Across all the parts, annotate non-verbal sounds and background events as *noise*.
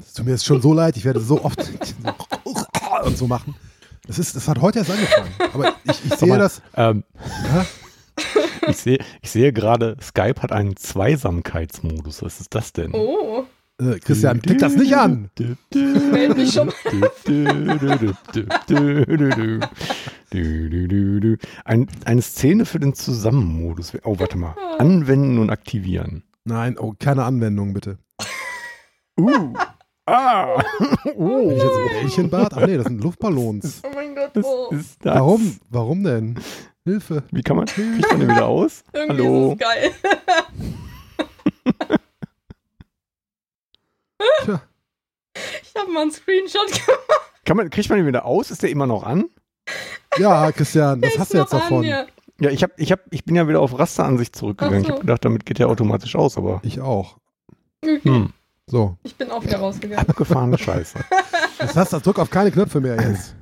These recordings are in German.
es tut mir jetzt schon so leid, ich werde so oft und so machen. Das, ist, das hat heute erst angefangen. Aber ich, ich sehe mal, das. Ähm, Ja, ich, sehe, ich sehe gerade, Skype hat einen Zweisamkeitsmodus. Was ist das denn? Oh, äh, Christian, klick das nicht an. meld mich schon. Ein, eine Szene für den Zusammenmodus. Oh, warte mal. Anwenden und aktivieren. Nein, oh, keine Anwendung, bitte. Uh. Ah. Bin *laughs* Oh. ich jetzt ein Bällchenbad? Ach nee, das sind Luftballons. Oh mein Gott, Das oh. ist das. Warum? Warum denn? Hilfe. Wie kann man, kriegt man den wieder aus? Irgendwie Hallo. ist es geil. *laughs* Tja, Ich habe mal einen Screenshot gemacht. Kann man, kriegt man den wieder aus? Ist der immer noch an? ja, Christian, das hast du jetzt davon. ja. Ja, ich, hab, ich, hab, ich bin ja wieder auf Rasteransicht zurückgegangen. So. Ich habe gedacht, damit geht der automatisch aus, aber Ich auch. Okay. hm, So. Ich bin auch wieder rausgegangen. abgefahrene *laughs* Scheiße. Das heißt, das drück auf keine Knöpfe mehr jetzt.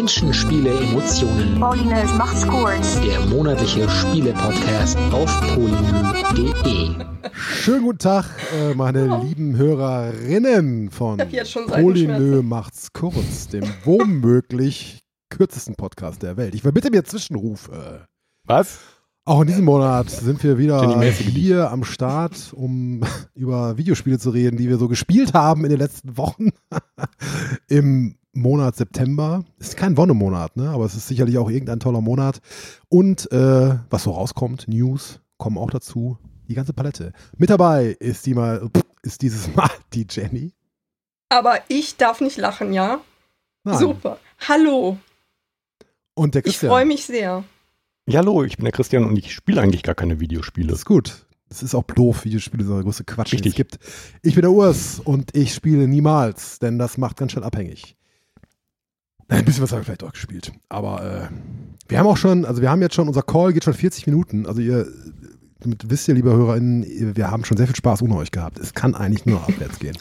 Menschen, Spiele, Emotionen. Paulinus macht's kurz. Der monatliche Spiele-Podcast auf polynö.de. Schönen guten Tag, äh, meine lieben Hörerinnen von Polynö macht's kurz, dem womöglich kürzesten Podcast der Welt. Ich verbitte mir Zwischenrufe. Was? Auch in diesem Monat sind wir wieder hier am Start, um *laughs* über Videospiele zu reden, die wir so gespielt haben in den letzten Wochen. *laughs* Im Monat September. Ist kein Wonnemonat, ne? aber es ist sicherlich auch irgendein toller Monat. Und äh, was so rauskommt, News kommen auch dazu. Die ganze Palette. Mit dabei ist, die mal, ist dieses *laughs* Mal die Jenny. Aber ich darf nicht lachen, ja? Nein. Super. Hallo. Und der Ich Christian. freue mich sehr. Ja, hallo, ich bin der Christian und ich spiele eigentlich gar keine Videospiele. Das ist gut. Das ist auch doof, Videospiele sind der größte Quatsch, den es Richtig. gibt. Ich bin der Urs und ich spiele niemals, denn das macht ganz schön abhängig. Ein bisschen was habe ich vielleicht auch gespielt. Aber äh, wir haben auch schon, also wir haben jetzt schon, unser Call geht schon 40 Minuten. Also ihr damit wisst ihr, liebe HörerInnen, wir haben schon sehr viel Spaß ohne euch gehabt. Es kann eigentlich nur abwärts gehen.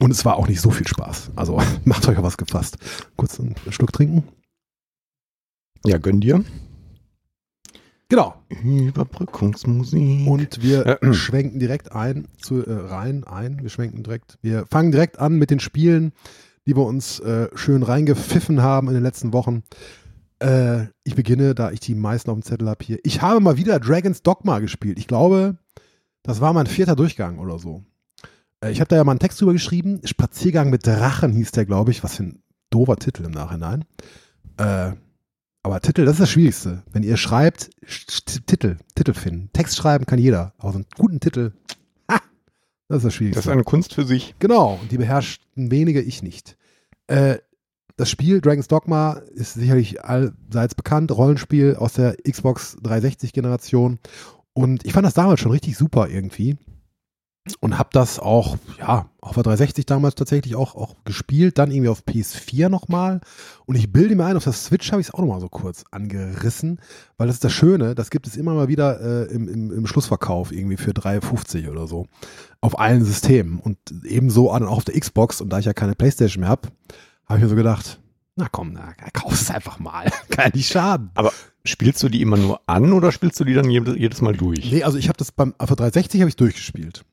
Und es war auch nicht so viel Spaß. Also *laughs* macht euch auf was gefasst. Kurz einen Schluck trinken. Ja, gönn dir. Genau. Überbrückungsmusik. Und wir Äh. schwenken direkt ein, zu, äh, rein, ein. Wir schwenken direkt. Wir fangen direkt an mit den Spielen, die wir uns äh, schön reingepfiffen haben in den letzten Wochen. Äh, ich beginne, da ich die meisten auf dem Zettel habe hier. Ich habe mal wieder Dragon's Dogma gespielt. Ich glaube, das war mein vierter Durchgang oder so. Äh, ich habe da ja mal einen Text drüber geschrieben. Spaziergang mit Drachen hieß der, glaube ich. Was für ein doofer Titel im Nachhinein. Äh, aber Titel, das ist das Schwierigste. Wenn ihr schreibt, Sch- Sch- Titel, Titel finden. Text schreiben kann jeder. Aber so einen guten Titel, das ist das Schwierigste. das ist eine Kunst für sich. Genau, die beherrschten wenige, ich nicht. Äh, das Spiel Dragon's Dogma ist sicherlich allseits bekannt, Rollenspiel aus der Xbox 360-Generation. Und ich fand das damals schon richtig super irgendwie. Und habe das auch, ja, auf der 360 damals tatsächlich auch, auch gespielt, dann irgendwie auf PS4 nochmal. Und ich bilde mir ein, auf der Switch habe ich es auch nochmal so kurz angerissen, weil das ist das Schöne, das gibt es immer mal wieder äh, im, im, im Schlussverkauf irgendwie für 3,50 oder so auf allen Systemen und ebenso auch auf der Xbox. Und da ich ja keine Playstation mehr habe, habe ich mir so gedacht, na komm, na, kauf es einfach mal. *laughs* Kann nicht schaden. Spielst du die immer nur an oder spielst du die dann jedes, jedes Mal durch? Nee, also ich habe das beim auf der 360 habe ich durchgespielt.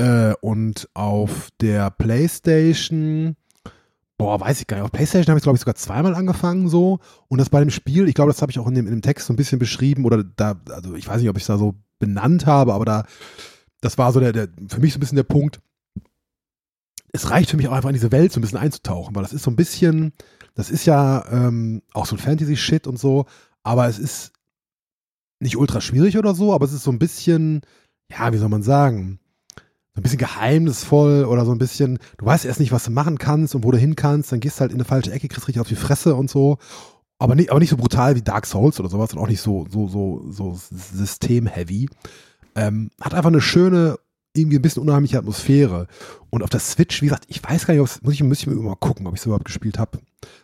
Äh, und auf der Playstation, boah, weiß ich gar nicht, auf Playstation habe ich glaube ich sogar zweimal angefangen so. Und das bei dem Spiel, ich glaube, das habe ich auch in dem, in dem Text so ein bisschen beschrieben oder da, also ich weiß nicht, ob ich es da so benannt habe, aber da, das war so der, der, für mich so ein bisschen der Punkt. Es reicht für mich auch einfach in diese Welt so ein bisschen einzutauchen, weil das ist so ein bisschen, das ist ja ähm, auch so ein Fantasy-Shit und so, aber es ist nicht ultra schwierig oder so, aber es ist so ein bisschen, ja, wie soll man sagen, so ein bisschen geheimnisvoll oder so ein bisschen, du weißt erst nicht, was du machen kannst und wo du hin kannst, dann gehst du halt in eine falsche Ecke, kriegst richtig auf die Fresse und so. Aber nicht, aber nicht so brutal wie Dark Souls oder sowas und auch nicht so, so, so, so system-heavy. Ähm, hat einfach eine schöne irgendwie ein bisschen unheimliche Atmosphäre. Und auf der Switch, wie gesagt, ich weiß gar nicht, ob's- muss ich, muss ich mal gucken, ob ich es überhaupt gespielt habe.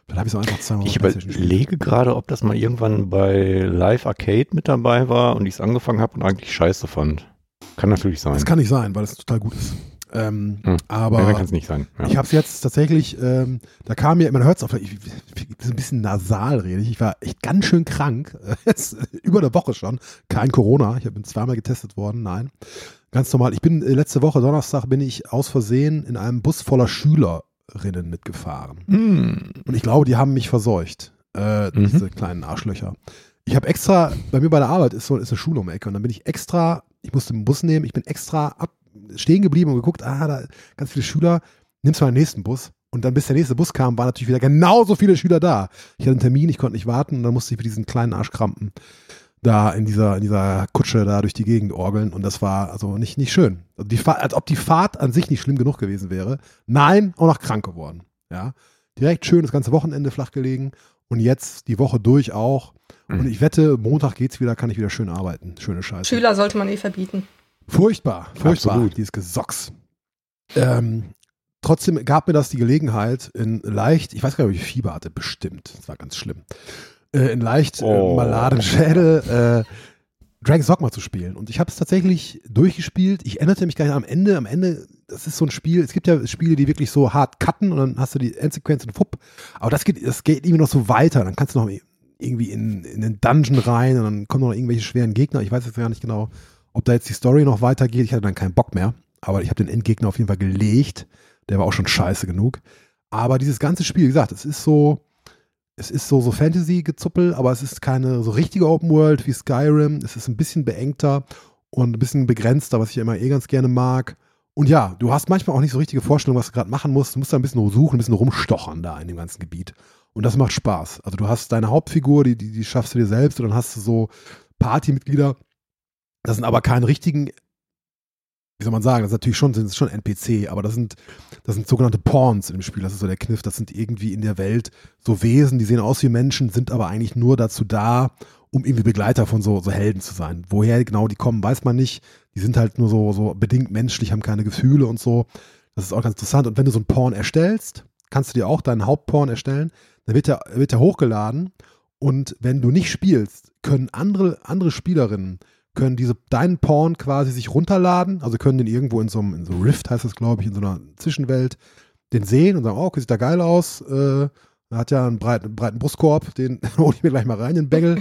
Vielleicht habe ich es auch einfach zweimal Ich überlege gerade, ob das mal irgendwann bei Live Arcade mit dabei war und ich es angefangen habe und eigentlich scheiße fand. Kann natürlich sein. Das kann nicht sein, weil das total gut ist. Ähm, Hm. Aber kann es nicht sein. Ja. Ich habe es jetzt tatsächlich, ähm, da kam mir, man hört es auch, ich, ich, ich, ein bisschen nasal rede ich. Ich war echt ganz schön krank, *laughs* jetzt, über eine Woche schon. Kein Corona, ich bin zweimal getestet worden, nein. Ganz normal. Ich bin äh, letzte Woche, Donnerstag, bin ich aus Versehen in einem Bus voller Schülerinnen mitgefahren. Hm. Und ich glaube, die haben mich verseucht, äh, Mhm. diese kleinen Arschlöcher. Ich habe extra, bei mir bei der Arbeit ist so ist eine Schule um die Ecke und dann bin ich extra, ich musste den Bus nehmen, ich bin extra ab, stehen geblieben und geguckt, ah, da ganz viele Schüler, nimmst mal den nächsten Bus. Und dann, bis der nächste Bus kam, waren natürlich wieder genauso viele Schüler da. Ich hatte einen Termin, ich konnte nicht warten und dann musste ich mit diesen kleinen Arschkrampen da in dieser, in dieser Kutsche da durch die Gegend orgeln und das war also nicht, nicht schön. Also die als ob die Fahrt an sich nicht schlimm genug gewesen wäre. Nein, auch noch krank geworden. Ja. Direkt schön das ganze Wochenende flach gelegen und jetzt die Woche durch auch. Und Mhm. ich wette, Montag geht's wieder, kann ich wieder schön arbeiten. Schöne Scheiße. Schüler sollte man eh verbieten. Furchtbar, furchtbar, Absolut. dieses Gesocks. Ähm, trotzdem gab mir das die Gelegenheit, in leicht, ich weiß gar nicht, ob ich Fieber hatte, bestimmt, das war ganz schlimm, äh, in leicht Oh. äh, maladen Schädel äh, Dragon's Dogma zu spielen. Und ich habe es tatsächlich durchgespielt. Ich erinnerte mich gar nicht am Ende. Am Ende, das ist so ein Spiel, es gibt ja Spiele, die wirklich so hart cutten und dann hast du die Endsequenz und fupp. Aber das geht, das geht irgendwie noch so weiter. Dann kannst du noch irgendwie in, in den Dungeon rein und dann kommen noch irgendwelche schweren Gegner. Ich weiß jetzt gar nicht genau, ob da jetzt die Story noch weitergeht. Ich hatte dann keinen Bock mehr. Aber ich habe den Endgegner auf jeden Fall gelegt. Der war auch schon scheiße genug. Aber dieses ganze Spiel, wie gesagt, es ist so, es ist so, so Fantasy-Gezuppel, aber es ist keine so richtige Open World wie Skyrim. Es ist ein bisschen beengter und ein bisschen begrenzter, was ich immer eh ganz gerne mag. Und ja, du hast manchmal auch nicht so richtige Vorstellung, was du gerade machen musst. Du musst da ein bisschen suchen, ein bisschen rumstochern da in dem ganzen Gebiet. Und das macht Spaß. Also du hast deine Hauptfigur, die, die, die schaffst du dir selbst und dann hast du so Partymitglieder. Das sind aber keine richtigen, wie soll man sagen, das ist natürlich schon, ist schon NPC, aber das sind, das sind sogenannte Pawns im Spiel. Das ist so der Kniff. Das sind irgendwie in der Welt so Wesen, die sehen aus wie Menschen, sind aber eigentlich nur dazu da, um irgendwie Begleiter von so, so Helden zu sein. Woher genau die kommen, weiß man nicht. Die sind halt nur so, so bedingt menschlich, haben keine Gefühle und so. Das ist auch ganz interessant. Und wenn du so einen Porn erstellst, kannst du dir auch deinen Hauptporn erstellen. Dann wird der, wird der hochgeladen. Und wenn du nicht spielst, können andere, andere Spielerinnen können diese, deinen Porn quasi sich runterladen, also können den irgendwo in so einem, in so Rift heißt das, glaube ich, in so einer Zwischenwelt, den sehen und sagen, oh, okay, sieht da geil aus, äh, er hat ja einen breiten, breiten Brustkorb, den *laughs* hole ich mir gleich mal rein, den Bengel.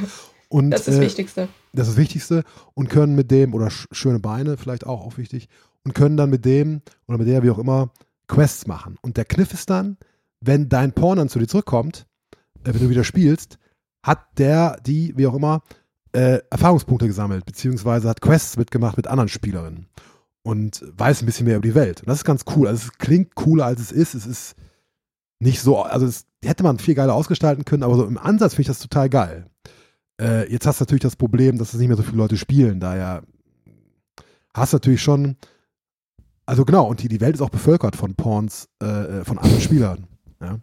Und, Das ist das äh, Wichtigste. das ist das Wichtigste und können mit dem, oder sch schöne Beine vielleicht auch, auch wichtig, und können dann mit dem oder mit der, wie auch immer, Quests machen. Und der Kniff ist dann, wenn dein Porn dann zu dir zurückkommt, äh, wenn du wieder spielst, hat der, die, wie auch immer, äh, Erfahrungspunkte gesammelt, beziehungsweise hat Quests mitgemacht mit anderen Spielerinnen und weiß ein bisschen mehr über die Welt. Und das ist ganz cool. Also es klingt cooler, als es ist. Es ist nicht so, also es hätte man viel geiler ausgestalten können, aber so im Ansatz finde ich das total geil. Äh, jetzt hast du natürlich das Problem, dass es nicht mehr so viele Leute spielen, daher hast du natürlich schon, also genau, und die, die Welt ist auch bevölkert von Porns, äh, äh, von anderen Spielern. Ja.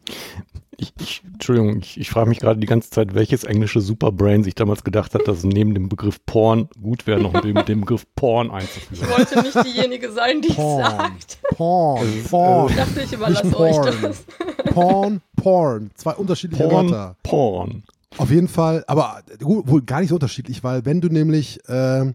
Ich, ich, Entschuldigung, ich, ich frage mich gerade die ganze Zeit, welches englische Superbrain sich damals gedacht hat, dass neben dem Begriff Porn gut wäre, noch den, den Begriff Porn Ich einzuführen. wollte nicht diejenige sein, die es Porn. sagt. Porn, Ich Porn, dachte, ich überlasse Nicht euch Porn. das. Porn, Porn. Zwei unterschiedliche Porn, Wörter. Porn. Auf jeden Fall, aber gu- wohl gar nicht so unterschiedlich, weil wenn du nämlich ähm,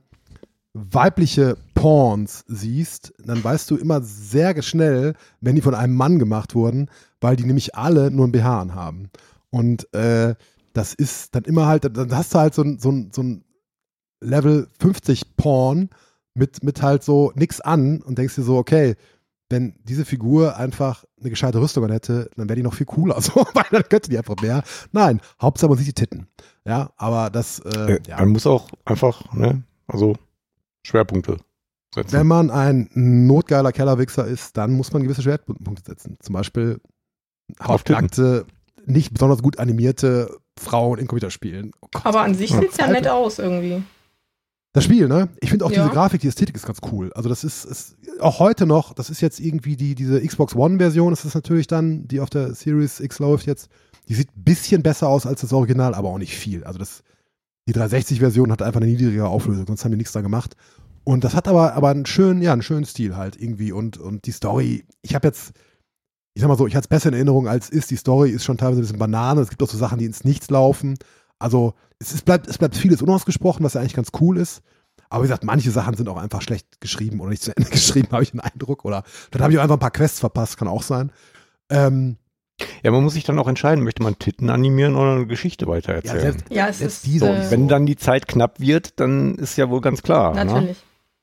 weibliche Porns siehst, dann weißt du immer sehr schnell, wenn die von einem Mann gemacht wurden, weil die nämlich alle nur ein BH haben. Und äh, das ist dann immer halt, dann hast du halt so ein, so ein, so ein Level 50 Porn mit, mit halt so nix an und denkst dir so, okay, wenn diese Figur einfach eine gescheite Rüstung an hätte, dann wäre die noch viel cooler, *laughs* so, weil dann könnte die einfach mehr. Nein, Hauptsache man sieht die Titten. Ja, aber das, äh, Äh, ja. Man muss auch einfach, ne, also Schwerpunkte setzen. Wenn man ein notgeiler Kellerwichser ist, dann muss man gewisse Schwerpunkte setzen. Zum Beispiel Hauptnackte, nicht besonders gut animierte Frauen in Computerspielen. Oh Gott. Aber an sich sieht es ja nett aus irgendwie. Das Spiel, ne? Ich finde auch Ja. diese Grafik, die Ästhetik ist ganz cool. Also das ist, ist auch heute noch, das ist jetzt irgendwie die, diese Xbox One-Version, das ist natürlich dann, die auf der Series X läuft jetzt. Die sieht ein bisschen besser aus als das Original, aber auch nicht viel. Also das, die 360-Version hat einfach eine niedrigere Auflösung, sonst haben die nichts da gemacht. Und das hat aber, aber einen schönen, ja, einen schönen Stil halt irgendwie. Und, und die Story, ich habe jetzt, ich sag mal so, ich hatte es besser in Erinnerung als ist. Die Story ist schon teilweise ein bisschen Banane. Es gibt auch so Sachen, die ins Nichts laufen. Also es, ist, bleibt, es bleibt vieles unausgesprochen, was ja eigentlich ganz cool ist. Aber wie gesagt, manche Sachen sind auch einfach schlecht geschrieben oder nicht zu Ende *laughs* geschrieben, habe ich den Eindruck. Oder dann habe ich auch einfach ein paar Quests verpasst, kann auch sein. Ähm, Ja, man muss sich dann auch entscheiden, möchte man Titten animieren oder eine Geschichte ja, weitererzählen. selbst, Ja, es Selbst ist. diese- äh, Wenn dann die Zeit knapp wird, dann ist ja wohl ganz klar. Ne?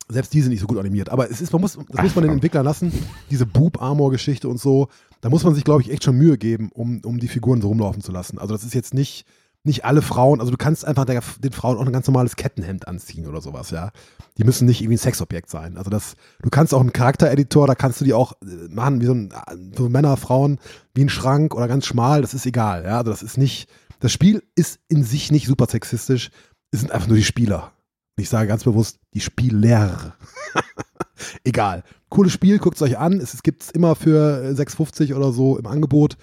Selbst die sind nicht so gut animiert. Aber es ist, man muss, das Ach, muss man den. Entwicklern lassen. Diese Boob-Armor-Geschichte und so, da muss man sich, glaube ich, echt schon Mühe geben, um, um die Figuren so rumlaufen zu lassen. Also das ist jetzt nicht, nicht alle Frauen, also du kannst einfach der, den Frauen auch ein ganz normales Kettenhemd anziehen oder sowas, ja. Die müssen nicht irgendwie ein Sexobjekt sein. Also das, du kannst auch einen Charaktereditor, da kannst du die auch äh, machen, wie so, ein, so Männer, Frauen, wie ein Schrank oder ganz schmal, das ist egal, ja. Also das ist nicht, das Spiel ist in sich nicht super sexistisch, es sind einfach nur die Spieler. Ich sage ganz bewusst, die Spieler. *laughs* Egal. Cooles Spiel, guckt es euch an. Es, gibt es immer für äh, 6,50 oder so im Angebot.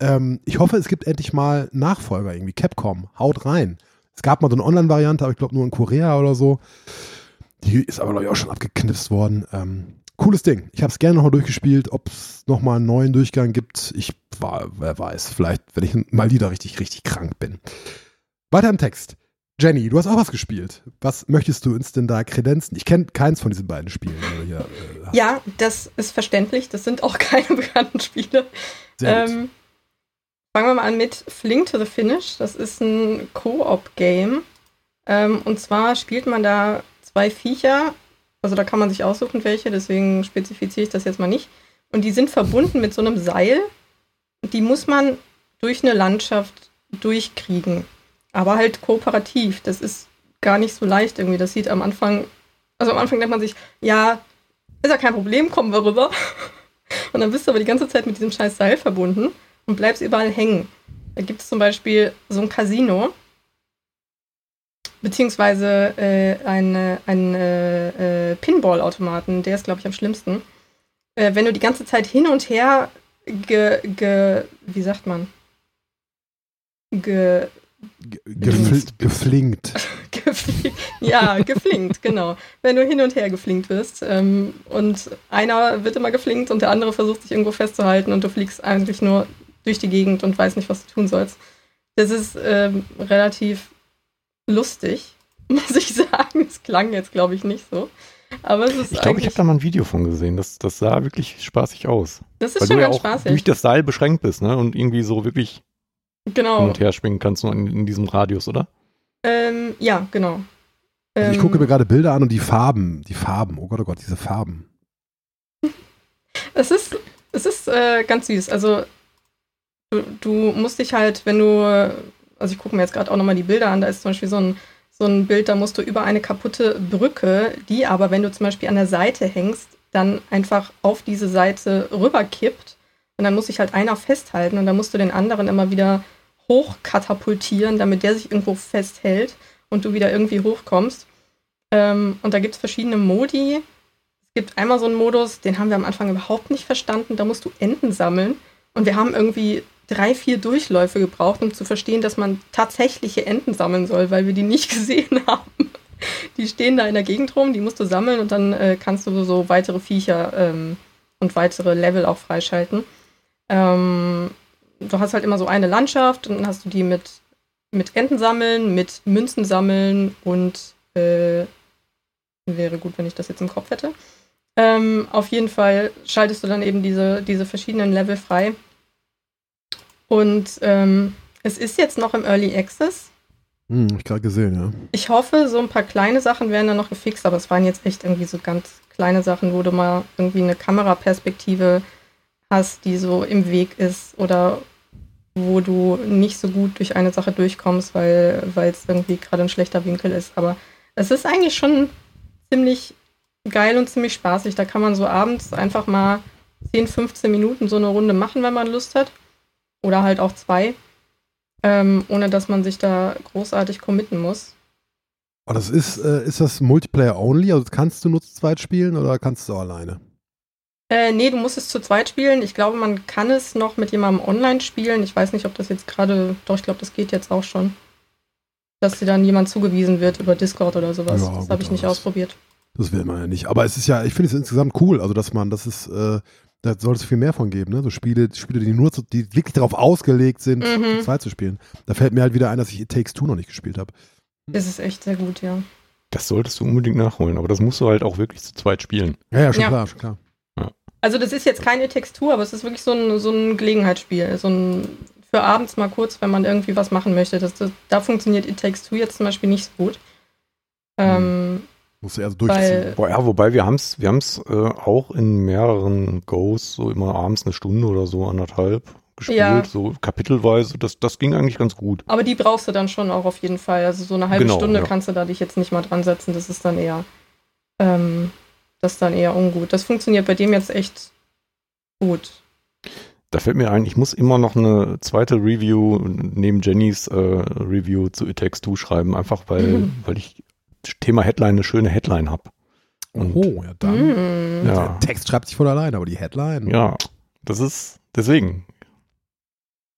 Ähm, ich hoffe, es gibt endlich mal Nachfolger irgendwie. Capcom, haut rein. Es gab mal so eine Online-Variante, aber ich glaube nur in Korea oder so. Die ist aber, glaube ich, auch schon abgeknipst worden. Ähm, cooles Ding. Ich habe es gerne nochmal durchgespielt. Ob es nochmal einen neuen Durchgang gibt, ich war, wer weiß. Vielleicht, wenn ich mal wieder richtig, richtig krank bin. Weiter im Text. Jenny, du hast auch was gespielt. Was möchtest du uns denn da kredenzen? Ich kenne keins von diesen beiden Spielen. die hier, äh. Ja, das ist verständlich. Das sind auch *laughs* keine bekannten Spiele. Sehr. Ähm, fangen wir mal an mit Fling to the Finish. Das ist ein Koop-Game. Ähm, und zwar spielt man da zwei Viecher. Also da kann man sich aussuchen, welche. Deswegen spezifiziere ich das jetzt mal nicht. Und die sind verbunden mit so einem Seil. Die muss man durch eine Landschaft durchkriegen. Aber halt kooperativ. Das ist gar nicht so leicht irgendwie. Das sieht am Anfang, also am Anfang denkt man sich, ja, ist ja kein Problem, kommen wir rüber. *laughs* Und dann bist du aber die ganze Zeit mit diesem scheiß Seil verbunden und bleibst überall hängen. Da gibt es zum Beispiel so ein Casino, beziehungsweise äh, einen ein, äh, Pinball-Automaten, der ist, glaube ich, am schlimmsten. Äh, wenn du die ganze Zeit hin und her ge, ge wie sagt man? Ge- gefl geflinkt. *laughs* Ja, geflinkt, genau. Wenn du hin und her geflinkt wirst ähm, und einer wird immer geflinkt und der andere versucht sich irgendwo festzuhalten und du fliegst eigentlich nur durch die Gegend und weißt nicht, was du tun sollst. Das ist ähm, relativ lustig, *laughs* muss ich sagen. Es klang jetzt, glaube ich, nicht so. Aber es ist Ich glaube, ich habe da mal ein Video von gesehen. Das, das sah wirklich spaßig aus. das ist Weil schon du ja ganz auch spaßig. durch das Seil beschränkt bist, ne? Und irgendwie so wirklich hin Genau. und her schwingen kannst nur in, in diesem Radius, oder? Ähm, ja, genau. Also ich Ähm, gucke mir gerade Bilder an und die Farben, die Farben, oh Gott, oh Gott, diese Farben. *laughs* Es ist, es ist äh, ganz süß. Also du, du musst dich halt, wenn du, also ich gucke mir jetzt gerade auch nochmal die Bilder an, da ist zum Beispiel so ein, so ein Bild, da musst du über eine kaputte Brücke, die aber, wenn du zum Beispiel an der Seite hängst, dann einfach auf diese Seite rüberkippt. Und dann muss sich halt einer festhalten und dann musst du den anderen immer wieder hochkatapultieren, damit der sich irgendwo festhält und du wieder irgendwie hochkommst. Ähm, und da gibt es verschiedene Modi. Es gibt einmal so einen Modus, den haben wir am Anfang überhaupt nicht verstanden. Da musst du Enten sammeln. Und wir haben irgendwie drei, vier Durchläufe gebraucht, um zu verstehen, dass man tatsächliche Enten sammeln soll, weil wir die nicht *laughs* gesehen haben. Die stehen da in der Gegend rum, die musst du sammeln und dann äh, kannst du so weitere Viecher ähm, und weitere Level auch freischalten. Ähm, du hast halt immer so eine Landschaft und dann hast du die mit, mit Enten sammeln, mit Münzen sammeln und äh, wäre gut, wenn ich das jetzt im Kopf hätte. Ähm, auf jeden Fall schaltest du dann eben diese, diese verschiedenen Level frei. Und ähm, es ist jetzt noch im Early Access. Hm, hab ich gerade gesehen, ja. Ich hoffe, so ein paar kleine Sachen werden dann noch gefixt, aber es waren jetzt echt irgendwie so ganz kleine Sachen, wo du mal irgendwie eine Kameraperspektive hast, die so im Weg ist oder wo du nicht so gut durch eine Sache durchkommst, weil es irgendwie gerade ein schlechter Winkel ist. Aber es ist eigentlich schon ziemlich geil und ziemlich spaßig. Da kann man so abends einfach mal 10, 15 Minuten so eine Runde machen, wenn man Lust hat. Oder halt auch zwei. Ähm, ohne dass man sich da großartig committen muss. Aber das ist, äh, ist das Multiplayer only? Also kannst du nur zu zweit spielen oder kannst du auch alleine? Äh, nee, du musst es zu zweit spielen. Ich glaube, man kann es noch mit jemandem online spielen. Ich weiß nicht, ob das jetzt gerade. Doch, ich glaube, das geht jetzt auch schon. Dass dir dann jemand zugewiesen wird über Discord oder sowas. Ja, das habe ich nicht das- ausprobiert. Das will man ja nicht. Aber es ist ja, ich finde es insgesamt cool, also dass man, das ist, äh, da soll es viel mehr von geben, ne? So Spiele, Spiele, die nur, zu, die wirklich darauf ausgelegt sind, Mhm. zu zweit zu spielen. Da fällt mir halt wieder ein, dass ich It Takes Two noch nicht gespielt habe. Das ist echt sehr gut, ja. Das solltest du unbedingt nachholen, aber das musst du halt auch wirklich zu zweit spielen. Ja, ja, schon Ja. klar, schon klar. Also das ist jetzt keine Textur, aber es ist wirklich so ein, so ein Gelegenheitsspiel. So ein für abends mal kurz, wenn man irgendwie was machen möchte. Das, das, da funktioniert It Takes Two jetzt zum Beispiel nicht so gut. Ähm, Musst du eher so durchziehen. weil, Boah, ja, wobei wir haben es wir haben's, äh, auch in mehreren Goes, so immer abends eine Stunde oder so, anderthalb gespielt, Ja. so kapitelweise. Das, das ging eigentlich ganz gut. aber die brauchst du dann schon auch auf jeden Fall. Also so eine halbe Genau, Stunde ja. kannst du da dich jetzt nicht mal dran setzen. Das ist dann eher, ähm, das ist dann eher ungut. Das funktioniert bei dem jetzt echt gut. Da fällt mir ein, ich muss immer noch eine zweite Review neben Jennys äh, Review zu It Takes Two schreiben, einfach weil, Mhm. weil ich Thema Headline eine schöne Headline habe. Und oh, ja, dann. Mm. ja, Der Text schreibt sich von alleine, aber die Headline. ja, das ist deswegen.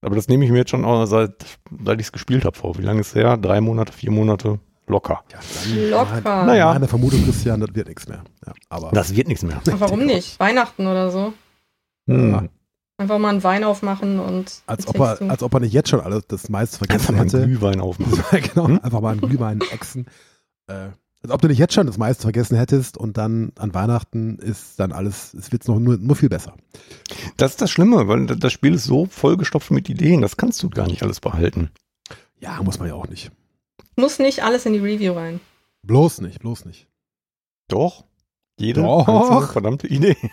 Aber das nehme ich mir jetzt schon auch seit, seit ich es gespielt habe vor. Wie lange ist es her? Drei Monate, vier Monate? Locker. Ja, dann, Locker. Naja. Meine Vermutung, Christian, das wird nichts mehr. Ja, aber Das wird nichts mehr. Aber Warum nicht? Weihnachten oder so. Hm. Einfach mal einen Wein aufmachen und. als ob, er, als ob er nicht jetzt schon alles das meiste Einfach vergessen mal einen hätte. Glühwein aufmachen. *laughs* genau, Hm? einfach mal einen Glühwein exen. Äh, als ob du nicht jetzt schon das meiste vergessen hättest und dann an Weihnachten ist dann alles, es wird noch nur, nur viel besser. Das ist das Schlimme, weil das Spiel ist so vollgestopft mit Ideen, das kannst du gar nicht alles behalten. Ja, muss man ja auch nicht. Muss nicht alles in die Review rein. Bloß nicht, bloß nicht. Doch. Jede Doch. verdammte Idee. *laughs*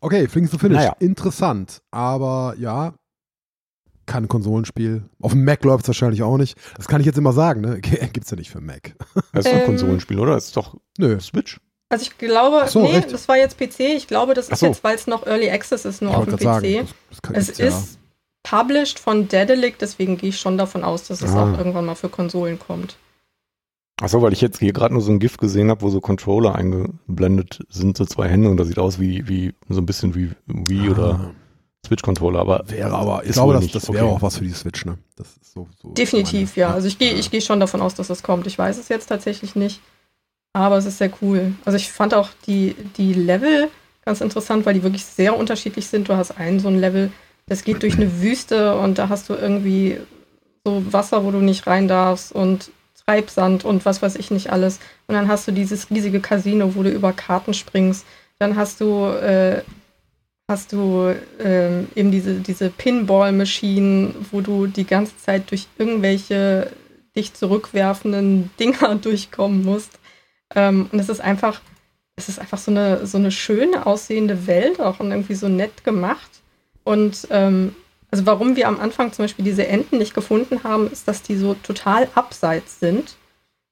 Okay, Flings to Finish. Naja. Interessant, aber ja, kein Konsolenspiel. Auf dem Mac läuft es wahrscheinlich auch nicht. Das kann ich jetzt immer sagen, ne? *laughs* Gibt's ja nicht für Mac. Das ist doch ein Ähm. Konsolenspiel, oder? Das ist doch Nö. Switch. Also ich glaube, so, nee, echt? das war jetzt PC. Ich glaube, das Ach ist so. jetzt, weil es noch Early Access ist, nur Ich auf dem PC. sagen, das, das kann, es ja. ist published von Dedelic, deswegen gehe ich schon davon aus, dass es Ah. auch irgendwann mal für Konsolen kommt. Achso, weil ich jetzt hier gerade nur so ein GIF gesehen habe, wo so Controller eingeblendet sind, so zwei Hände und das sieht aus wie, wie so ein bisschen wie Wii oder Ah, Switch-Controller, aber wäre aber, ich ist glaube, das, nicht. das wäre Okay. auch was für die Switch, ne? Das ist so, so Definitiv, meine- ja. Also ich gehe ich gehe schon davon aus, dass es kommt. Ich weiß es jetzt tatsächlich nicht, aber es ist sehr cool. Also ich fand auch die, die Level ganz interessant, weil die wirklich sehr unterschiedlich sind. Du hast einen so ein Level, das geht durch eine Wüste und da hast du irgendwie so Wasser, wo du nicht rein darfst und Treibsand und was weiß ich nicht alles. Und dann hast du dieses riesige Casino, wo du über Karten springst. Dann hast du, äh, hast du ähm, eben diese, diese Pinball-Maschinen, wo du die ganze Zeit durch irgendwelche dich zurückwerfenden *laughs* Dinger durchkommen musst. Ähm, und es ist einfach, es ist einfach so eine, so eine schöne aussehende Welt auch und irgendwie so nett gemacht. Und ähm, also warum wir am Anfang zum Beispiel diese Enten nicht gefunden haben, ist, dass die so total abseits sind,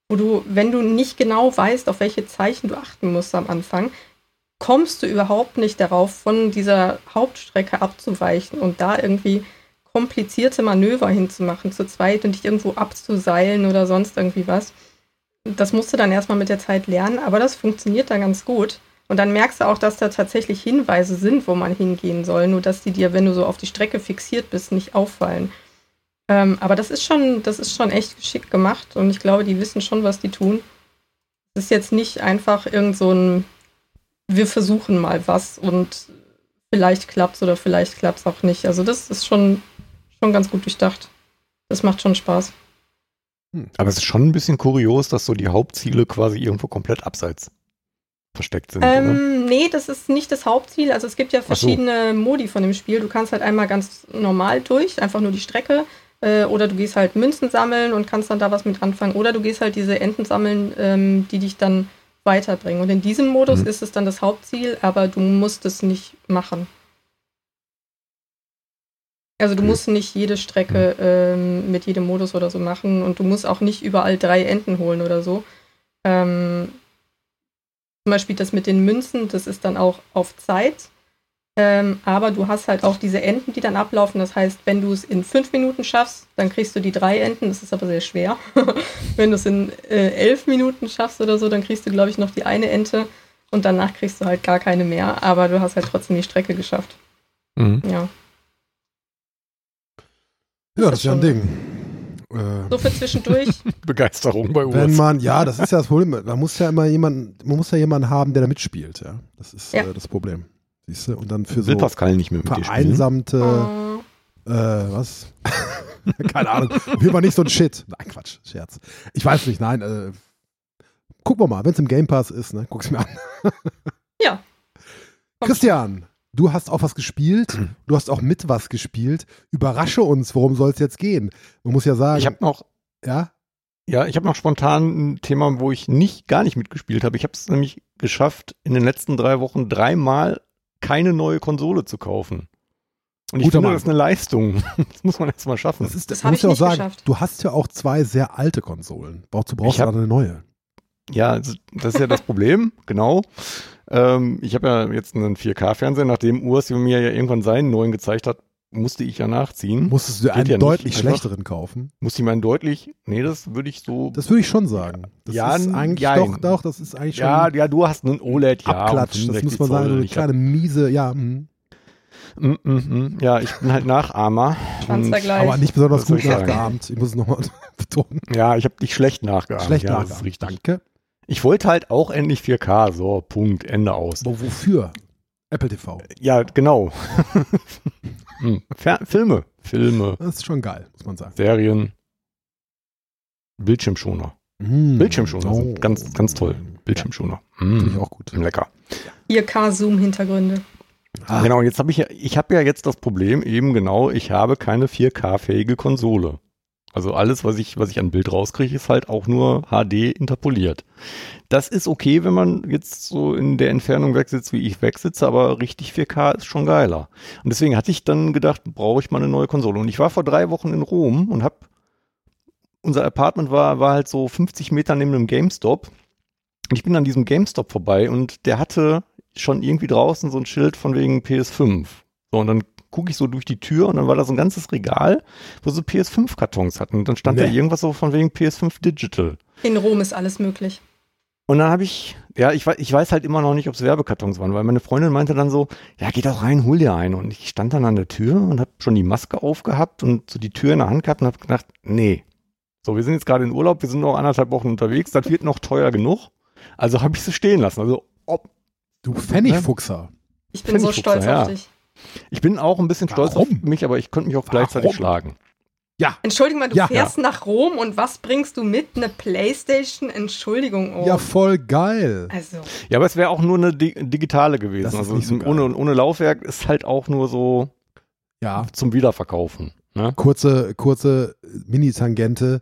wo du, wenn du nicht genau weißt, auf welche Zeichen du achten musst am Anfang, kommst du überhaupt nicht darauf, von dieser Hauptstrecke abzuweichen und da irgendwie komplizierte Manöver hinzumachen, zu zweit und dich irgendwo abzuseilen oder sonst irgendwie was. Das musst du dann erstmal mit der Zeit lernen, aber das funktioniert da ganz gut. Und dann merkst du auch, dass da tatsächlich Hinweise sind, wo man hingehen soll, nur dass die dir, wenn du so auf die Strecke fixiert bist, nicht auffallen. Ähm, aber das ist schon, das ist schon echt geschickt gemacht und ich glaube, die wissen schon, was die tun. Es ist jetzt nicht einfach irgend so ein, wir versuchen mal was und vielleicht klappt's oder vielleicht klappt's auch nicht. Also das ist schon, schon ganz gut durchdacht. Das macht schon Spaß. aber es ist schon ein bisschen kurios, dass so die Hauptziele quasi irgendwo komplett abseits versteckt sind. Ähm, nee, das ist nicht das Hauptziel. Also es gibt ja so. verschiedene Modi von dem Spiel. Du kannst halt einmal ganz normal durch, einfach nur die Strecke. Äh, oder du gehst halt Münzen sammeln und kannst dann da was mit anfangen. Oder du gehst halt diese Enten sammeln, ähm, die dich dann weiterbringen. Und in diesem Modus Mhm. ist es dann das Hauptziel, aber du musst es nicht machen. Also du Okay. musst nicht jede Strecke ähm, mit jedem Modus oder so machen und du musst auch nicht überall drei Enten holen oder so. Ähm, zum Beispiel das mit den Münzen, das ist dann auch auf Zeit. Ähm, aber du hast halt auch diese Enten, die dann ablaufen. Das heißt, wenn du es in fünf Minuten schaffst, dann kriegst du die drei Enten. Das ist aber sehr schwer. *laughs* wenn du es in äh, elf Minuten schaffst oder so, dann kriegst du, glaube ich, noch die eine Ente. Und danach kriegst du halt gar keine mehr. Aber du hast halt trotzdem die Strecke geschafft. Mhm. Ja. Ja, das ist ja ein Ding. Äh, So für zwischendurch. *laughs* Begeisterung bei wenn Urs. man, ja, das ist ja das Problem. Man muss ja immer jemanden, man muss ja jemanden haben, der da mitspielt, ja. Das ist Ja. äh, das Problem. Siehst du? Und dann für Will so Pascal nicht mehr mit vereinsamte, Oh. äh, was? *laughs* Keine Ahnung. Jeden Fall nicht so ein Shit. Nein, Quatsch, Scherz. Ich weiß nicht, nein, äh, gucken wir mal, wenn es im Game Pass ist, ne? Guck's mir an. Ja. Christian, du hast auch was gespielt. Du hast auch mit was gespielt. Überrasche uns, worum soll es jetzt gehen? Man muss ja sagen, Ich habe noch, ja, ja, ich habe noch spontan ein Thema, wo ich nicht gar nicht mitgespielt habe. Ich habe es nämlich geschafft, in den letzten drei Wochen dreimal keine neue Konsole zu kaufen. Und ich Guter finde, Mann. das ist eine Leistung. *laughs* Das muss man erst mal schaffen. das ist, Das hab muss ich ja auch nicht sagen, geschafft. du hast ja auch zwei sehr alte Konsolen. Wozu brauchst du dann eine neue? Ja, das ist ja das Problem, *laughs* genau. Ähm, ich habe ja jetzt einen 4K-Fernseher, nachdem Urs mir ja irgendwann seinen neuen gezeigt hat, musste ich ja nachziehen. Musstest du Geht einen ja deutlich einfach. schlechteren kaufen? Musste ich meinen deutlich, nee, das würde ich so, Das würde ich schon sagen. Das Ja, ist eigentlich doch, doch, das ist eigentlich schon ja, ja, du hast einen OLED, ja, Abklatsch. Das muss 65 man sagen, so eine kleine miese, ja. hm. hab, mm, mm, mm, ja, ich bin halt Nachahmer. Aber nicht besonders gut nachgeahmt. Ich muss es nochmal *laughs* betonen. ja, ich habe dich schlecht nachgeahmt. Schlecht ja, das ist nachgeahmt. richtig. Danke. Ich wollte halt auch endlich 4K, so, Punkt, Ende aus. Aber wofür? Apple TV. Ja, genau. *laughs* Hm, Filme, Filme, Das ist schon geil, muss man sagen. Serien, Bildschirmschoner. Mm. Bildschirmschoner sind ganz, ganz toll. Bildschirmschoner. Ja, Finde ich Mm, auch gut. lecker. 4K-Zoom-Hintergründe. Ah, Genau, und jetzt habe ich ja, ich habe ja jetzt das Problem, eben genau, ich habe keine 4K-fähige Konsole. Also alles, was ich, was ich an Bild rauskriege, ist halt auch nur HD interpoliert. Das ist okay, wenn man jetzt so in der Entfernung wegsitzt, wie ich wegsitze, aber richtig 4K ist schon geiler. Und deswegen hatte ich dann gedacht, brauche ich mal eine neue Konsole. Und ich war vor drei Wochen in Rom und habe, unser Apartment war, war halt so 50 Meter neben einem GameStop. Und ich bin an diesem GameStop vorbei und der hatte schon irgendwie draußen so ein Schild von wegen PS5. So, und dann gucke ich so durch die Tür und dann war da so ein ganzes Regal, wo so PS5-Kartons hatten. Und dann stand da Nee. irgendwas so von wegen PS5 Digital. In Rom ist alles möglich. Und dann habe ich, ja, ich weiß, ich weiß halt immer noch nicht, ob es Werbekartons waren, weil meine Freundin meinte dann so, ja, geh doch rein, hol dir einen. Und ich stand dann an der Tür und habe schon die Maske aufgehabt und so die Tür in der Hand gehabt und habe gedacht, nee. So, wir sind jetzt gerade in Urlaub, wir sind noch anderthalb Wochen unterwegs, das wird noch teuer genug. Also habe ich sie stehen lassen. Also ob, Du Pfennigfuchser. Ich bin so stolz ja. auf dich. Ich bin auch ein bisschen stolz auf Warum? mich, aber ich könnte mich auch gleichzeitig Warum? schlagen. Ja. Entschuldigung mal, du Ja. fährst nach Rom und was bringst du mit? Eine Playstation? Entschuldigung. Oh. Ja, voll geil. also, Ja, aber es wäre auch nur eine di digitale gewesen. Das ist also nicht so ohne, ohne Laufwerk ist halt auch nur so Ja, zum Wiederverkaufen. Ne? kurze, kurze Mini-Tangente.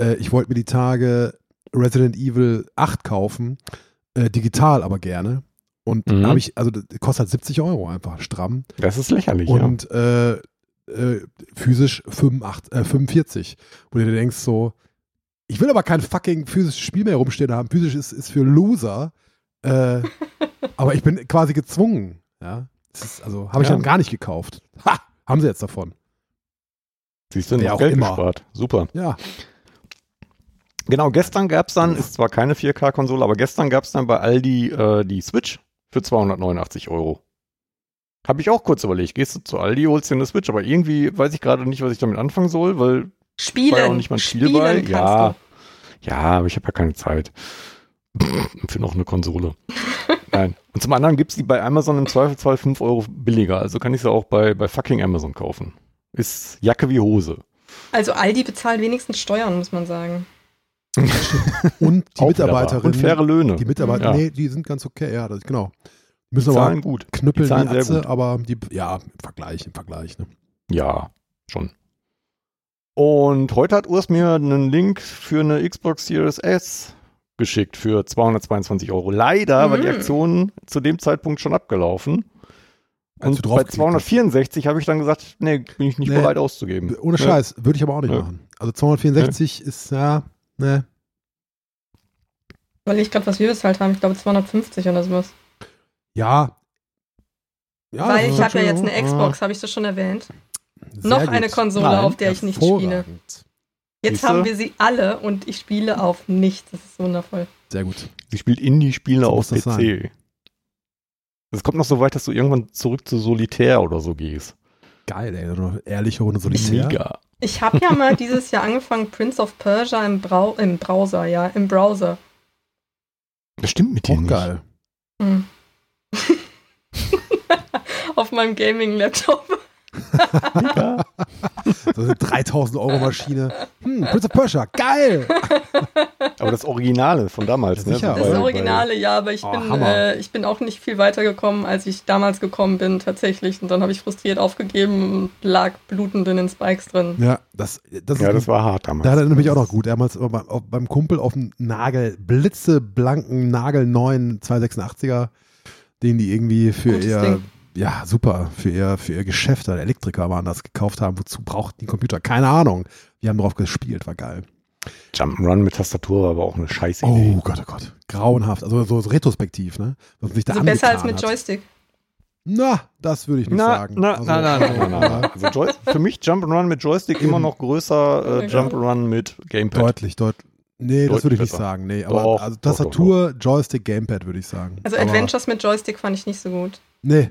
Äh, ich wollte mir die Tage Resident Evil 8 kaufen. Äh, digital aber gerne. Und Mhm. habe ich, also das kostet halt 70 Euro einfach stramm. Das ist lächerlich, ja. Und äh, äh, physisch 85, äh, 45. Wo du dir denkst so, ich will aber kein fucking physisches Spiel mehr rumstehen haben. Physisch ist, ist für Loser. Äh, *laughs* aber ich bin quasi gezwungen. Ja. Das ist, also habe ich Ja. dann gar nicht gekauft. Ha! Haben sie jetzt davon. Siehst du, noch auch Geld immer. gespart. Super. Ja. Genau, gestern gab es dann, ist zwar keine 4K-Konsole, aber gestern gab es dann bei Aldi äh, die Switch für 289 Euro. Habe ich auch kurz überlegt, gehst du zu Aldi, holst dir eine Switch, aber irgendwie weiß ich gerade nicht, was ich damit anfangen soll, weil, spielen. War ja auch nicht mal ein Spiel spielen bei. kannst Ja. du. ja, aber ich habe ja keine Zeit. *laughs* für noch eine Konsole. Nein. Und zum anderen gibt es die bei Amazon im Zweifelsfall 5 Euro billiger, also kann ich sie auch bei, bei fucking Amazon kaufen. Ist Jacke wie Hose. Also Aldi bezahlt wenigstens Steuern, muss man sagen. Und *laughs* die Auch wieder wahr. Mitarbeiterin. Und faire Löhne. Die Mitarbeiter, Ja. nee, die sind ganz okay, ja, das, genau. Müssen Die aber zahlen gut. knüppeln die zahlen die sehr Atze, gut. aber die, ja, im Vergleich, im Vergleich. Ne? Ja, schon. Und heute hat Urs mir einen Link für eine Xbox Series S geschickt für 222 Euro. Leider war die Mhm. Aktion zu dem Zeitpunkt schon abgelaufen. Und bei geklickt 264 habe ich dann gesagt, nee, bin ich nicht Nee. bereit auszugeben. Ohne Ja. Scheiß, würde ich aber auch nicht Ja. machen. Also 264 ist, ja, ne. Weil ich gerade, was wir bezahlt haben, ich glaube 250 oder sowas. Ja. ja Weil ich habe ja jetzt eine Xbox, habe ich das schon erwähnt. sehr Noch gut. eine Konsole, Nein, auf der ich nicht spiele. Jetzt Siehste? haben wir sie alle und ich spiele auf nichts. Das ist wundervoll. Sehr gut. Sie spielt Indie-Spiele So auf PC. Es kommt noch so weit, dass du irgendwann zurück zu Solitär oder so gehst. Geil, ey. Eine ehrliche Runde Solitär. Mega. Ich habe ja mal *laughs* dieses Jahr angefangen, Prince of Persia im, Brau im Browser, ja, im Browser. Das stimmt mit dir nicht. geil. Hm. *laughs* Auf meinem Gaming-Laptop. So eine 3000 Euro Maschine. Hm, Prince of Persia, geil! Aber das Originale von damals, ne? Sicher. Das Weil- Originale, ja, aber ich, Oh, bin, äh, ich bin auch nicht viel weiter gekommen, als ich damals gekommen bin, tatsächlich. Und dann habe ich frustriert aufgegeben und lag blutend in den Spikes drin. Ja, das, das, Ja, ist, das war hart damals. da hat er nämlich auch noch gut. Damals beim, auf- beim Kumpel auf dem Nagel, blitzeblanken, nagelneuen 286er, den die irgendwie für Gutes ihr, Ding. Ja, super, für ihr, für ihr Geschäft, oder Elektriker waren das, gekauft haben. Wozu brauchten die Computer? Keine Ahnung. Wir haben drauf gespielt, war geil. Jump'n'Run mit Tastatur war aber auch eine scheiß Idee. Oh Gott, oh Gott. Grauenhaft. Also so, so retrospektiv, ne? Was sich da Also besser als mit hat. Joystick. Na, das würde ich nicht Na, sagen. na, Also, na, na, na, na, na. *laughs* Also Joy für mich Jump'n'Run mit Joystick immer noch größer äh. Jump'n'Run mit Gamepad. Deutlich, deutlich. Nee, das Deutlich würde ich nicht besser. sagen. Nee, aber Doch, also doch, Tastatur, Joystick, Gamepad würde ich sagen. Also aber, Adventures mit Joystick fand ich nicht so gut. Nee,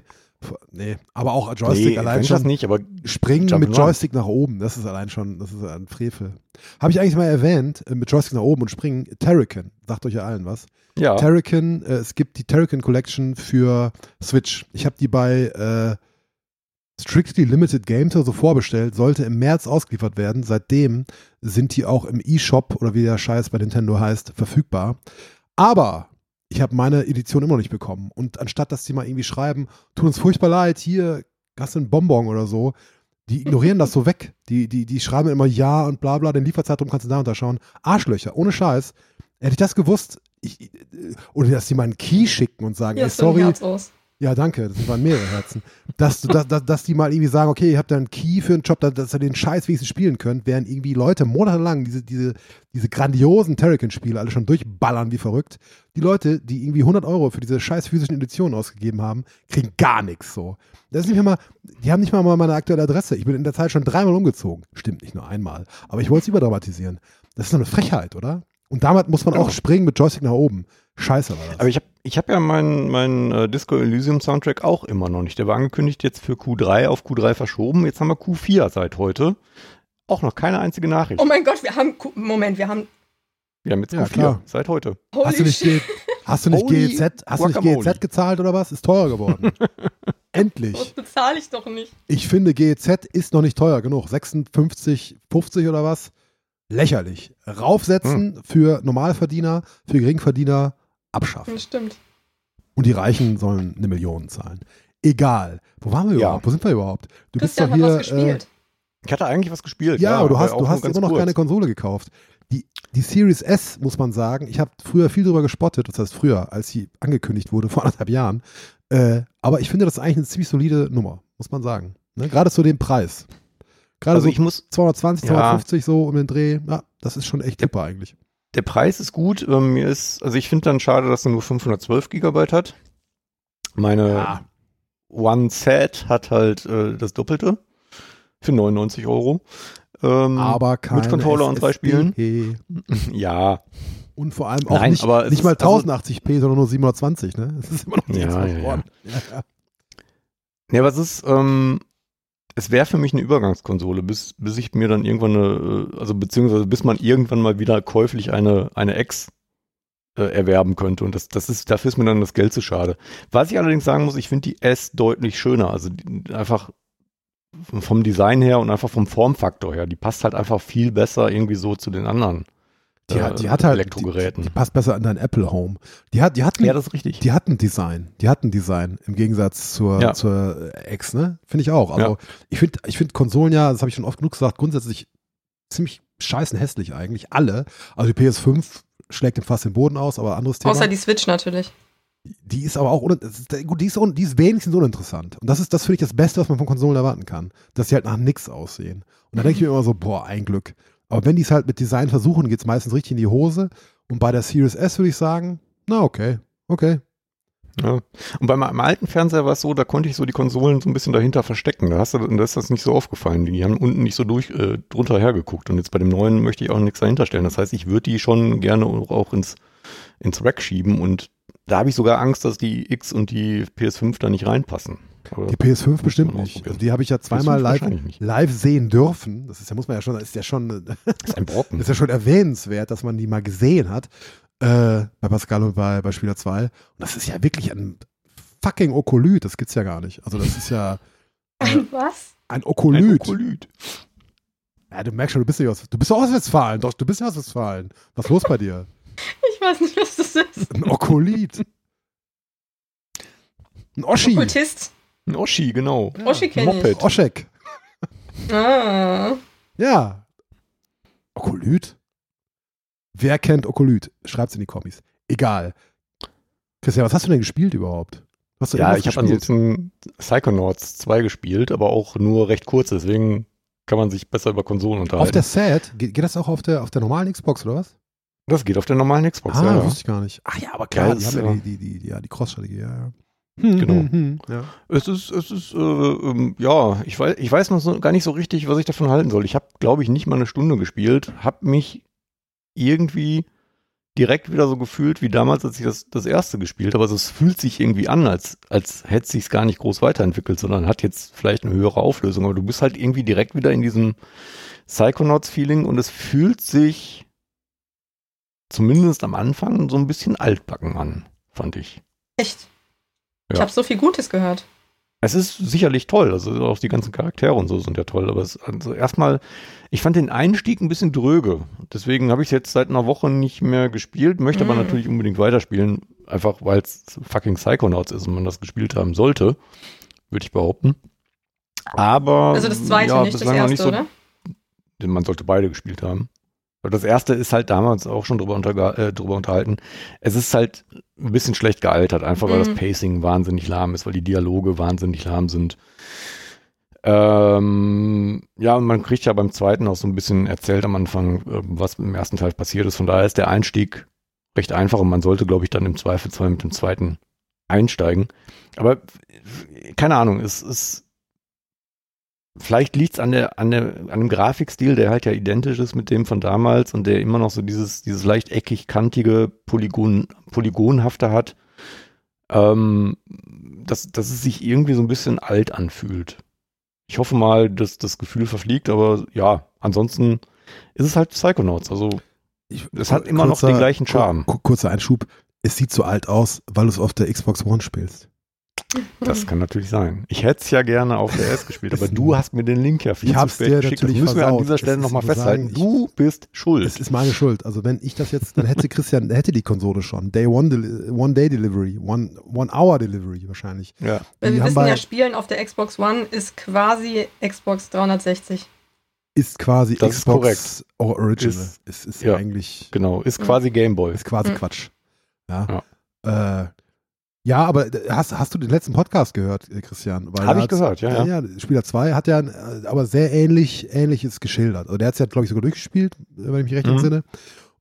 nee, aber auch Joystick nee, allein schon nicht, aber springen mit Joystick nach oben, das ist allein schon, das ist ein Frevel. Habe ich eigentlich mal erwähnt, äh, mit Joystick nach oben und springen, Terrakin, sagt euch ja allen was. ja. Terrakin, äh, es gibt die Terrakin Collection für Switch. Ich habe die bei äh, Strictly Limited Games oder so vorbestellt, sollte im März ausgeliefert werden. Seitdem sind die auch im eShop oder wie der Scheiß bei Nintendo heißt, verfügbar. Aber ich habe meine Edition immer noch nicht bekommen. Und anstatt dass die mal irgendwie schreiben, tut uns furchtbar leid, hier hast du einen Bonbon oder so, die ignorieren das so weg. Die, die, die schreiben immer ja und bla bla, den Lieferzeitraum kannst du da unterschauen. Arschlöcher, ohne Scheiß. Hätte ich das gewusst, ich, äh, oder dass die mal einen Key schicken und sagen, Hier ey, sorry. Ja, danke, das waren mehrere Herzen. Dass, du- dass, dass, dass die mal irgendwie sagen, okay, ihr habt da einen Key für einen Job, da- dass ihr den Scheiß wenigstens spielen könnt, während irgendwie Leute monatelang diese, diese, diese grandiosen Terrakin-Spiele alle schon durchballern wie verrückt. Die Leute, die irgendwie 100 Euro für diese scheiß physischen Editionen ausgegeben haben, kriegen gar nichts so. Das ist nicht mal, die haben nicht mal meine aktuelle Adresse. Ich bin in der Zeit schon dreimal umgezogen. Stimmt nicht nur einmal. Aber ich wollte es überdramatisieren. Das ist doch eine Frechheit, oder? Und damit muss man auch springen mit Joystick nach oben. Scheiße war das. Aber ich habe ich hab ja meinen mein, äh, Disco Elysium Soundtrack auch immer noch nicht. Der war angekündigt jetzt für Q3 auf Q3 verschoben. Jetzt haben wir Q4 seit heute. Auch noch keine einzige Nachricht. Oh mein Gott, wir haben. Moment, wir haben. Wir haben jetzt Ja, Q4 klar. seit heute. Holy Hast du nicht, shit. G hast du nicht GEZ, hast du nicht. GEZ gezahlt oder was? Ist teuer geworden. *laughs* Das Endlich. bezahle ich doch nicht. Ich finde, GEZ ist noch nicht teuer genug. 56, 50 oder was? Lächerlich. Raufsetzen Hm. für Normalverdiener, für Geringverdiener abschaffen. Das stimmt. Und die Reichen sollen eine Million zahlen. Egal. Wo waren wir Ja. überhaupt? Wo sind wir überhaupt? Du Christian bist hat doch was hier. Äh, gespielt. Ich hatte eigentlich was gespielt. ja, aber du hast, du nur hast immer noch kurz. keine Konsole gekauft. Die, die Series S, muss man sagen, ich habe früher viel drüber gespottet, das heißt früher, als sie angekündigt wurde, *laughs* vor anderthalb Jahren. Äh, aber ich finde das ist eigentlich eine ziemlich solide Nummer, muss man sagen. Ne? Gerade zu dem Preis. Gerade Also so ich muss, 220, Ja. 250 so um den Dreh, ja, das ist schon echt super eigentlich. Der Preis ist gut. Ähm, mir ist, also ich finde dann schade, dass er nur 512 Gigabyte hat. Meine Ja. One Set hat halt äh, das Doppelte für 99 Euro. Ähm, Aber keine mit Controller und drei Spielen. SSD. *laughs* Ja, Und vor allem auch Nein, nicht, aber nicht mal ist- also- 1080p, sondern nur 720, ne? *laughs* Das ist immer noch nicht Ja, ja, *laughs* ja. Ja, ja. Ja, aber es ist, ähm, es wäre für mich eine Übergangskonsole, bis, bis ich mir dann irgendwann eine, äh, also beziehungsweise bis man irgendwann mal wieder käuflich eine, eine X äh, erwerben könnte. Und das, das ist, dafür ist mir dann das Geld zu schade. Was ich allerdings sagen muss, ich finde die S deutlich schöner. Also die, einfach vom Design her und einfach vom Formfaktor her. Die passt halt einfach viel besser irgendwie so zu den anderen Die, äh, hat, die hat halt, Elektrogeräten. Die, die passt besser an dein Apple Home. Die hat, die hat, ja, das ist richtig. die hat ein Design. Die hat ein Design im Gegensatz zur, Ja. zur X, ne? Finde ich auch. Also Ja. ich finde, ich finde Konsolen ja, das habe ich schon oft genug gesagt, grundsätzlich ziemlich scheißen hässlich eigentlich. Alle. Also die PS5 schlägt dem fast den Boden aus, aber anderes Thema. Außer die Switch natürlich. die ist aber auch, gut, die ist, un, die ist wenigstens uninteressant. Und das ist, das finde ich das Beste, was man von Konsolen erwarten kann. Dass sie halt nach nix aussehen. Und da denke ich mir immer so, boah, ein Glück. Aber wenn die es halt mit Design versuchen, geht es meistens richtig in die Hose. Und bei der Series S würde ich sagen, na okay, okay. Ja. Und beim, beim alten Fernseher war es so, da konnte ich so die Konsolen so ein bisschen dahinter verstecken. Da, hast du, da ist das nicht so aufgefallen. Die haben unten nicht so durch, äh, drunter hergeguckt. Und jetzt bei dem neuen möchte ich auch nichts dahinter stellen. Das heißt, ich würde die schon gerne auch ins, ins Rack schieben. Und da habe ich sogar Angst, dass die X und die PS5 da nicht reinpassen. Aber Die PS5 bestimmt nicht. Also die habe ich ja zweimal PS5 live, nicht. live sehen dürfen. Das ist ja, muss man ja schon, ist ja schon, *laughs* das ist ein Brocken. ist ja schon erwähnenswert, dass man die mal gesehen hat. Äh, bei Pascal und bei, bei Spieler 2. Und das ist ja wirklich ein fucking Okolyt. Das gibt's ja gar nicht. Also das ist ja Was? ein Ein Okolyt. Okolyt. Ja, du merkst schon, du bist ja aus, du bist doch aus Westfalen. Doch, du bist ja aus Westfalen. Was ist los bei dir? Ich weiß nicht, was das ist. Ein Okolyt. Ein Oschi. Kultist. Ein Oschi, genau. Ja. Oschi kenne ich. Moped. Oschek. Ah. Ja. Okolyt? Wer kennt Okolyt? Schreibt's in die Kommis. Egal. Christian, was hast du denn gespielt überhaupt? Hast du Ja, ich habe ansonsten Psychonauts 2 gespielt, aber auch nur recht kurz, deswegen kann man sich besser über Konsolen unterhalten. Auf der Set? Geht, geht das auch auf der, auf der normalen Xbox oder was? das geht auf der normalen Xbox, ah, ja, ja. wusste ich gar nicht. Ach ja, aber klar, Ja, die ja die, die, die, ja, die Cross-Strategie, ja, ja. Hm, Genau. hm, hm, ja. Es ist, es ist, äh, ähm, ja, ich weiß, ich weiß noch so, gar nicht so richtig, was ich davon halten soll. Ich habe, glaube ich, nicht mal eine Stunde gespielt, habe mich irgendwie direkt wieder so gefühlt wie damals, als ich das, das erste gespielt habe. Also es fühlt sich irgendwie an, als, als hätte es sich gar nicht groß weiterentwickelt, sondern hat jetzt vielleicht eine höhere Auflösung. Aber du bist halt irgendwie direkt wieder in diesem Psychonauts-Feeling und es fühlt sich zumindest am Anfang so ein bisschen altbacken an, fand ich. Echt? Ich Ja. habe so viel Gutes gehört. Es ist sicherlich toll, also auch die ganzen Charaktere und so sind ja toll, aber es, also erstmal, ich fand den Einstieg ein bisschen dröge. Deswegen habe ich jetzt seit einer Woche nicht mehr gespielt, möchte aber Mhm. natürlich unbedingt weiterspielen, einfach weil es fucking Psychonauts ist und man das gespielt haben sollte, würde ich behaupten. Aber Also das zweite, ja, nicht das bislang noch erste, oder? man sollte beide gespielt haben. Das erste ist halt damals auch schon drüber, unter, äh, drüber unterhalten. Es ist halt ein bisschen schlecht gealtert, einfach weil Mhm. das Pacing wahnsinnig lahm ist, weil die Dialoge wahnsinnig lahm sind. Ähm, ja, und man kriegt ja beim zweiten auch so ein bisschen erzählt am Anfang, äh, was im ersten Teil passiert ist. Von daher ist der Einstieg recht einfach und man sollte, glaube ich, dann im Zweifelsfall mit dem zweiten einsteigen. Aber keine Ahnung, es ist Vielleicht liegt es an, der, an, der, an dem Grafikstil, der halt ja identisch ist mit dem von damals und der immer noch so dieses, dieses leicht eckig kantige Polygon, Polygonhafte hat, ähm, dass, dass es sich irgendwie so ein bisschen alt anfühlt. Ich hoffe mal, dass das Gefühl verfliegt, aber ja, ansonsten ist es halt Psychonauts. Also Ich, Es hat immer noch den gleichen Charme. kur- Kurzer Einschub. Es sieht so alt aus, weil du es auf der Xbox One spielst. Das kann natürlich sein. Ich hätte es ja gerne auf der S gespielt, aber du hast mir den Link ja viel Ich zu spät dir geschickt. Das natürlich müssen wir an dieser Stelle ist- nochmal ich muss festhalten. sagen, du bist schuld. Es ist meine Schuld. Also wenn ich das jetzt, dann hätte Christian, hätte die Konsole schon. Day One, One Day Delivery, One, One Hour Delivery wahrscheinlich. ja. Weil wir wissen bei- ja, Spielen auf der Xbox One ist quasi Xbox 360. Ist quasi Das ist Xbox Original. Ist- Ist, ist, ja. eigentlich Genau, ist quasi Gameboy. ist quasi Mhm. Quatsch. Ja. Ja. Äh, ja, aber äh, hast, hast du den letzten Podcast gehört, äh, Christian? Habe da ich gehört, ja, ja. ja. Spieler 2 hat ja äh, aber sehr ähnlich, ähnliches geschildert. Also der hat es ja, glaube ich, sogar durchgespielt, äh, wenn ich mich recht Mhm. entsinne.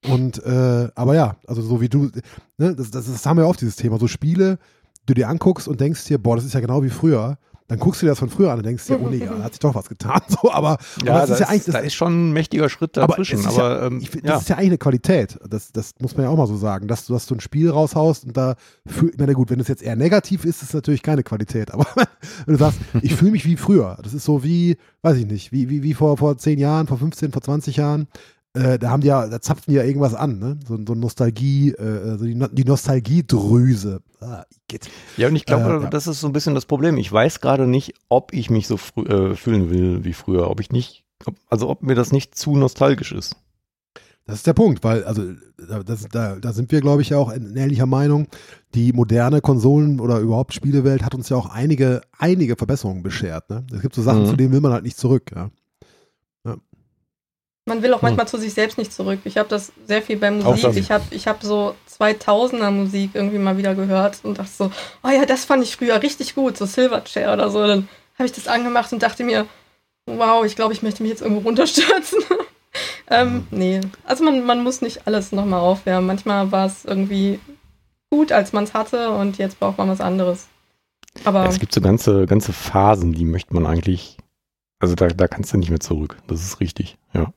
Und, äh, aber ja, also so wie du, ne, das, das, das haben wir oft, dieses Thema. So Spiele, du dir anguckst und denkst dir, boah, das ist ja genau wie früher. Dann guckst du dir das von früher an und denkst dir, oh nee, da hat sich doch was getan. *laughs* So, aber, Ja, aber das da ist ja eigentlich, da das, ist schon ein mächtiger Schritt dazwischen. Aber, ist ja, ähm, ich, find, ja. das ist ja eigentlich eine Qualität. Das, das muss man ja auch mal so sagen, dass du, dass du ein Spiel raushaust und da, fühl, ich meine, gut, wenn es jetzt eher negativ ist, ist es natürlich keine Qualität. *laughs* Aber wenn du sagst, ich fühle mich wie früher, das ist so wie, weiß ich nicht, wie, wie, wie vor, vor 10 Jahren, vor 15, vor 20 Jahren. Äh, da haben die ja, da zapfen die ja irgendwas an, ne? So, so Nostalgie, äh, so die, No- die Nostalgiedrüse. Ah, geht. ja, und ich glaube, Äh, ja. das ist so ein bisschen das Problem. Ich weiß gerade nicht, ob ich mich so äh, fühlen will wie früher. Ob ich nicht, ob, also ob mir das nicht zu nostalgisch ist. Das ist der Punkt, weil, also, da, das, da, da sind wir, glaube ich, auch in ähnlicher Meinung. Die moderne Konsolen- oder überhaupt Spielewelt hat uns ja auch einige, einige Verbesserungen beschert. Ne? Es gibt so Sachen, Mhm. zu denen will man halt nicht zurück. Ja? Man will auch Hm. manchmal zu sich selbst nicht zurück. Ich habe das sehr viel bei Musik. Ich habe ich hab so 2000er Musik irgendwie mal wieder gehört und dachte so, oh ja, das fand ich früher richtig gut, so Silverchair oder so. Dann habe ich das angemacht und dachte mir, wow, ich glaube, ich möchte mich jetzt irgendwo runterstürzen. *laughs* ähm, nee, also man, man muss nicht alles nochmal aufwärmen. Manchmal war es irgendwie gut, als man es hatte und jetzt braucht man was anderes. Aber Ja, es gibt so ganze, ganze Phasen, die möchte man eigentlich, also da, da kannst du nicht mehr zurück. Das ist richtig, ja.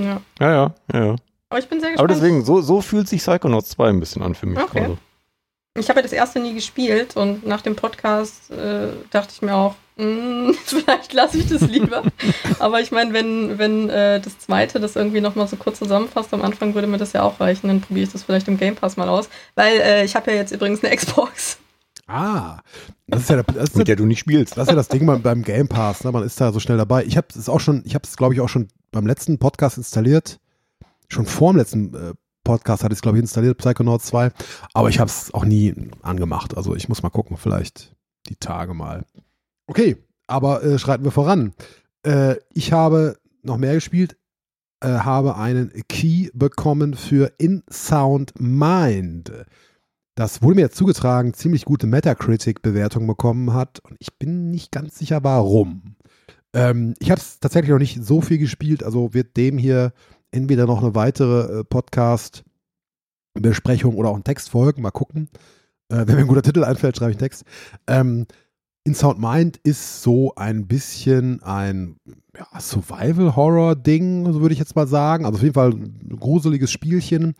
Ja. Ja, ja, ja, ja. aber ich bin sehr gespannt. Aber deswegen, so, so fühlt sich Psychonauts 2 ein bisschen an für mich Okay. gerade. Ich habe ja das erste nie gespielt und nach dem Podcast äh, dachte ich mir auch, mm, *laughs* vielleicht lasse ich das lieber. *laughs* Aber ich meine, wenn, wenn äh, das zweite das irgendwie nochmal so kurz zusammenfasst am Anfang, würde mir das ja auch reichen. Dann probiere ich das vielleicht im Game Pass mal aus. Weil äh, ich habe ja jetzt übrigens eine *laughs* Xbox. Ah, das ist ja, der, das ist Mit der du nicht spielst. das ist ja das Ding beim, beim Game Pass. Ne? Man ist da so schnell dabei. Ich habe es auch schon, ich habe es glaube ich auch schon beim letzten Podcast installiert. Schon vor dem letzten äh, Podcast hatte ich es glaube ich installiert, Psychonauts 2. Aber ich habe es auch nie angemacht. Also ich muss mal gucken, vielleicht die Tage mal. Okay, aber äh, schreiten wir voran. Äh, ich habe noch mehr gespielt, äh, habe einen Key bekommen für In Sound Mind. Das wurde mir zugetragen, ziemlich gute Metacritic-Bewertung bekommen hat und ich bin nicht ganz sicher, warum. Ähm, ich habe es tatsächlich noch nicht so viel gespielt, also wird dem hier entweder noch eine weitere äh, Podcast-Besprechung oder auch ein Text folgen. Mal gucken. Äh, wenn mir ein guter Titel einfällt, schreibe ich einen Text. Ähm, in Sound Mind ist so ein bisschen ein ja, Survival-Horror-Ding, so würde ich jetzt mal sagen. Also auf jeden Fall ein gruseliges Spielchen.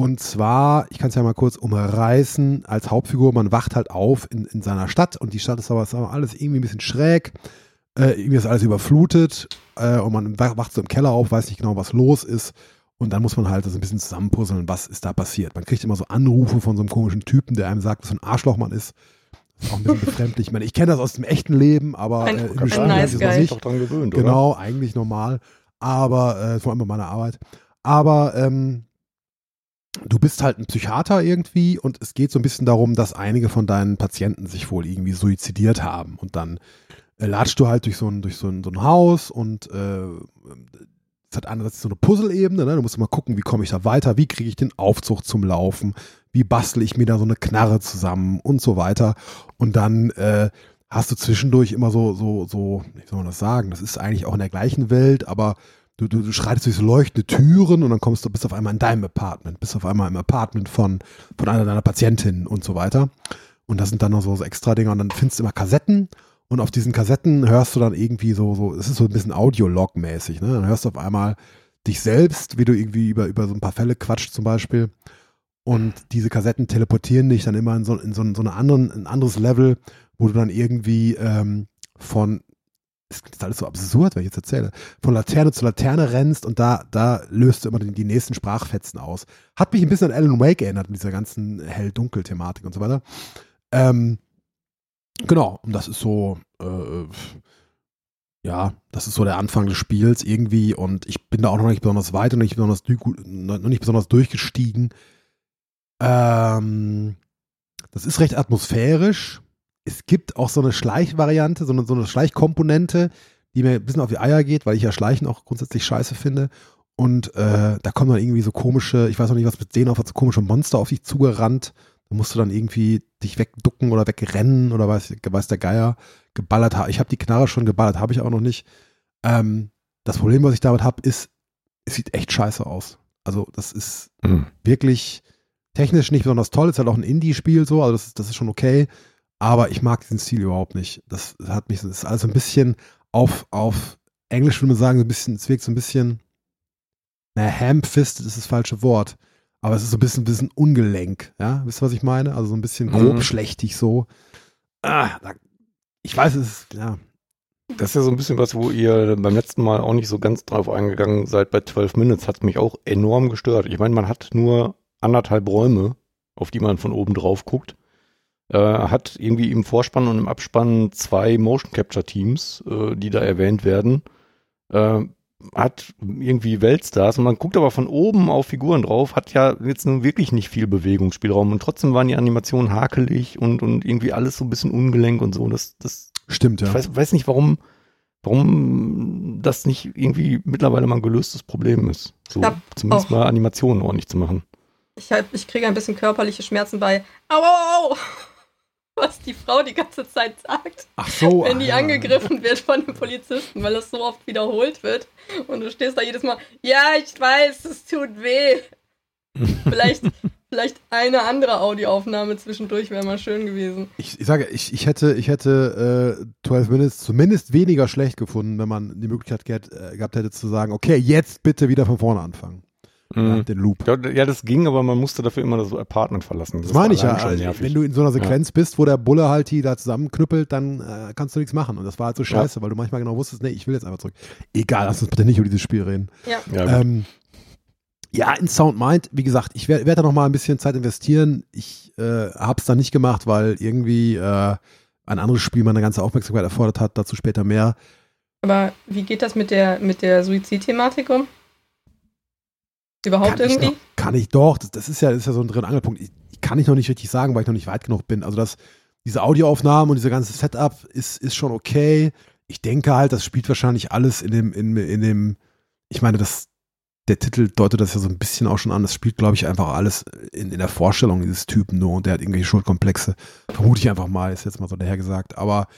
Und zwar, ich kann es ja mal kurz umreißen, als Hauptfigur, man wacht halt auf in, in seiner Stadt und die Stadt ist aber, ist aber alles irgendwie ein bisschen schräg. Äh, irgendwie ist alles überflutet äh, und man wa- wacht so im Keller auf, weiß nicht genau, was los ist. Und dann muss man halt so ein bisschen zusammenpuzzeln, was ist da passiert. Man kriegt immer so Anrufe von so einem komischen Typen, der einem sagt, dass ein Arschloch man ist. Das ist auch ein bisschen *laughs* befremdlich. Ich meine, ich kenne das aus dem echten Leben, aber äh, im Spiel nice ist das nicht. doch dran gewöhnt, oder? Genau, eigentlich normal. Aber, äh, vor allem bei meiner Arbeit. Aber ähm, du bist halt ein Psychiater irgendwie und es geht so ein bisschen darum, dass einige von deinen Patienten sich wohl irgendwie suizidiert haben. Und dann äh, latschst du halt durch so ein, durch so ein, so ein Haus und äh, es hat einerseits so eine Puzzle-Ebene, ne? du musst mal gucken, wie komme ich da weiter, wie kriege ich den Aufzug zum Laufen, wie bastel ich mir da so eine Knarre zusammen und so weiter. Und dann äh, hast du zwischendurch immer so, so, so, wie soll man das sagen, das ist eigentlich auch in der gleichen Welt, aber du, du, du schreitest durch so leuchtende Türen und dann kommst du, bist auf einmal in deinem Apartment, bist auf einmal im Apartment von, von einer deiner Patientinnen und so weiter. Und das sind dann noch so, so extra Dinger und dann findest du immer Kassetten und auf diesen Kassetten hörst du dann irgendwie so, so, es ist so ein bisschen Audiolog-mäßig, ne? Dann hörst du auf einmal dich selbst, wie du irgendwie über, über so ein paar Fälle quatscht zum Beispiel. Und diese Kassetten teleportieren dich dann immer in so, in so, so eine anderen, ein anderes Level, wo du dann irgendwie ähm, von, das ist alles so absurd, wenn ich jetzt erzähle, von Laterne zu Laterne rennst und da, da löst du immer die, die nächsten Sprachfetzen aus. Hat mich ein bisschen an Alan Wake erinnert, mit dieser ganzen Hell-Dunkel-Thematik und so weiter. Ähm, genau, und das ist so, äh, ja, das ist so der Anfang des Spiels irgendwie und ich bin da auch noch nicht besonders weit und nicht besonders, noch nicht besonders durchgestiegen. Ähm, das ist recht atmosphärisch. Es gibt auch so eine Schleichvariante, so eine, so eine Schleichkomponente, die mir ein bisschen auf die Eier geht, weil ich ja Schleichen auch grundsätzlich scheiße finde. Und äh, da kommen dann irgendwie so komische, ich weiß noch nicht, was mit denen auf, so komische Monster auf dich zugerannt. Da musst du dann irgendwie dich wegducken oder wegrennen oder weiß, weiß der Geier geballert. Ich habe die Knarre schon geballert, habe ich auch noch nicht. Ähm, das Problem, was ich damit habe, ist, es sieht echt scheiße aus. Also das ist Hm. wirklich technisch nicht besonders toll. Ist halt auch ein Indie-Spiel so, also das ist, das ist schon okay. Aber ich mag diesen Stil überhaupt nicht. Das hat mich, das ist alles so ein bisschen auf, auf Englisch würde man sagen, so ein bisschen, es wirkt so ein bisschen, naja, ham-fisted ist das falsche Wort. Aber es ist so ein bisschen, ein bisschen ungelenk, ja? Wisst ihr, was ich meine? Also so ein bisschen Mhm. grobschlächtig so. Ah, ich weiß, es ist, ja. Das ist ja so ein bisschen was, wo ihr beim letzten Mal auch nicht so ganz drauf eingegangen seid bei 12 Minutes, hat mich auch enorm gestört. Ich meine, man hat nur anderthalb Räume, auf die man von oben drauf guckt. Äh, hat irgendwie im Vorspann und im Abspann zwei Motion Capture Teams, äh, die da erwähnt werden. Äh, hat irgendwie Weltstars und man guckt aber von oben auf Figuren drauf, hat ja jetzt nun wirklich nicht viel Bewegungsspielraum und trotzdem waren die Animationen hakelig und, und irgendwie alles so ein bisschen ungelenk und so. Das, das Stimmt, ja. ich weiß, weiß nicht, warum, warum das nicht irgendwie mittlerweile mal ein gelöstes Problem ist. So, Ja, zumindest auch. mal Animationen ordentlich zu machen. Ich, hab, ich kriege ein bisschen körperliche Schmerzen bei Au, au, au! Was die Frau die ganze Zeit sagt, Ach so. wenn die ah, angegriffen wird von den Polizisten, weil das so oft wiederholt wird. Und du stehst da jedes Mal, ja, ich weiß, es tut weh. Vielleicht, *laughs* vielleicht eine andere Audioaufnahme zwischendurch wäre mal schön gewesen. Ich, ich sage, ich, ich hätte, ich hätte äh, 12 Minutes zumindest weniger schlecht gefunden, wenn man die Möglichkeit gehabt, äh, gehabt hätte zu sagen, okay, jetzt bitte wieder von vorne anfangen. Mhm. ja, den Loop. Ja, ja, das ging, aber man musste dafür immer das Apartment verlassen. Das meine ich ja. Also, wenn du in so einer Sequenz bist, wo der Bulle halt die da zusammenknüppelt, dann äh, kannst du nichts machen. Und das war halt so scheiße, weil du manchmal genau wusstest, nee, ich will jetzt einfach zurück. Egal, lass uns bitte nicht über dieses Spiel reden. Ja. ja. Ähm, ja, in Sound Mind, wie gesagt, ich werde werd da noch mal ein bisschen Zeit investieren. Ich äh, habe es dann nicht gemacht, weil irgendwie äh, ein anderes Spiel meine ganze Aufmerksamkeit erfordert hat. Dazu später mehr. Aber wie geht das mit der, mit der Suizidthematik um? Überhaupt kann ich, irgendwie? noch, kann ich doch. Das, das, ist ja, das ist ja so ein drin Angelpunkt. Ich, ich kann ich noch nicht richtig sagen, weil ich noch nicht weit genug bin. Also das, diese Audioaufnahmen und diese ganze Setup ist, ist schon okay. Ich denke halt, das spielt wahrscheinlich alles in dem, in, in dem, ich meine, das, der Titel deutet das ja so ein bisschen auch schon an. Das spielt, glaube ich, einfach alles in, in der Vorstellung dieses Typen nur und der hat irgendwelche Schuldkomplexe. Vermute ich einfach mal, ist jetzt mal so dahergesagt. Aber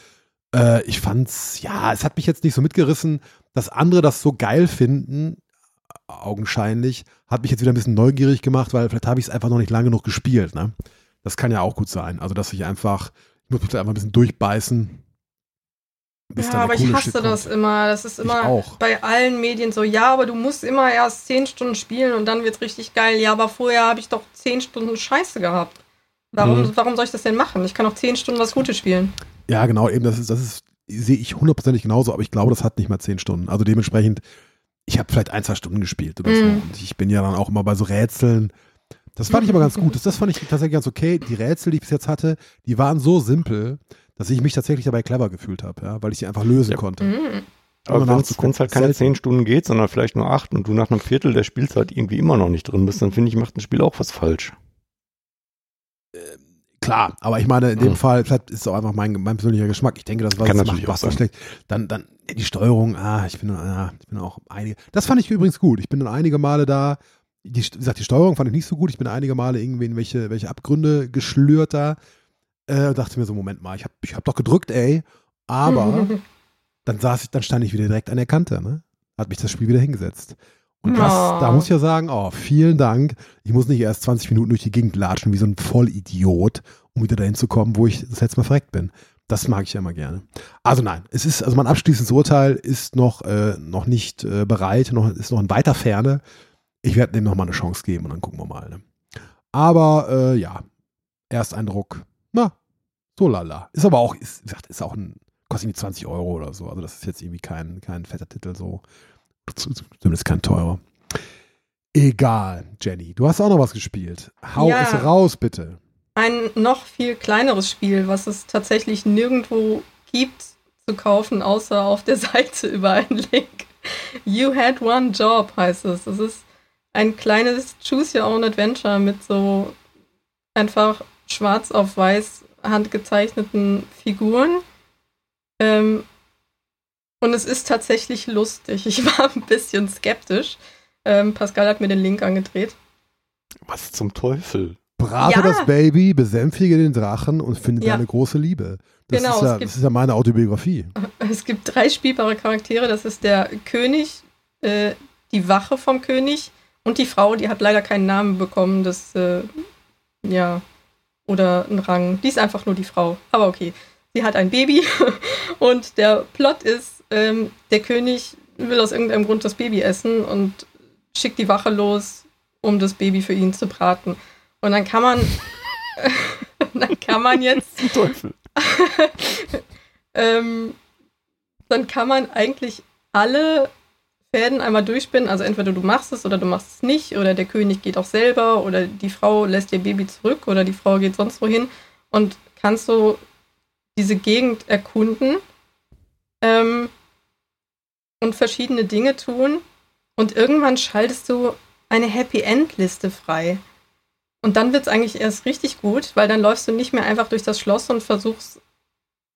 äh, ich fand's, ja, es hat mich jetzt nicht so mitgerissen, dass andere das so geil finden, augenscheinlich, hat mich jetzt wieder ein bisschen neugierig gemacht, weil vielleicht habe ich es einfach noch nicht lange genug gespielt. Ne? Das kann ja auch gut sein. Also, dass ich einfach, ich muss mich einfach ein bisschen durchbeißen. Ja, aber ich hasse Shit das kommt. immer. Das ist immer auch. bei allen Medien so, ja, aber du musst immer erst 10 Stunden spielen und dann wird's richtig geil. Ja, aber vorher habe ich doch 10 Stunden Scheiße gehabt. Warum, Mhm. warum soll ich das denn machen? Ich kann auch 10 Stunden was Gutes spielen. Ja, genau, eben, das ist, das ist, sehe ich hundertprozentig genauso, aber ich glaube, das hat nicht mal zehn Stunden. Also dementsprechend, ich habe vielleicht ein, zwei Stunden gespielt oder so. Mhm. Und ich bin ja dann auch immer bei so Rätseln. Das fand ich aber ganz gut. Das, das fand ich tatsächlich ganz okay. Die Rätsel, die ich bis jetzt hatte, die waren so simpel, dass ich mich tatsächlich dabei clever gefühlt habe, ja, weil ich sie einfach lösen Ja. konnte. Mhm. Aber wenn es halt keine zehn Stunden geht, sondern vielleicht nur acht und du nach einem Viertel der Spielzeit irgendwie immer noch nicht drin bist, dann finde ich, macht ein Spiel auch was falsch. Klar, aber ich meine, in dem Mhm. Fall, vielleicht ist es auch einfach mein, mein persönlicher Geschmack. Ich denke, das Kann es natürlich macht, auch das schlecht. Dann, dann die Steuerung, ah, ich bin, ah, ich bin auch einige. Das fand ich übrigens gut. Ich bin dann einige Male da. Die, wie gesagt, die Steuerung fand ich nicht so gut. Ich bin einige Male irgendwie in welche, welche Abgründe geschlürt da. Äh, dachte mir so, Moment mal, ich habe ich hab doch gedrückt, ey. Aber *laughs* dann saß ich, dann stand ich wieder direkt an der Kante, ne? Hat mich das Spiel wieder hingesetzt. Und das, Oh. da muss ich ja sagen, oh, vielen Dank. Ich muss nicht erst 20 Minuten durch die Gegend latschen wie so ein Vollidiot, um wieder dahin zu kommen, wo ich das letzte Mal verreckt bin. Das mag ich ja immer gerne. Also nein, es ist, also mein abschließendes Urteil ist noch, äh, noch nicht äh, bereit, noch, ist noch in weiter Ferne. Ich werde dem noch mal eine Chance geben und dann gucken wir mal. Ne? Aber äh, ja, Ersteindruck, na, so lala. Ist aber auch, ist, ist auch ein, kostet irgendwie 20 Euro oder so. Also das ist jetzt irgendwie kein, kein fetter Titel so. Zumindest kein teurer. Egal, Jenny. Du hast auch noch was gespielt. Hau Ja. es raus, bitte. Ein noch viel kleineres Spiel, was es tatsächlich nirgendwo gibt zu kaufen, außer auf der *laughs* Seite über einen Link. You had one job heißt es. Es ist ein kleines Choose Your Own Adventure mit so einfach schwarz auf weiß handgezeichneten Figuren. Ähm, und es ist tatsächlich lustig. Ich war ein bisschen skeptisch. Ähm, Pascal hat mir den Link angedreht. Was zum Teufel? Brate Ja. das Baby, besänftige den Drachen und finde Ja. deine große Liebe. Das, Genau, ist ja, gibt- das ist ja meine Autobiografie. Es gibt drei spielbare Charaktere. Das ist der König, äh, die Wache vom König und die Frau, die hat leider keinen Namen bekommen. Das, äh, ja, oder einen Rang. Die ist einfach nur die Frau. Aber okay. Sie hat ein Baby *laughs* und der Plot ist, ähm, der König will aus irgendeinem Grund das Baby essen und schickt die Wache los, um das Baby für ihn zu braten. Und dann kann man, *laughs* dann kann man jetzt *laughs* Zum Teufel. *laughs* ähm, dann kann man eigentlich alle Fäden einmal durchspinnen. Also entweder du machst es oder du machst es nicht. Oder der König geht auch selber. Oder die Frau lässt ihr Baby zurück. Oder die Frau geht sonst wohin. Und kannst so diese Gegend erkunden ähm, und verschiedene Dinge tun. Und irgendwann schaltest du eine Happy End Liste frei. Und dann wird es eigentlich erst richtig gut, weil dann läufst du nicht mehr einfach durch das Schloss und versuchst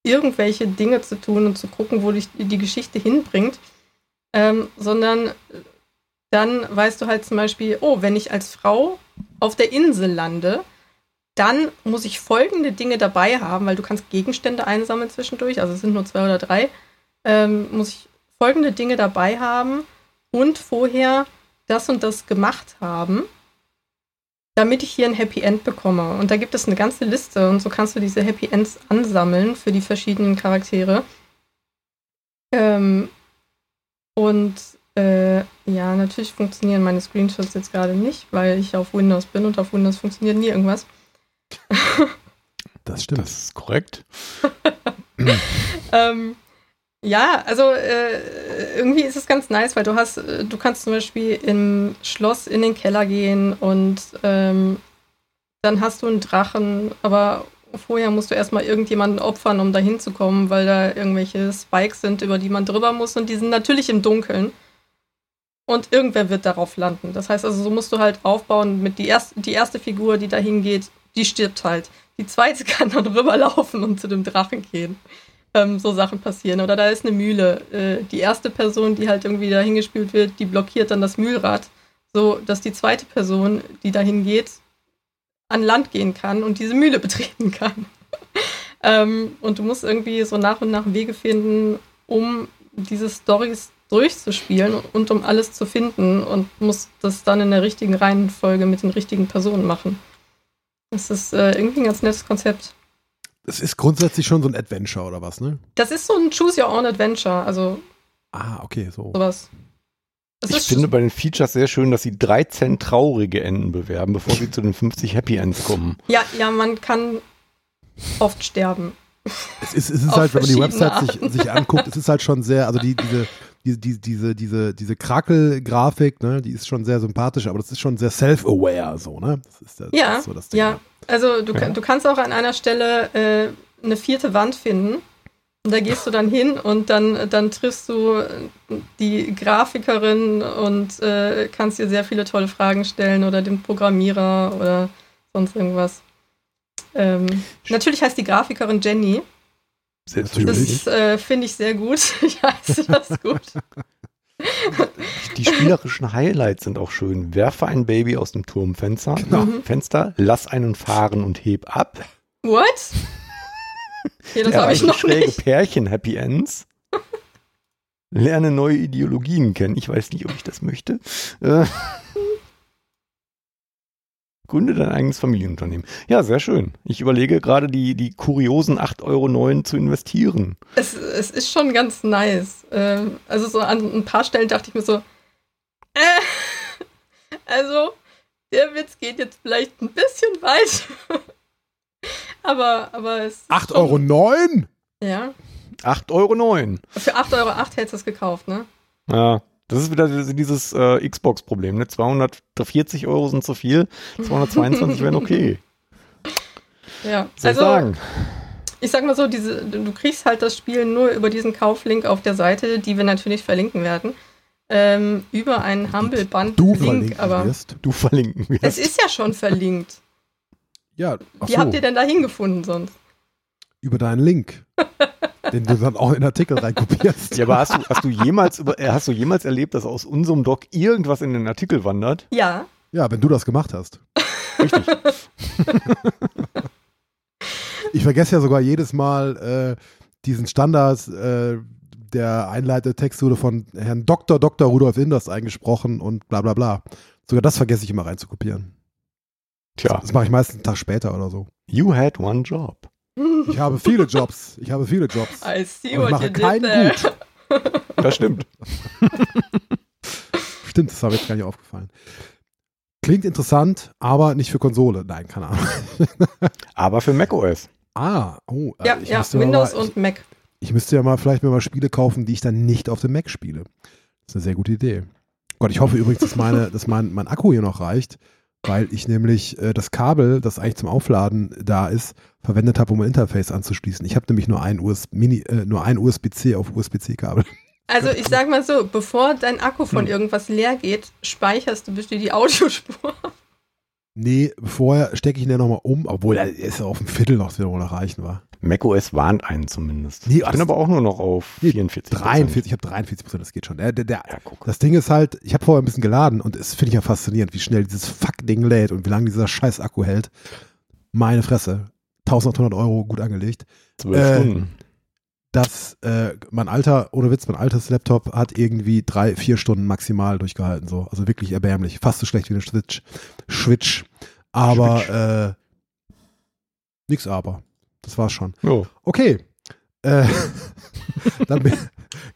irgendwelche Dinge zu tun und zu gucken, wo dich die Geschichte hinbringt, ähm, sondern dann weißt du halt zum Beispiel, oh, wenn ich als Frau auf der Insel lande, dann muss ich folgende Dinge dabei haben, weil du kannst Gegenstände einsammeln zwischendurch, also es sind nur zwei oder drei, ähm, muss ich folgende Dinge dabei haben und vorher das und das gemacht haben, damit ich hier ein Happy End bekomme. Und da gibt es eine ganze Liste und so kannst du diese Happy Ends ansammeln für die verschiedenen Charaktere. Ähm, und Äh, ja, natürlich funktionieren meine Screenshots jetzt gerade nicht, weil ich auf Windows bin und auf Windows funktioniert nie irgendwas. Das stimmt. Das ist korrekt. *laughs* Ähm, ja, also äh, irgendwie ist es ganz nice, weil du hast, äh, du kannst zum Beispiel im Schloss in den Keller gehen und ähm, dann hast du einen Drachen, aber vorher musst du erstmal irgendjemanden opfern, um da hinzukommen, weil da irgendwelche Spikes sind, über die man drüber muss und die sind natürlich im Dunkeln. Und irgendwer wird darauf landen. Das heißt also, so musst du halt aufbauen mit die erste, die erste Figur, die da hingeht, die stirbt halt. Die zweite *laughs* kann dann rüberlaufen und zu dem Drachen gehen. Ähm, so Sachen passieren. Oder da ist eine Mühle. Äh, die erste Person, die halt irgendwie da hingespielt wird, die blockiert dann das Mühlrad, so dass die zweite Person, die dahin geht, an Land gehen kann und diese Mühle *laughs* betreten kann. *laughs* ähm, und du musst irgendwie so nach und nach Wege finden, um diese Stories durchzuspielen und um alles zu finden und musst das dann in der richtigen Reihenfolge mit den richtigen Personen machen. Das ist äh, irgendwie ein ganz nettes Konzept. Es ist grundsätzlich schon so ein Adventure oder was, ne? Das ist so ein Choose Your Own Adventure, also Ah, okay, so. sowas. Das Ich finde bei den Features sehr schön, dass sie 13 traurige Enden bewerben, bevor sie zu den 50 Happy Ends kommen. ja, ja, man kann oft sterben. Es ist, es ist halt, wenn man die Website sich, sich anguckt, es ist halt schon sehr, also die, diese, diese, diese, diese, diese, diese Krakel-Grafik, ne, die ist schon sehr sympathisch, aber das ist schon sehr self-aware, so, ne? Das ist, das Ja, ist so das Ding. Ja, also du, Ja. du kannst auch an einer Stelle äh, eine vierte Wand finden. Und da gehst du dann hin und dann, dann triffst du die Grafikerin und äh, kannst ihr sehr viele tolle Fragen stellen oder den Programmierer oder sonst irgendwas. Ähm, natürlich heißt die Grafikerin Jenny. Natürlich. Das äh, finde ich sehr gut. *laughs* Ich heiße das gut. Die spielerischen Highlights sind auch schön. Werfe ein Baby aus dem Turmfenster, Genau. Fenster, lass einen fahren und heb ab. What? *laughs* Okay, das habe ich Erreiche noch schräge nicht. Pärchen Happy Ends. *laughs* Lerne neue Ideologien kennen. Ich weiß nicht, ob ich das möchte. Gründe dein eigenes Familienunternehmen. Ja, sehr schön. Ich überlege gerade, die, die kuriosen 8,09 Euro zu investieren. Es, es ist schon ganz nice. Ähm, also so an ein paar Stellen dachte ich mir so, äh, *laughs* also der Witz geht jetzt vielleicht ein bisschen weit. *laughs* aber, aber es ist 8,09 schon- Euro? neun? Ja. 8,09 Euro. Für 8,08 Euro hättest du es gekauft, ne? Ja, das ist wieder dieses äh, Xbox-Problem. Ne? 240 Euro sind zu viel, 222 wären okay. *laughs* Ja. Soll ich also sagen. ich sag mal so, diese, du kriegst halt das Spiel nur über diesen Kauflink auf der Seite, die wir natürlich verlinken werden. Ähm, über einen Humble Bundle Du Link, verlinken aber wirst. Du verlinken wir. es ist ja schon verlinkt. Ja, ach Wie so, habt ihr denn da hingefunden sonst? über deinen Link, *laughs* den du dann auch in Artikel reinkopierst. Ja, aber hast du, hast du jemals über, äh, hast du jemals erlebt, dass aus unserem Doc irgendwas in den Artikel wandert? Ja, Ja, wenn du das gemacht hast. Richtig. Ich vergesse ja sogar jedes Mal äh, diesen Standard, äh, der Einleitertext wurde von Herrn Dr. Dr. Rudolf Inders eingesprochen und bla bla bla. Sogar das vergesse ich immer reinzukopieren. Tja, Das mache ich meistens einen Tag später oder so. you had one job. Ich habe viele Jobs. Ich habe viele Jobs. I see Und ich what mache you did keinen there. gut. Das stimmt. *laughs* Stimmt, das habe ich jetzt gar nicht aufgefallen. Klingt interessant, aber nicht für Konsole. Nein, keine Ahnung. *laughs* Aber für macOS. Ah, oh. äh, Ja, ich ja, Windows mal, und Mac. Ich, ich müsste ja mal vielleicht mir mal Spiele kaufen, die ich dann nicht auf dem Mac spiele. Das ist eine sehr gute Idee. Gott, ich hoffe übrigens, dass, meine, dass mein, mein Akku hier noch reicht, weil ich nämlich äh, das Kabel, das eigentlich zum Aufladen da ist, verwendet habe, um ein Interface anzuschließen. Ich habe nämlich nur ein, US, Mini, äh, nur ein USB-C auf USB-C-Kabel. *laughs* Also ich sag mal so, bevor dein Akku Hm. von irgendwas leer geht, speicherst du bitte die Audiospur. Nee, vorher stecke ich ihn ja nochmal um, obwohl er ist ja auf dem Viertel noch, wird wohl noch reichen, war. macOS warnt einen zumindest. Nee, ich bin aber auch nur noch auf Nee, 44. 43, ich habe 43 Prozent, das geht schon. Der, der, der, Ja. Das Ding ist halt, ich habe vorher ein bisschen geladen und es finde ich ja faszinierend, wie schnell dieses Fuck-Ding lädt und wie lange dieser scheiß Akku hält. Meine Fresse. 1800 Euro gut angelegt. Zwölf äh, Stunden. Das, äh, mein alter, ohne Witz, mein altes Laptop hat irgendwie drei, vier Stunden maximal durchgehalten. So. Also wirklich erbärmlich. Fast so schlecht wie eine Switch. Switch. Aber, äh, nix aber. Das war's schon. Jo. Okay. Äh, *laughs* dann bin,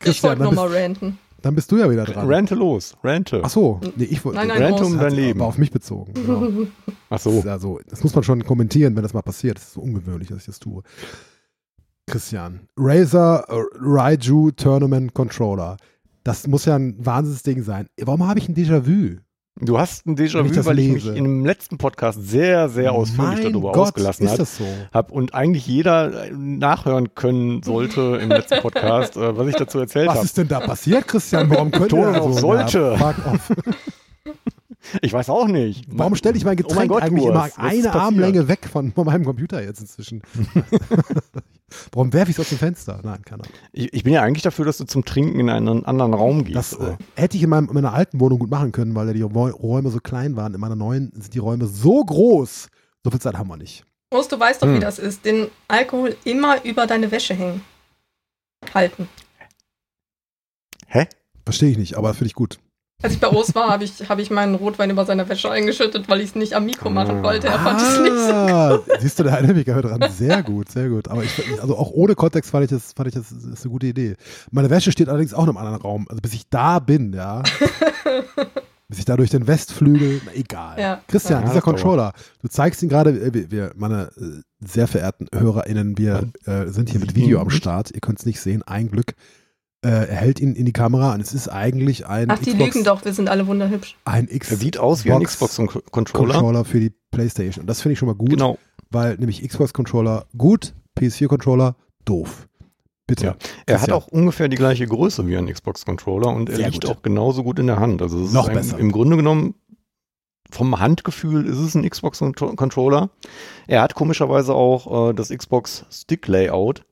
Ich wollte dann bist, nochmal ranten. Dann bist du ja wieder dran. Rente los, rente. Ach so, nee, ich wollte. Nein, nein, Rente um Das dein hat Leben. Aber auf mich bezogen. Genau. *laughs* Ach Das, so. ist also, das muss man schon kommentieren, wenn das mal passiert. Das ist so ungewöhnlich, dass ich das tue. Christian, Razer äh, Raiju Tournament Controller. Das muss ja ein Wahnsinnsding sein. Warum habe ich ein Déjà-vu? Du hast ein Déjà-vu, das weil ich mich lese. in dem letzten Podcast sehr, sehr ausführlich Mein darüber Gott, ausgelassen habe. so? Hab und eigentlich jeder äh, nachhören können sollte im letzten Podcast, äh, was ich dazu erzählt Was habe. ist denn da passiert, Christian? Warum *laughs* könnte er so? sollte. Fuck off. *laughs* Ich weiß auch nicht. Warum stelle ich mein Oh mein Getränk Gott, eigentlich Urs, immer eine? Armlänge weg von, von meinem Computer jetzt inzwischen? *laughs* Warum werfe ich es aus dem Fenster? Nein, keine Ahnung. Ich, ich bin ja eigentlich dafür, dass du zum Trinken in einen anderen Raum gehst. Das äh, hätte ich in, meinem, in meiner alten Wohnung gut machen können, weil ja die Räu- Räume so klein waren. In meiner neuen sind die Räume so groß. So viel Zeit haben wir nicht. Urs, du weißt doch, Hm. wie das ist. Den Alkohol immer über deine Wäsche hängen. Halten. Hä? Verstehe ich nicht, aber finde ich gut. Als ich bei Urs war, habe ich, hab ich meinen Rotwein über seine Wäsche eingeschüttet, weil ich es nicht am Mikro machen Ah. wollte. Er fand es nicht so. Ah, siehst du, der Dynamiker hört dran. Sehr gut, sehr gut. Aber ich, also auch ohne Kontext fand ich das, fand ich das, das ist eine gute Idee. Meine Wäsche steht allerdings auch in einem anderen Raum. Also bis ich da bin, ja. *laughs* bis ich da durch den Westflügel, na, egal. Ja. Christian, Ja, dieser. Controller, du zeigst ihn gerade, äh, wir, wir, meine äh, sehr verehrten HörerInnen, wir äh, sind hier mit Video am Start. Ihr könnt es nicht sehen, ein Glück. Äh, er hält ihn in die Kamera und es ist eigentlich ein Ach, die Xbox, lügen doch, wir sind alle wunderhübsch. ein X Er sieht aus wie ein Xbox Xbox-Controller. Controller für die Playstation. Und das finde ich schon mal gut, Genau. weil nämlich Xbox-Controller gut, PS4-Controller doof. Bitte. Ja. Er hat Christian. auch ungefähr die gleiche Größe wie ein Xbox-Controller und er Sehr liegt gut. auch genauso gut in der Hand. Also es ist Noch ein, besser. Im Grunde genommen, vom Handgefühl ist es ein Xbox-Controller. Er hat komischerweise auch äh, das Xbox Stick-Layout.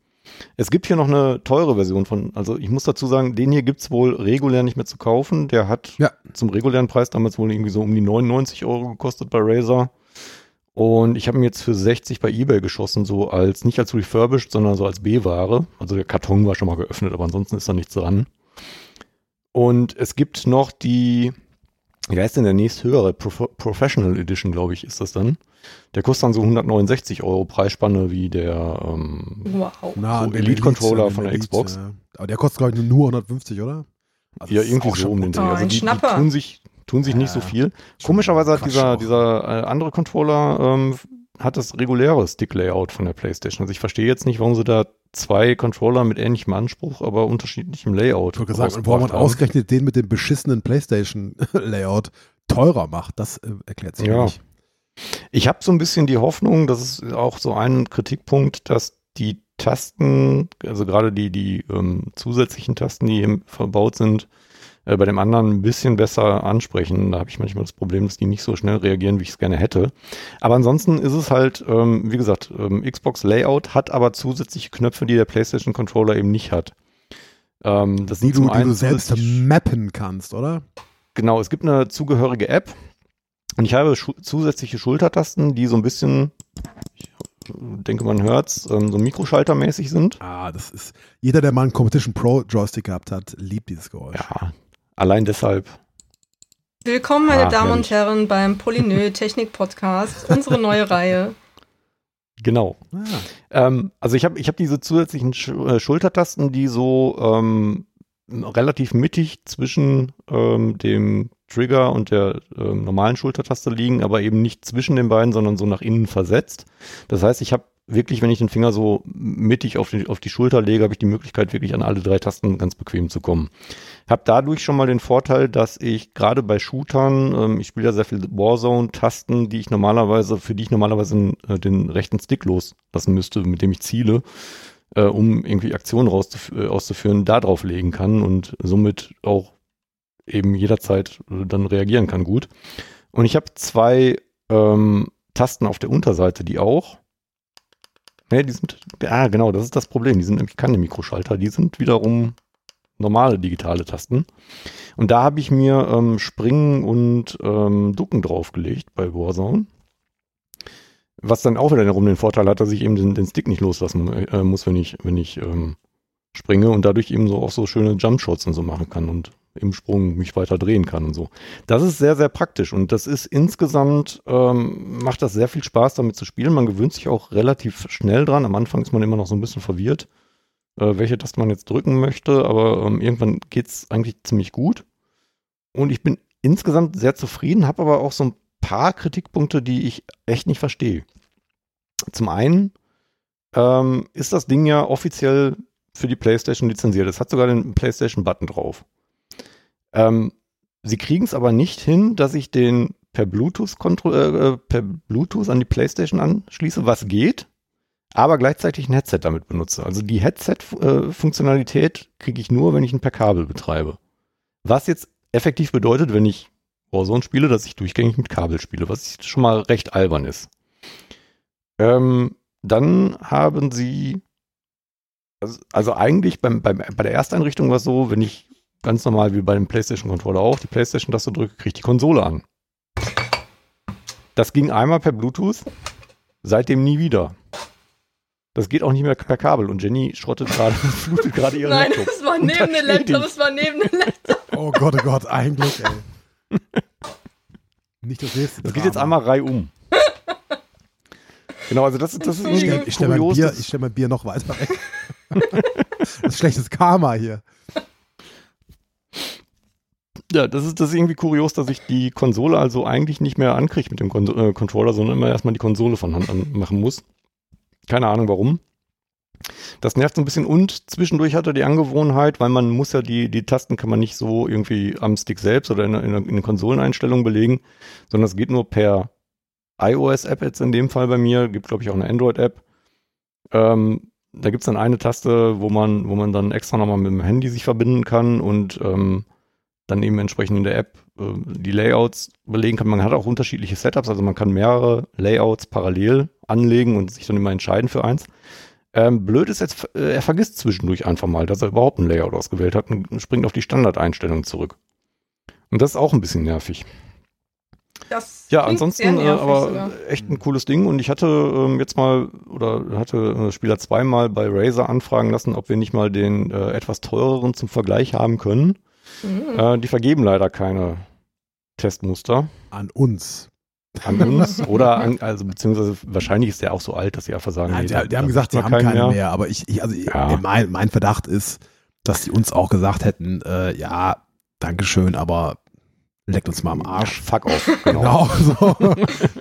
Es gibt hier noch eine teure Version von, also ich muss dazu sagen, den hier gibt's wohl regulär nicht mehr zu kaufen. Der hat Ja. zum regulären Preis damals wohl irgendwie so um die 99 Euro gekostet bei Razer. Und ich habe ihn jetzt für 60 bei eBay geschossen, so als, nicht als refurbished, sondern so als B-Ware. Also der Karton war schon mal geöffnet, aber ansonsten ist da nichts dran. Und es gibt noch die, wie heißt denn der nächsthöhere? Prof Professional Edition, glaube ich, ist das dann. Der kostet dann so 169 Euro Preisspanne wie der, ähm, Wow. Na, So Elite-Controller an den von der Elite, Xbox. ja. Aber der kostet, glaube ich, nur 150, oder? Also ja, irgendwie so schon um den Dreh. Oh, Also die, die Schnapper. tun sich, tun sich nicht so Ja, viel. Komischerweise hat Quatsch dieser, auch. dieser äh, andere Controller ähm, hat das reguläre Stick-Layout von der PlayStation. Also ich verstehe jetzt nicht, warum sie da zwei Controller mit ähnlichem Anspruch, aber unterschiedlichem Layout Ich gesagt, rausgebracht warum man haben. ausgerechnet den mit dem beschissenen PlayStation-Layout *laughs* teurer macht, das äh, erklärt sich Ja. nicht. Ich habe so ein bisschen die Hoffnung, das ist auch so ein Kritikpunkt, dass die Tasten, also gerade die, die ähm, zusätzlichen Tasten, die eben verbaut sind, äh, bei dem anderen ein bisschen besser ansprechen. Da habe ich manchmal das Problem, dass die nicht so schnell reagieren, wie ich es gerne hätte. Aber ansonsten ist es halt, ähm, wie gesagt, ähm, Xbox Layout hat aber zusätzliche Knöpfe, die der PlayStation Controller eben nicht hat. Ähm, das Die du, die du selbst mappen kannst, oder? Genau, es gibt eine zugehörige App und ich habe schu zusätzliche Schultertasten, die so ein bisschen, ich denke man hört's, ähm, so mikroschaltermäßig sind. Ah, das ist. Jeder, der mal einen Competition Pro Joystick gehabt hat, liebt dieses Geräusch. Ja, allein deshalb. Willkommen, meine Ah, Damen herrlich. und Herren, beim Polynö *laughs* Technik Podcast, unsere neue Reihe. Genau. Ah, Ähm, also ich habe ich hab diese zusätzlichen Sch äh, Schultertasten, die so ähm, relativ mittig zwischen ähm, dem Trigger und der ähm, normalen Schultertaste liegen, aber eben nicht zwischen den beiden, sondern so nach innen versetzt. Das heißt, ich habe wirklich, wenn ich den Finger so mittig auf die, auf die Schulter lege, habe ich die Möglichkeit, wirklich an alle drei Tasten ganz bequem zu kommen. Habe dadurch schon mal den Vorteil, dass ich gerade bei Shootern, ähm, ich spiele ja sehr viel Warzone-Tasten, die ich normalerweise, für die ich normalerweise äh, den rechten Stick loslassen müsste, mit dem ich ziele, äh, um irgendwie Aktionen rauszuf äh, auszuführen, da drauf legen kann und somit auch eben jederzeit äh, dann reagieren kann gut. Und ich habe zwei ähm, Tasten auf der Unterseite, die auch Ne, die sind, ah, genau, das ist das Problem. Die sind nämlich keine Mikroschalter, die sind wiederum normale digitale Tasten. Und da habe ich mir ähm, Springen und ähm, Ducken draufgelegt bei Warzone. Was dann auch wiederum den Vorteil hat, dass ich eben den, den Stick nicht loslassen äh, muss, wenn ich, wenn ich ähm, springe und dadurch eben so auch so schöne Jumpshots und so machen kann und im Sprung mich weiter drehen kann und so. Das ist sehr, sehr praktisch und das ist insgesamt, ähm, macht das sehr viel Spaß damit zu spielen. Man gewöhnt sich auch relativ schnell dran. Am Anfang ist man immer noch so ein bisschen verwirrt, äh, welche Taste man jetzt drücken möchte, aber ähm, irgendwann geht's eigentlich ziemlich gut. Und ich bin insgesamt sehr zufrieden, habe aber auch so ein paar Kritikpunkte, die ich echt nicht verstehe. Zum einen ähm, ist das Ding ja offiziell für die PlayStation lizenziert. Es hat sogar den PlayStation-Button drauf. Ähm, sie kriegen es aber nicht hin, dass ich den per Bluetooth, äh, per Bluetooth an die PlayStation anschließe, was geht, aber gleichzeitig ein Headset damit benutze. Also die Headset-Funktionalität äh, kriege ich nur, wenn ich ihn per Kabel betreibe. Was jetzt effektiv bedeutet, wenn ich Warzone spiele, dass ich durchgängig mit Kabel spiele, was schon mal recht albern ist. Ähm, dann haben sie, also, also eigentlich beim, beim, bei der Ersteinrichtung war es so, wenn ich ganz normal wie bei dem PlayStation-Controller auch die PlayStation-Taste drücke, kriege ich die Konsole an. Das ging einmal per Bluetooth, seitdem nie wieder. Das geht auch nicht mehr per Kabel und Jenny schrottet gerade, *laughs* flutet gerade ihre Nein, Laptop. es war neben dem Laptop, es war neben dem Laptop. Oh Gott, oh Gott, eigentlich, ey. *laughs* Nicht das nächste. Das geht jetzt einmal reihum. Genau, also das, das ist Ich irgendwie stelle stell mein, kurios. Bier- ich stell mein Bier noch weiter weg. *laughs* das ist schlechtes Karma hier. Ja, das ist, das ist irgendwie kurios, dass ich die Konsole also eigentlich nicht mehr ankriege mit dem Kon äh, Controller, sondern immer erstmal die Konsole von Hand anmachen muss. Keine Ahnung warum. Das nervt so ein bisschen und zwischendurch hat er die Angewohnheit, weil man muss ja die, die Tasten kann man nicht so irgendwie am Stick selbst oder in, in, in den Konsoleneinstellungen belegen, sondern es geht nur per iOS-App jetzt in dem Fall bei mir, gibt glaube ich auch eine Android-App. Ähm, da gibt's dann eine Taste, wo man, wo man dann extra nochmal mit dem Handy sich verbinden kann und ähm, dann eben entsprechend in der App äh, die Layouts belegen kann. Man hat auch unterschiedliche Setups, also man kann mehrere Layouts parallel anlegen und sich dann immer entscheiden für eins. Ähm, blöd ist jetzt, äh, er vergisst zwischendurch einfach mal, dass er überhaupt ein Layout ausgewählt hat und springt auf die Standardeinstellung zurück. Und das ist auch ein bisschen nervig. Das Ja, ansonsten äh, aber sogar. echt ein cooles Ding und ich hatte ähm, jetzt mal oder hatte äh, Spieler zweimal bei Razer anfragen lassen, ob wir nicht mal den äh, etwas teureren zum Vergleich haben können. Mhm. Äh, die vergeben leider keine Testmuster An uns. an uns oder an, *laughs* also beziehungsweise wahrscheinlich ist der auch so alt, dass sie einfach sagen, Nein, nee, die, da- die haben gesagt, sie haben keinen keinen mehr. aber ich, ich also Ja. mein, mein Verdacht ist, dass die uns auch gesagt hätten, äh, ja, Dankeschön, aber leckt uns mal am Arsch. Fuck off, *laughs* genau. Genau, so.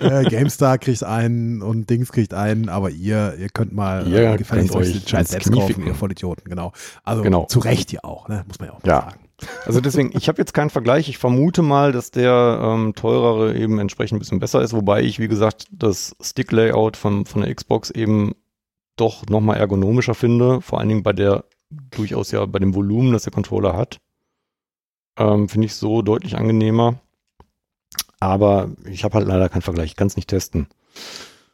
*laughs* äh, GameStar kriegt einen und Dings kriegt einen, aber ihr, ihr könnt mal Ihr äh, gefälligst euch den Scheiß selbst kaufen, ihr Vollidioten, genau. Also Genau. zu Recht ja auch, ne? muss man ja auch mal Ja. sagen. Also deswegen, ich habe jetzt keinen Vergleich. Ich vermute mal, dass der ähm, teurere eben entsprechend ein bisschen besser ist, wobei ich, wie gesagt, das Stick-Layout von, von der Xbox eben doch nochmal ergonomischer finde, vor allen Dingen bei der durchaus ja bei dem Volumen, das der Controller hat. Ähm, finde ich so deutlich angenehmer. Aber ich habe halt leider keinen Vergleich. Ich kann es nicht testen.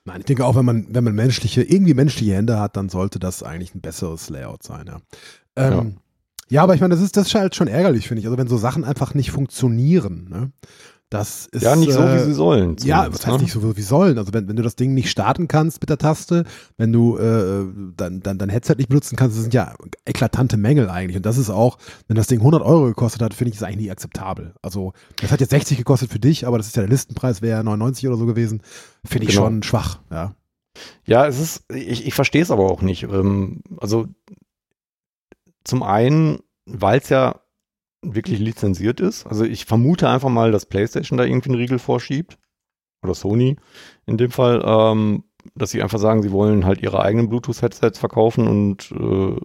Nein, ich denke auch, wenn man, wenn man menschliche, irgendwie menschliche Hände hat, dann sollte das eigentlich ein besseres Layout sein, ja. Ähm, ja. Aber ich meine, das ist, das ist halt schon ärgerlich, finde ich. Also wenn so Sachen einfach nicht funktionieren, ne? Das ist. ja, nicht so, äh, wie sie sollen. Ja, was heißt ne? nicht so wie sollen? Also wenn, wenn du das Ding nicht starten kannst mit der Taste, wenn du äh, dann, dann dein Headset nicht benutzen kannst, das sind ja eklatante Mängel eigentlich. Und das ist auch, wenn das Ding 100 Euro gekostet hat, finde ich das eigentlich nicht akzeptabel. Also das hat jetzt 60 gekostet für dich, aber das ist ja der Listenpreis, wäre 99 oder so gewesen. Finde ich Genau. schon schwach, ja. Ja, es ist, ich, ich verstehe es aber auch nicht. Ähm, also zum einen, weil es ja wirklich lizenziert ist. Also ich vermute einfach mal, dass PlayStation da irgendwie einen Riegel vorschiebt. Oder Sony in dem Fall, ähm, dass sie einfach sagen, sie wollen halt ihre eigenen Bluetooth-Headsets verkaufen und äh,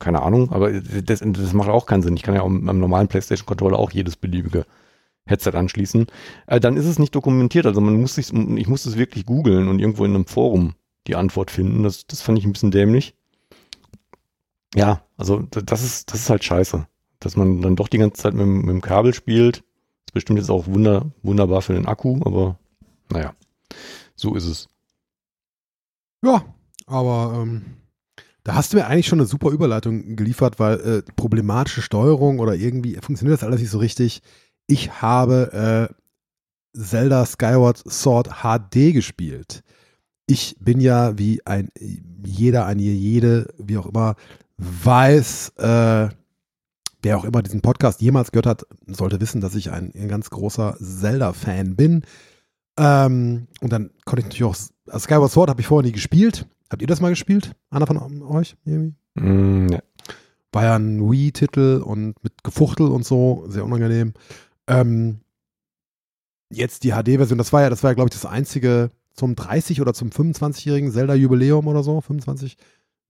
keine Ahnung, aber das, das macht auch keinen Sinn. Ich kann ja auch am normalen PlayStation-Controller auch jedes beliebige Headset anschließen. Äh, dann ist es nicht dokumentiert. Also man muss sich, ich muss es wirklich googeln und irgendwo in einem Forum die Antwort finden. Das, das fand ich ein bisschen dämlich. Ja, also das ist, das ist halt scheiße. Dass man dann doch die ganze Zeit mit, dem- mit dem Kabel spielt. Ist bestimmt jetzt auch wunder, wunderbar für den Akku, aber naja, so ist es. Ja, aber ähm, da hast du mir eigentlich schon eine super Überleitung geliefert, weil äh, problematische Steuerung oder irgendwie funktioniert das alles nicht so richtig. Ich habe äh, Zelda Skyward Sword HD gespielt. Ich bin ja wie ein jeder, eine jede, wie auch immer, weiß, äh, wer auch immer diesen Podcast jemals gehört hat, sollte wissen, dass ich ein, ein ganz großer Zelda-Fan bin. Ähm, und dann konnte ich natürlich auch, also Skyward Sword habe ich vorher nie gespielt. Habt ihr das mal gespielt? Einer von euch? Irgendwie? Mm, ja. War ja ein Wii-Titel und mit Gefuchtel und so, sehr unangenehm. Ähm, jetzt die HD-Version, das war ja, das war ja, glaube ich, das einzige zum 30 oder zum 25-jährigen Zelda-Jubiläum oder so, 25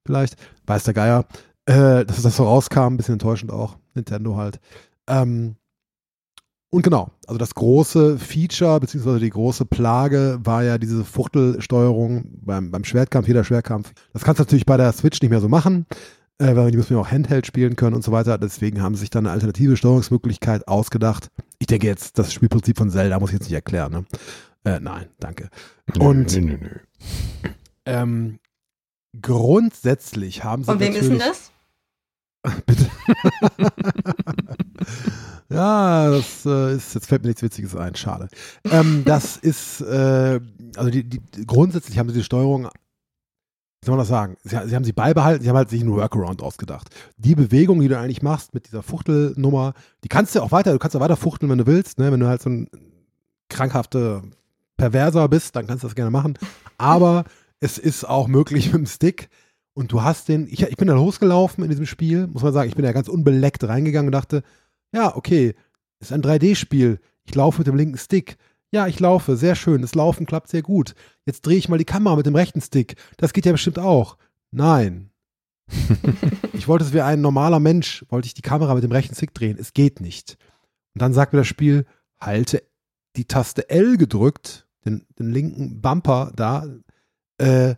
vielleicht, weiß der Geier, äh, dass das so rauskam, ein bisschen enttäuschend auch, Nintendo halt. Ähm, und genau, also das große Feature, beziehungsweise die große Plage war ja diese Fuchtelsteuerung beim, beim Schwertkampf, jeder Schwertkampf. Das kannst du natürlich bei der Switch nicht mehr so machen, äh, weil die müssen ja auch Handheld spielen können und so weiter. Deswegen haben sie sich dann eine alternative Steuerungsmöglichkeit ausgedacht. Ich denke jetzt, das Spielprinzip von Zelda muss ich jetzt nicht erklären. Ne? Äh, nein, danke. Und Nö, nö, nö. ähm, grundsätzlich haben sie Von wem ist denn das? *laughs* Bitte. *laughs* ja, das äh, ist, jetzt fällt mir nichts Witziges ein, schade. Ähm, das *laughs* ist, äh, also die, die, grundsätzlich haben sie die Steuerung, wie soll man das sagen? Sie, sie haben sie beibehalten, sie haben halt sich einen Workaround ausgedacht. Die Bewegung, die du eigentlich machst mit dieser Fuchtelnummer, die kannst du auch weiter, du kannst auch weiter fuchteln, wenn du willst, ne? wenn du halt so ein krankhafter Perverser bist, dann kannst du das gerne machen. Aber es ist auch möglich mit dem Stick. Und du hast den, ich, ich bin da losgelaufen in diesem Spiel, muss man sagen, ich bin da ganz unbeleckt reingegangen und dachte, ja, okay, ist ein 3D-Spiel. Ich laufe mit dem linken Stick. Ja, ich laufe, sehr schön. Das Laufen klappt sehr gut. Jetzt drehe ich mal die Kamera mit dem rechten Stick. Das geht ja bestimmt auch. Nein. *laughs* ich wollte es wie ein normaler Mensch, wollte ich die Kamera mit dem rechten Stick drehen. Es geht nicht. Und dann sagt mir das Spiel, halte die Taste L gedrückt, den, den linken Bumper da, äh,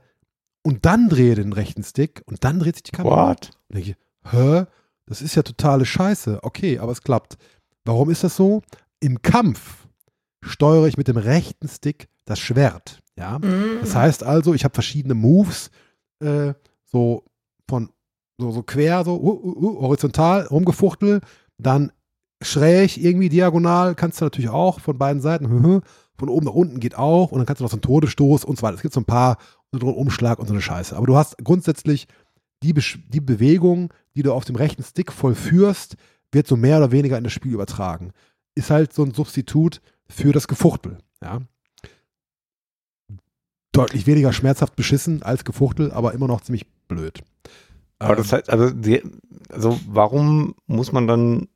und dann drehe den rechten Stick und dann dreht sich die Kamera. What? Und denke ich, hä? Das ist ja totale Scheiße. Okay, aber es klappt. Warum ist das so? Im Kampf steuere ich mit dem rechten Stick das Schwert. Ja. Mhm. Das heißt also, ich habe verschiedene Moves, äh, so von so, so quer, so uh, uh, uh, horizontal rumgefuchtel, dann schräg, irgendwie diagonal, kannst du natürlich auch von beiden Seiten, *laughs* von oben nach unten geht auch und dann kannst du noch so einen Todesstoß und so weiter. Es gibt so ein paar, so einen Umschlag und so eine Scheiße. Aber du hast grundsätzlich die, Besch- die Bewegung, die du auf dem rechten Stick vollführst, wird so mehr oder weniger in das Spiel übertragen. Ist halt so ein Substitut für das Gefuchtel. Ja. Deutlich weniger schmerzhaft beschissen als Gefuchtel, aber immer noch ziemlich blöd. Aber Ähm, das heißt, also, die, also warum muss man dann,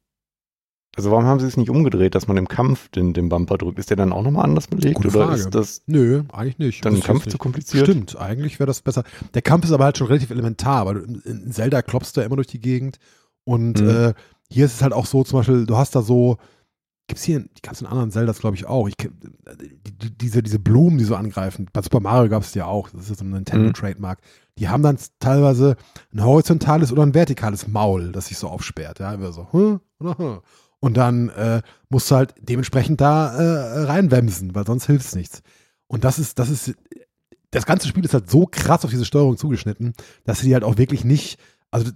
also warum haben sie es nicht umgedreht, dass man im Kampf den, den Bumper drückt? Ist der dann auch nochmal anders belegt? Gute oder Frage. ist das Nö, eigentlich nicht. dann im Kampf zu kompliziert? Stimmt, eigentlich wäre das besser. Der Kampf ist aber halt schon relativ elementar, weil du in, in Zelda klopfst du ja immer durch die Gegend. Und Mhm. äh, hier ist es halt auch so, zum Beispiel, du hast da so, gibt's hier, die gab es in anderen Zeldas, glaube ich, auch. Ich, kenn- die, die, diese, diese Blumen, die so angreifen. Bei Super Mario gab es die ja auch. Das ist ja so ein Mhm. Nintendo-Trademark. Die haben dann teilweise ein horizontales oder ein vertikales Maul, das sich so aufsperrt. Ja, immer so, hm, oder, hm. Und dann äh, musst du halt dementsprechend da äh, reinwemsen, weil sonst hilft es nichts. Und das ist, das ist, das ganze Spiel ist halt so krass auf diese Steuerung zugeschnitten, dass sie die halt auch wirklich nicht, also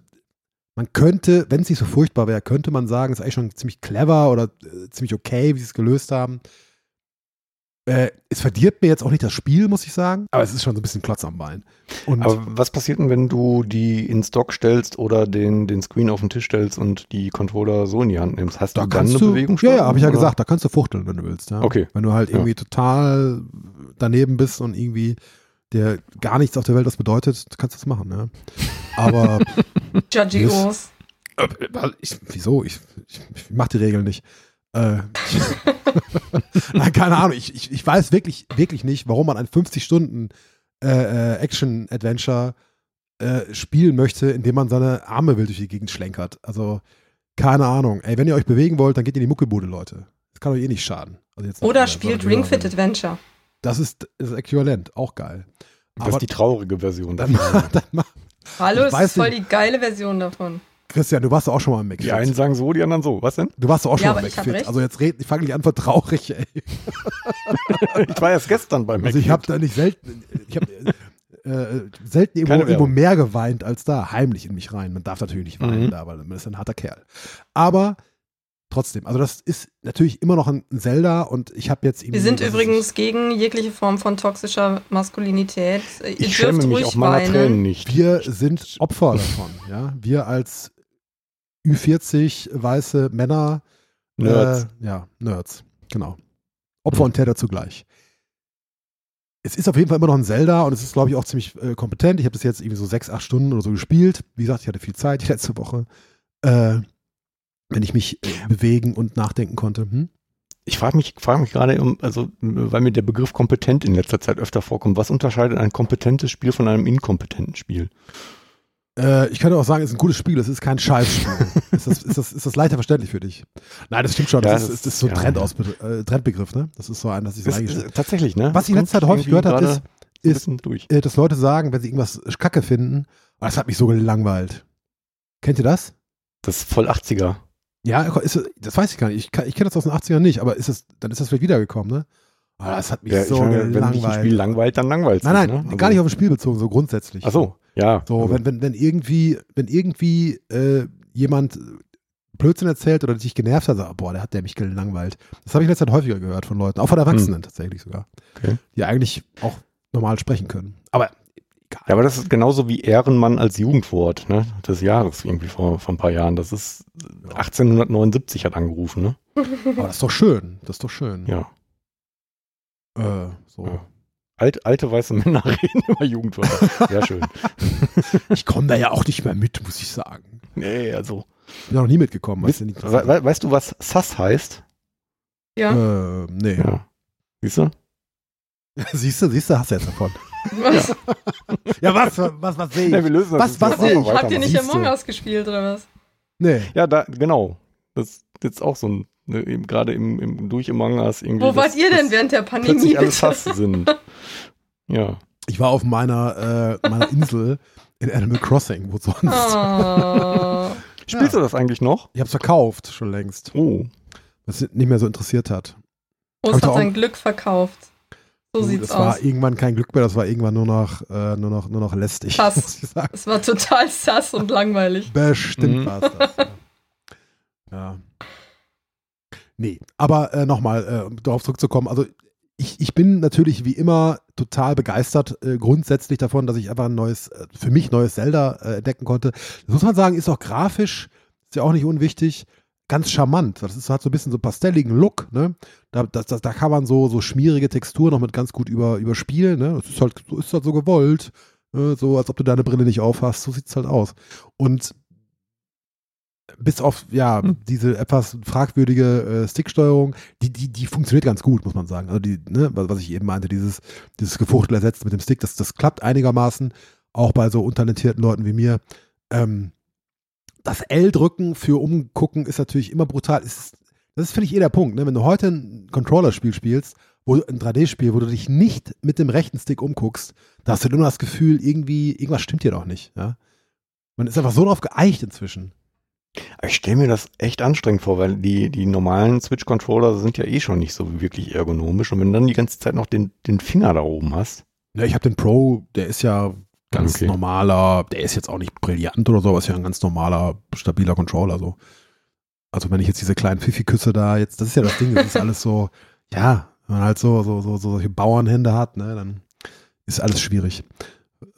man könnte, wenn es nicht so furchtbar wäre, könnte man sagen, es ist eigentlich schon ziemlich clever oder äh, ziemlich okay, wie sie es gelöst haben. Äh, es verdirbt mir jetzt auch nicht das Spiel, muss ich sagen, aber es ist schon so ein bisschen Klotz am Bein. Und Aber was passiert denn, wenn du die in Stock stellst oder den, den Screen auf den Tisch stellst und die Controller so in die Hand nimmst? Hast da du dann kannst eine du, Bewegung? ja, ja, habe ich ja oder? gesagt, da kannst du fuchteln, wenn du willst. Ja? Okay. Wenn du halt Ja. irgendwie total daneben bist und irgendwie der gar nichts auf der Welt das bedeutet, kannst du das machen. Ja? Aber *laughs* Judgy. Äh, wieso? Ich, ich, ich mach die Regeln nicht. Äh, *laughs* Nein, keine Ahnung. Ich, ich, ich weiß wirklich, wirklich nicht, warum man ein 50 Stunden äh, äh, Action-Adventure äh, spielen möchte, indem man seine Arme wild durch die Gegend schlenkert. Also, keine Ahnung. Ey, wenn ihr euch bewegen wollt, dann geht in die Muckebude, Leute. Das kann euch eh nicht schaden. Also jetzt Oder äh, spielt Ring Fit Adventure. Das ist das Äquivalent. Auch geil. Das Aber ist die traurige Version. dann, davon. *laughs* dann mach, Hallo, es ist voll nicht. die geile Version davon. Christian, du warst auch schon mal im Mac. Die einen sagen so, die anderen so. Was denn? Du warst auch schon Ja, mal im McFit. recht. Also jetzt red, ich fange nicht an, für traurig, ey. *laughs* Ich war erst gestern beim Also ich habe da nicht selten, ich habe äh, selten irgendwo, irgendwo mehr geweint als da, heimlich in mich rein. Man darf natürlich nicht weinen Mhm. da, weil man ist ein harter Kerl. Aber trotzdem, also das ist natürlich immer noch ein Zelda und ich habe jetzt irgendwie. Wir sind übrigens gegen jegliche Form von toxischer Maskulinität. Ihr Ich schäme dürft mich ruhig auch meiner weinen. Tränen nicht. Ich, wir sind Opfer davon, ja. Wir als Ü40 weiße Männer, Nerds. Äh, ja, Nerds, genau. Opfer und Täter zugleich. es ist auf jeden Fall immer noch ein Zelda und es ist, glaube ich, auch ziemlich äh, kompetent. Ich habe das jetzt irgendwie so sechs, acht Stunden oder so gespielt. Wie gesagt, ich hatte viel Zeit die *laughs* letzte Woche, äh, wenn ich mich äh, bewegen und nachdenken konnte. Hm? Ich frage mich, frage mich gerade, um- also, weil mir der Begriff kompetent in letzter Zeit öfter vorkommt. Was unterscheidet ein kompetentes Spiel von einem inkompetenten Spiel? Äh, ich kann dir auch sagen, es ist ein gutes Spiel, es ist kein Scheißspiel. *laughs* ist, das, ist, das, ist das leichter verständlich für dich? Nein, das stimmt schon. Ja, Das, das ist, das ist so ein ja. Trendausbe- äh, Trendbegriff, ne? Das ist so ein, das ich so Das eingestellt tatsächlich, ne? Was ich in letzter Zeit häufig gehört habe, ist, ist äh, dass Leute sagen, wenn sie irgendwas Kacke finden, oh, das hat mich so gelangweilt. Kennt ihr das? Das ist voll 80er. Ja, ist, das weiß ich gar nicht. Ich, ich kenne das aus den 80ern nicht, aber ist es, dann ist das vielleicht wiedergekommen, ne? Oh, das hat mich Ja, so meine, wenn dich ein Spiel langweilt, dann langweilt es Nein, nein, nicht, ne? gar nicht auf das Spiel bezogen, so grundsätzlich. Ach so, ja. So, also, wenn, wenn, wenn irgendwie, wenn irgendwie äh, jemand Blödsinn erzählt oder dich genervt hat, so, boah, der hat der mich gelangweilt. Das habe ich in letzter Zeit häufiger gehört von Leuten, auch von Erwachsenen tatsächlich sogar. Hm. Okay. Die eigentlich auch normal sprechen können. Aber egal. Ja, aber das ist genauso wie Ehrenmann als Jugendwort ne, des Jahres irgendwie vor, vor ein paar Jahren. Das ist 1879 hat angerufen, ne? Aber das ist doch schön. Das ist doch schön. Ja. Äh, so. Ja. Alt, alte weiße Männer *laughs* reden über Jugendwörter. Sehr schön. *laughs* Ich komme da ja auch nicht mehr mit, muss ich sagen. Nee, also. Bin ja noch nie mitgekommen. Weißt, Weißt du nicht? we, we, weißt du, was Sass heißt? Ja. Äh, nee. Ja. Siehst du? *laughs* Siehst du, siehst du, hast du jetzt davon. Was? Ja, was, was, was sehe Ja, ich? wir lösen Was- jetzt was einfach sehe ich? Habt ihr nicht. Among Us gespielt oder was? Nee. Ja, da, genau. Das ist jetzt auch so ein, ne, eben gerade im, im durch Among Us irgendwie. Wo wart dass- ihr denn während der Pandemie? Plötzlich? Sass sind. *laughs* Ja. Ich war auf meiner, äh, meiner Insel in Animal Crossing, wo sonst. Oh. *laughs* Spielst du das eigentlich noch? Ich hab's verkauft, schon längst. Oh. Was nicht mehr so interessiert hat. Prost Also hat sein Glück verkauft. So sieht's das war aus. irgendwann kein Glück mehr, das war irgendwann nur noch, äh, nur noch, nur noch lästig, Hass. muss ich sagen. Es war total sass und langweilig. Bestimmt Mhm. war es das. Ja. ja. Nee, aber äh, nochmal, äh, um darauf zurückzukommen, also ich, ich bin natürlich wie immer total begeistert äh, grundsätzlich davon, dass ich einfach ein neues, äh, für mich neues Zelda äh, entdecken konnte. Das muss man sagen, ist auch grafisch, ist ja auch nicht unwichtig, ganz charmant. Das ist, hat so ein bisschen so pastelligen Look, ne? Da, das, das, da kann man so, so schmierige Texturen noch mit ganz gut über, überspielen, ne? Das ist halt, so ist halt so gewollt. Ne? So, als ob du deine Brille nicht aufhast, so sieht's halt aus. Und bis auf, ja, Hm. diese etwas fragwürdige äh, Sticksteuerung, die, die, die funktioniert ganz gut, muss man sagen. Also die, ne, was, was ich eben meinte, dieses, dieses Gefuchtel ersetzt mit dem Stick, das, das klappt einigermaßen, auch bei so untalentierten Leuten wie mir. Ähm, das L-Drücken für Umgucken ist natürlich immer brutal. Ist, das ist, finde ich, eh der Punkt. Ne? Wenn du heute ein Controller-Spiel spielst, wo, ein 3D-Spiel, wo du dich nicht mit dem rechten Stick umguckst, da hast du immer das Gefühl, irgendwie, irgendwas stimmt hier doch nicht. Ja? Man ist einfach so drauf geeicht inzwischen. Ich stelle mir das echt anstrengend vor, weil die, die normalen Switch-Controller sind ja eh schon nicht so wirklich ergonomisch. Und wenn du dann die ganze Zeit noch den, den Finger da oben hast. Ja, ich habe den Pro, der ist ja ganz Okay. normaler, der ist jetzt auch nicht brillant oder so, aber ist ja ein ganz normaler, stabiler Controller. So. Also wenn ich jetzt diese kleinen Pfiffi-Küsse da jetzt, das ist ja das Ding, das ist alles so, *laughs* ja, wenn man halt so, so, so, so solche Bauernhände hat, ne, dann ist alles schwierig,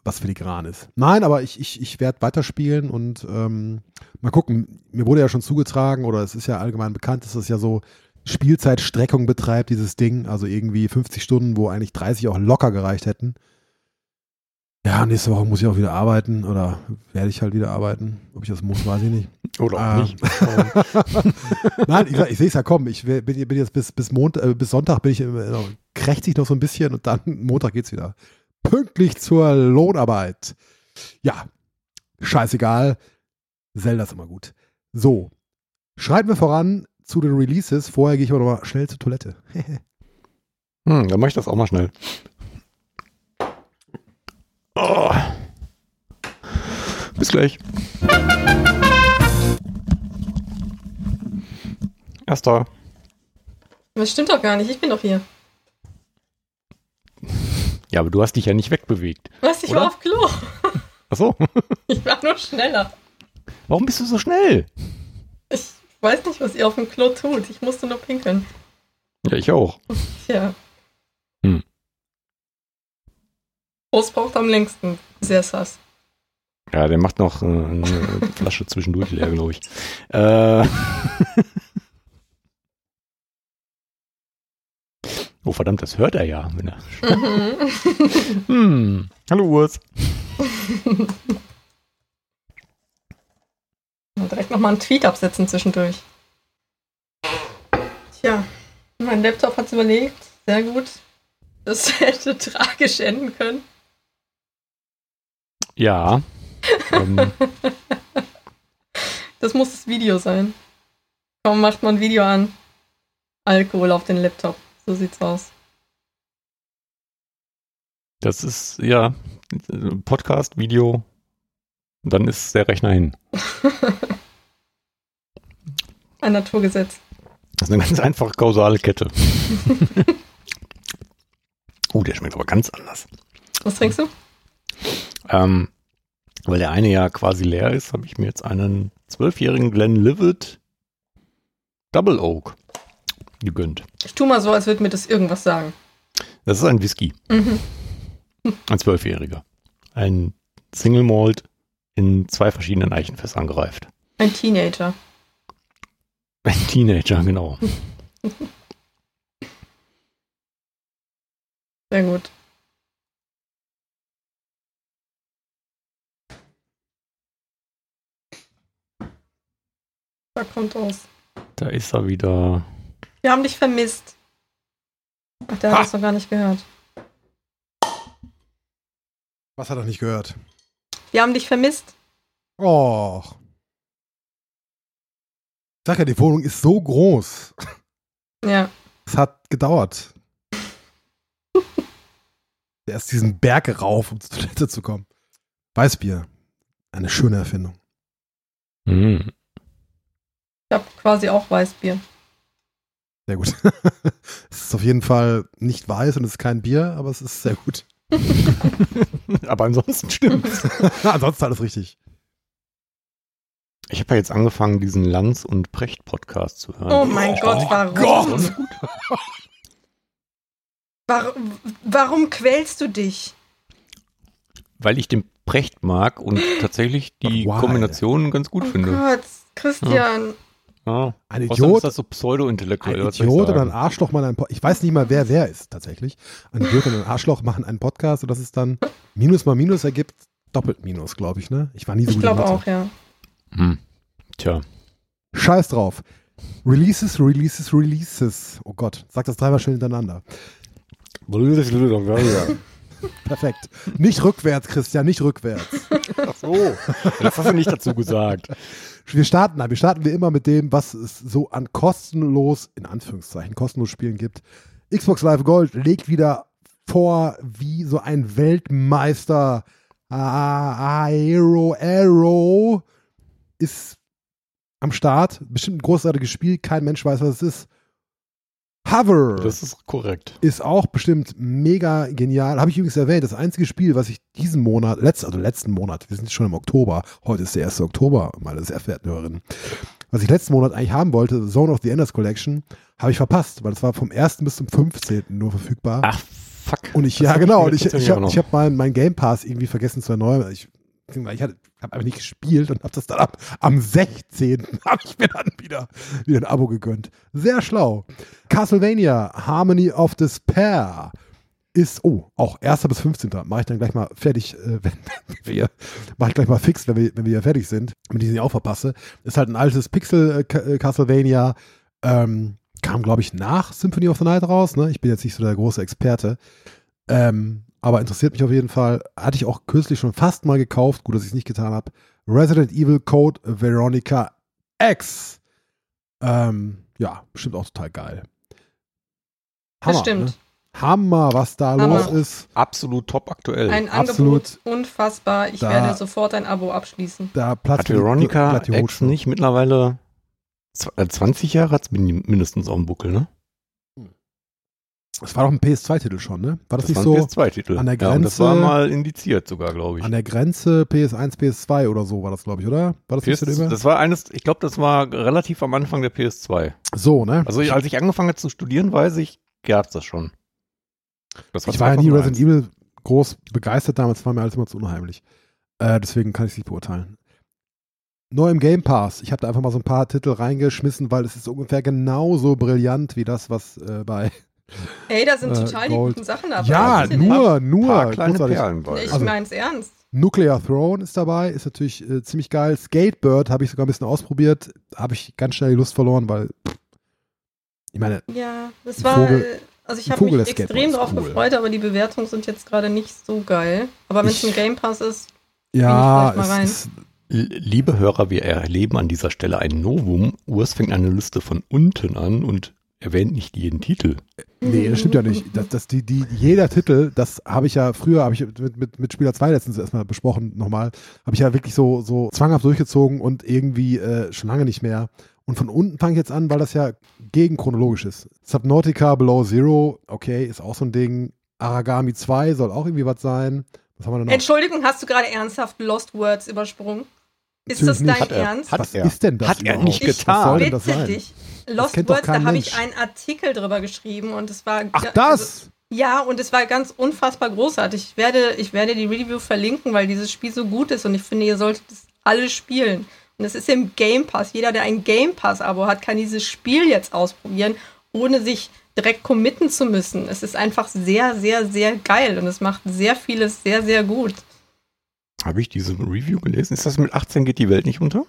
was filigran ist. Nein, aber ich, ich, ich werde weiterspielen und ähm, mal gucken, mir wurde ja schon zugetragen, oder es ist ja allgemein bekannt, dass es ja so Spielzeitstreckung betreibt, dieses Ding, also irgendwie 50 Stunden, wo eigentlich 30 auch locker gereicht hätten. Ja, nächste Woche muss ich auch wieder arbeiten oder werde ich halt wieder arbeiten. Ob ich das muss, weiß ich nicht. *laughs* Oder auch Ähm. nicht. *laughs* Nein, ich, ich sehe es ja kommen. Ich bin, bin jetzt bis, bis, Mont äh, bis Sonntag bin ich äh, noch, krächzig noch so ein bisschen und dann *laughs* Montag geht's wieder. Pünktlich zur Lohnarbeit. Ja, scheißegal. Zelda ist immer gut. So, schreiten wir voran zu den Releases. Vorher gehe ich aber noch mal schnell zur Toilette. *laughs* Hm, dann mache ich das auch mal schnell. Oh. Bis gleich. Erster. Das stimmt doch gar nicht, ich bin doch hier. Ja, aber du hast dich ja nicht wegbewegt. Was, ich Oder? war auf Klo. Achso. *laughs* Ich war nur schneller. Warum bist du so schnell? Ich weiß nicht, was ihr auf dem Klo tut. Ich musste nur pinkeln. Ja, ich auch. Tja. Hm. Prost braucht am längsten. Sehr sass. Ja, der macht noch äh, eine *laughs* Flasche zwischendurch leer, glaube ich. Äh, *laughs* Oh verdammt, das hört er ja. Wenn er Mhm. *laughs* hm. Hallo Urs. Direkt nochmal einen Tweet absetzen zwischendurch. Tja, mein Laptop hat's überlegt. Sehr gut. Das *laughs* hätte tragisch enden können. Ja. ähm, *laughs* Das muss das Video sein. Kaum macht man ein Video an. Alkohol auf den Laptop. So sieht's aus. das ist, ja, Podcast, Video. Dann ist der Rechner hin. *laughs* Ein Naturgesetz. Das ist eine ganz einfache kausale Kette. oh, *laughs* der schmeckt aber ganz anders. Was trinkst du? Ähm, weil der eine ja quasi leer ist, habe ich mir jetzt einen zwölfjährigen Glenlivet Double Oak gegönnt. Ich tu mal so, als würde mir das irgendwas sagen. Das ist ein Whisky, Mhm. ein zwölfjähriger. Ein Single Malt in zwei verschiedenen Eichenfässern gereift. Ein Teenager. Ein Teenager, genau. *laughs* Sehr gut. Da kommt aus. Da ist er wieder. Wir haben dich vermisst. Ach, der Ha! hat es noch gar nicht gehört. Was hat er nicht gehört? Wir haben dich vermisst. Och. Ich sag ja, die Wohnung ist so groß. Ja. Es hat gedauert. *laughs* Erst diesen Berg rauf, um zur Toilette zu kommen. Weißbier. Eine schöne Erfindung. Hm. Ich habe quasi auch Weißbier. Sehr gut. *laughs* es ist auf jeden Fall nicht weiß und es ist kein Bier, aber es ist sehr gut. *laughs* Aber ansonsten stimmt. Ansonsten alles richtig. Ich habe ja jetzt angefangen, diesen Lanz- und Precht-Podcast zu hören. Oh mein Gott, warum? Gott! Warum, warum quälst du dich? Weil ich den Precht mag und tatsächlich die But why? Kombination ganz gut oh finde. Gott, Christian. Ja. Ein Außerdem Idiot, ist das so pseudo-intellektuell. ein ich Idiot oder ein Arschloch machen einen Podcast. Ich weiß nicht mal, wer wer ist tatsächlich. Ein Idiot und ein Arschloch machen einen Podcast und das ist dann Minus mal Minus ergibt doppelt Minus, glaube ich, ne? Ich war nie so Ich gut in glaube auch, ja. Hm. Tja. Scheiß drauf. Releases, Releases, Releases. Oh Gott, sag das dreimal schnell hintereinander. *laughs* Perfekt. Nicht rückwärts, Christian, nicht rückwärts. Ach so. Das hast du nicht dazu gesagt. Wir starten, wir starten wir immer mit dem, was es so an kostenlos, in Anführungszeichen, kostenlos Spielen gibt. Xbox Live Gold legt wieder vor, wie so ein Weltmeister. Ah, Aero, Aero ist am Start. Bestimmt ein großartiges Spiel. Kein Mensch weiß, was es ist. Hover Das ist korrekt. ist auch bestimmt mega genial. Habe ich übrigens erwähnt, das einzige Spiel, was ich diesen Monat, letzt, also letzten Monat, wir sind schon im Oktober, heute ist der 1. Oktober, meine sehr verehrten Hörerinnen, was ich letzten Monat eigentlich haben wollte, Zone of the Enders Collection, habe ich verpasst, weil es war vom 1. bis zum 15. nur verfügbar. Ach, fuck. und ich, Das ja hab genau, und ich, ich auch habe ich hab mein, mein Game Pass irgendwie vergessen zu erneuern. Ich, ich habe einfach nicht gespielt und habe das dann ab, am 16. *laughs* habe ich mir dann wieder, wieder ein Abo gegönnt. Sehr schlau. Castlevania Harmony of Despair ist, oh, auch 1. bis 15. Mache ich dann gleich mal fertig, äh, *laughs* wenn, wenn wir, mache ich gleich mal fix, wenn wir, wenn wir fertig sind, damit ich sie auch verpasse. Ist halt ein altes Pixel äh, äh, Castlevania, ähm, kam, glaube ich, nach Symphony of the Night raus, ne? Ich bin jetzt nicht so der große Experte. Ähm, aber interessiert mich auf jeden Fall. Hatte ich auch kürzlich schon fast mal gekauft. Gut, dass ich es nicht getan habe. Resident Evil Code Veronica X. Ähm, ja, bestimmt auch total geil. Bestimmt. Ne? Hammer, was da Hammer. los ist. Absolut top aktuell. Ein absolut. Angebot, unfassbar. Ich Da- werde sofort ein Abo abschließen. Da Platz Hat Veronica X nicht mittlerweile zw- äh, 20 Jahre hat es mindestens auf dem Buckel, ne? Das war doch ein PS2-Titel schon, ne? War das, nicht war so ein PS2-Titel. an der Ja, und das war Grenze- mal indiziert sogar, glaube ich. an der Grenze PS1, PS2 oder so war das, glaube ich, oder? War das nicht PS, so über? das war eines, ich glaube, das war relativ am Anfang der PS2. So, ne? Also als ich angefangen habe zu studieren, weiß ich, gab es das schon. Das Ich war ja nie 2001. Resident Evil groß begeistert damals, war mir alles immer zu unheimlich. Äh, deswegen kann ich es nicht beurteilen. Neu im Game Pass. Ich habe da einfach mal so ein paar Titel reingeschmissen, weil es ist ungefähr genauso brillant wie das, was äh, bei Ey, da sind Äh, total Gold. die guten Sachen dabei. Ja, nur, nur. Paar kleine großartig. Perlen bei. Ich Also- mein's ernst. Nuclear Throne ist dabei, ist natürlich äh, ziemlich geil. Skatebird habe ich sogar ein bisschen ausprobiert, habe ich ganz schnell die Lust verloren, weil pff, ich meine, Ja, das war. Vogel- also ich habe mich extrem drauf cool. gefreut, aber die Bewertungen sind jetzt gerade nicht so geil. Aber wenn es Ich- ein Game Pass ist, ja, vielleicht mal rein. es ist, Liebe Hörer, wir erleben an dieser Stelle ein Novum. Urs fängt eine Liste von unten an und erwähnt nicht jeden Titel. nee, das stimmt ja nicht. Das, das, die, die, jeder Titel, das habe ich ja früher, habe ich mit, mit, mit Spieler 2 letztens erstmal besprochen, nochmal, habe ich ja wirklich so, so zwanghaft durchgezogen und irgendwie äh, schon lange nicht mehr. Und von unten fange ich jetzt an, weil das ja gegenchronologisch ist. Subnautica Below Zero, okay, ist auch so ein Ding. Aragami 2 soll auch irgendwie was sein. Was haben wir denn noch? Entschuldigung, hast du gerade ernsthaft Lost Words übersprungen? Ist das dein. Hat er. Ernst? Hat was er. ist denn das Hat er nicht Ich getan. Was soll dich. Lost Words, da habe ich einen Artikel drüber geschrieben und es war Ach, ja, das! Also, ja, und es war ganz unfassbar großartig. Ich werde, ich werde die Review verlinken, weil dieses Spiel so gut ist und ich finde, ihr solltet es alle spielen. Und es ist im Game Pass. Jeder, der ein Game Pass-Abo hat, kann dieses Spiel jetzt ausprobieren, ohne sich direkt committen zu müssen. Es ist einfach sehr, sehr, sehr geil und es macht sehr vieles sehr, sehr gut. Habe ich diese Review gelesen? Ist das mit 18 geht die Welt nicht unter?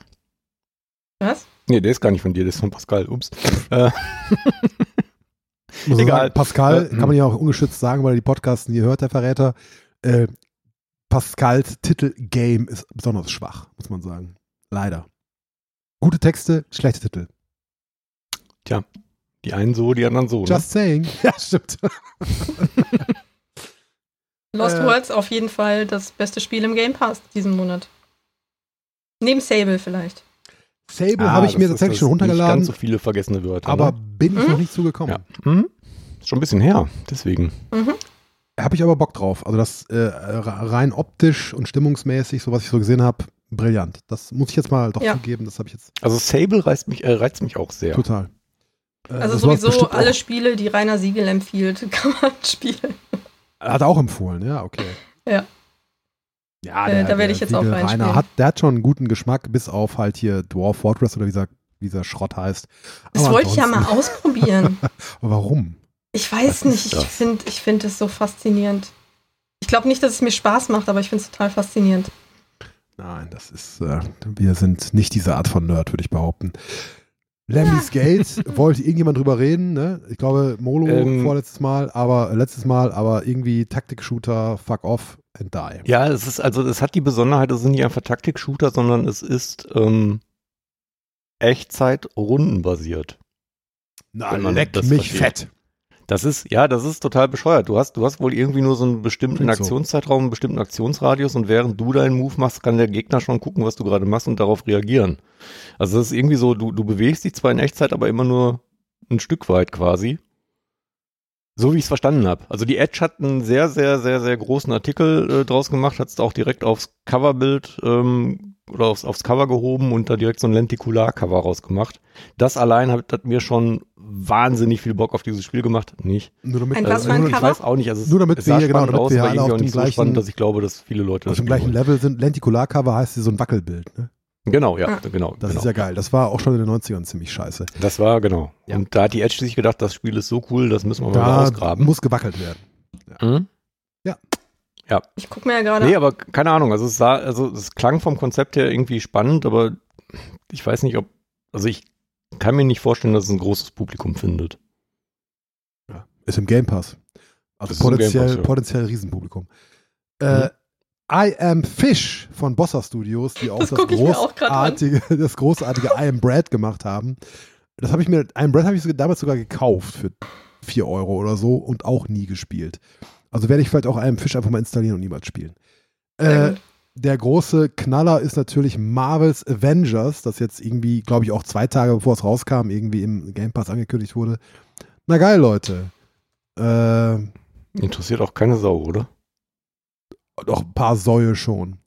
Was? Nee, der ist gar nicht von dir, der ist von Pascal. Ups. Äh, Egal. Sagen, Pascal, Äh, kann man ja auch ungeschützt sagen, weil er die Podcasts nie hört, der Verräter. Äh, Pascals Titel Game ist besonders schwach, muss man sagen. Leider. Gute Texte, schlechte Titel. die einen so, die anderen so. Ne? Just saying. *laughs* Ja, stimmt. *laughs* Lost Äh. Worlds auf jeden Fall das beste Spiel im Game Pass diesen Monat. Neben Sable vielleicht. Sable Ah, habe ich mir tatsächlich schon Nicht runtergeladen, ganz so viele vergessene Wörter. aber ne? bin ich Mhm. noch nicht zugekommen. ja. Hm? Ist schon ein bisschen her, deswegen. Mhm. Habe ich aber Bock drauf. Also das äh, rein optisch und stimmungsmäßig, so was ich so gesehen habe, brillant. Das muss ich jetzt mal doch Ja. zugeben, das habe ich jetzt Also Sable reizt mich, äh, reizt mich auch sehr. total. Äh, Also sowieso alle Spiele, die Rainer Siegel empfiehlt, *laughs* kann man spielen. Hat er auch empfohlen, ja, okay. *laughs* Ja. Ja, Äh, da werde ich jetzt auch. Rainer hat, der hat schon einen guten Geschmack, bis auf halt hier Dwarf Fortress oder wie dieser, wie dieser Schrott heißt. Das Aber wollte ich ja mal ausprobieren. *laughs* Warum? Ich weiß Was nicht, ich finde ich find es so faszinierend. Ich glaube nicht, dass es mir Spaß macht, aber ich finde es total faszinierend. Nein, das ist, äh, wir sind nicht diese Art von Nerd, würde ich behaupten. Lemmy's Gate, *laughs* wollte irgendjemand drüber reden, ne? Ich glaube, Molo Ähm. vorletztes Mal, aber äh, letztes Mal, aber irgendwie Taktik-Shooter, fuck off and die. Ja, es ist, also es hat die Besonderheit, es sind nicht einfach Taktik-Shooter, sondern es ist ähm, Echtzeit rundenbasiert. Na, leck mich versteht. fett. Das ist, ja, das ist total bescheuert. Du hast, du hast wohl irgendwie nur so einen bestimmten. Aktionszeitraum, einen bestimmten Aktionsradius und während du deinen Move machst, kann der Gegner schon gucken, was du gerade machst und darauf reagieren. Also das ist irgendwie so, du, du bewegst dich zwar in Echtzeit, aber immer nur ein Stück weit quasi. So wie ich es verstanden habe. Also die Edge hat einen sehr, sehr, sehr, sehr großen Artikel äh, draus gemacht, hat es auch direkt aufs Coverbild ähm, oder aufs, aufs Cover gehoben und da direkt so ein Lentikular-Cover rausgemacht. Das allein hat, hat mir schon wahnsinnig viel Bock auf dieses Spiel gemacht. Nicht. Nur damit, Ein ein nur, ich weiß auch nicht. Also es, Nur damit es wir sah hier, genau, damit aus, wir alle auf dem nicht so gleichen- spannend, dass ich glaube, dass viele Leute auf dem gleichen spielen Level sind. Lentikular-Cover heißt sie so ein Wackelbild, ne? wollen. Genau, ja, Ah. genau. Das genau. ist ja geil. Das war auch schon in den 90ern ziemlich scheiße. das war, genau. Ja. Und da hat die Edge sich gedacht, das Spiel ist so cool, das müssen wir mal Da ausgraben. muss gewackelt werden. Mhm. Ich gucke mir ja gerade. Nee, aber keine Ahnung. Also es sah, also es klang vom Konzept her irgendwie spannend, aber ich weiß nicht, ob, also ich kann mir nicht vorstellen, dass es ein großes Publikum findet. Ja. Ist im Game Pass. Also potenziell, Pass, ja. potenziell Riesenpublikum. Äh, I Am Fish von Bossa Studios, die auch Das das, mir auch großartige, *laughs* das großartige I Am Bread gemacht haben. Das habe ich mir, I Am Bread habe ich damals sogar gekauft für 4 Euro oder so und auch nie gespielt. Also werde ich vielleicht auch I Am Fish einfach mal installieren und niemals spielen. Äh, der große Knaller ist natürlich Marvel's Avengers, das jetzt irgendwie, glaube ich, auch zwei Tage bevor es rauskam, irgendwie im Game Pass angekündigt wurde. Na geil, Leute. Äh, Interessiert auch keine Sau, oder? doch ein paar Säue schon.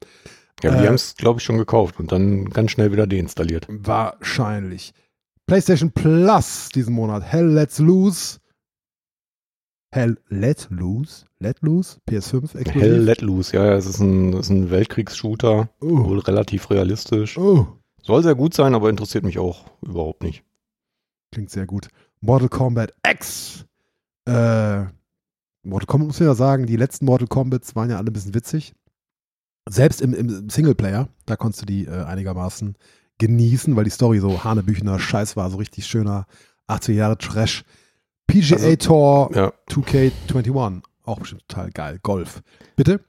Ja, die Äh, haben es, glaube ich, schon gekauft und dann ganz schnell wieder deinstalliert. Wahrscheinlich. PlayStation Plus diesen Monat. Hell Let's Loose. Hell Let Loose? Let Loose? PS5 exklusiv? Hell Let Loose, ja, ja, es ist ein, es ist ein Weltkriegsshooter, Oh. wohl relativ realistisch. oh. Soll sehr gut sein, aber interessiert mich auch überhaupt nicht. Klingt sehr gut. Mortal Kombat X. Äh, Mortal Kombat muss man ja sagen, die letzten Mortal Kombats waren ja alle ein bisschen witzig. Selbst im, im Singleplayer, da konntest du die äh, einigermaßen genießen, weil die Story so hanebüchener Scheiß war, so richtig schöner 80er Jahre Trash. PGA Also, Tour Ja. 2K21, auch bestimmt total geil. Golf. Bitte?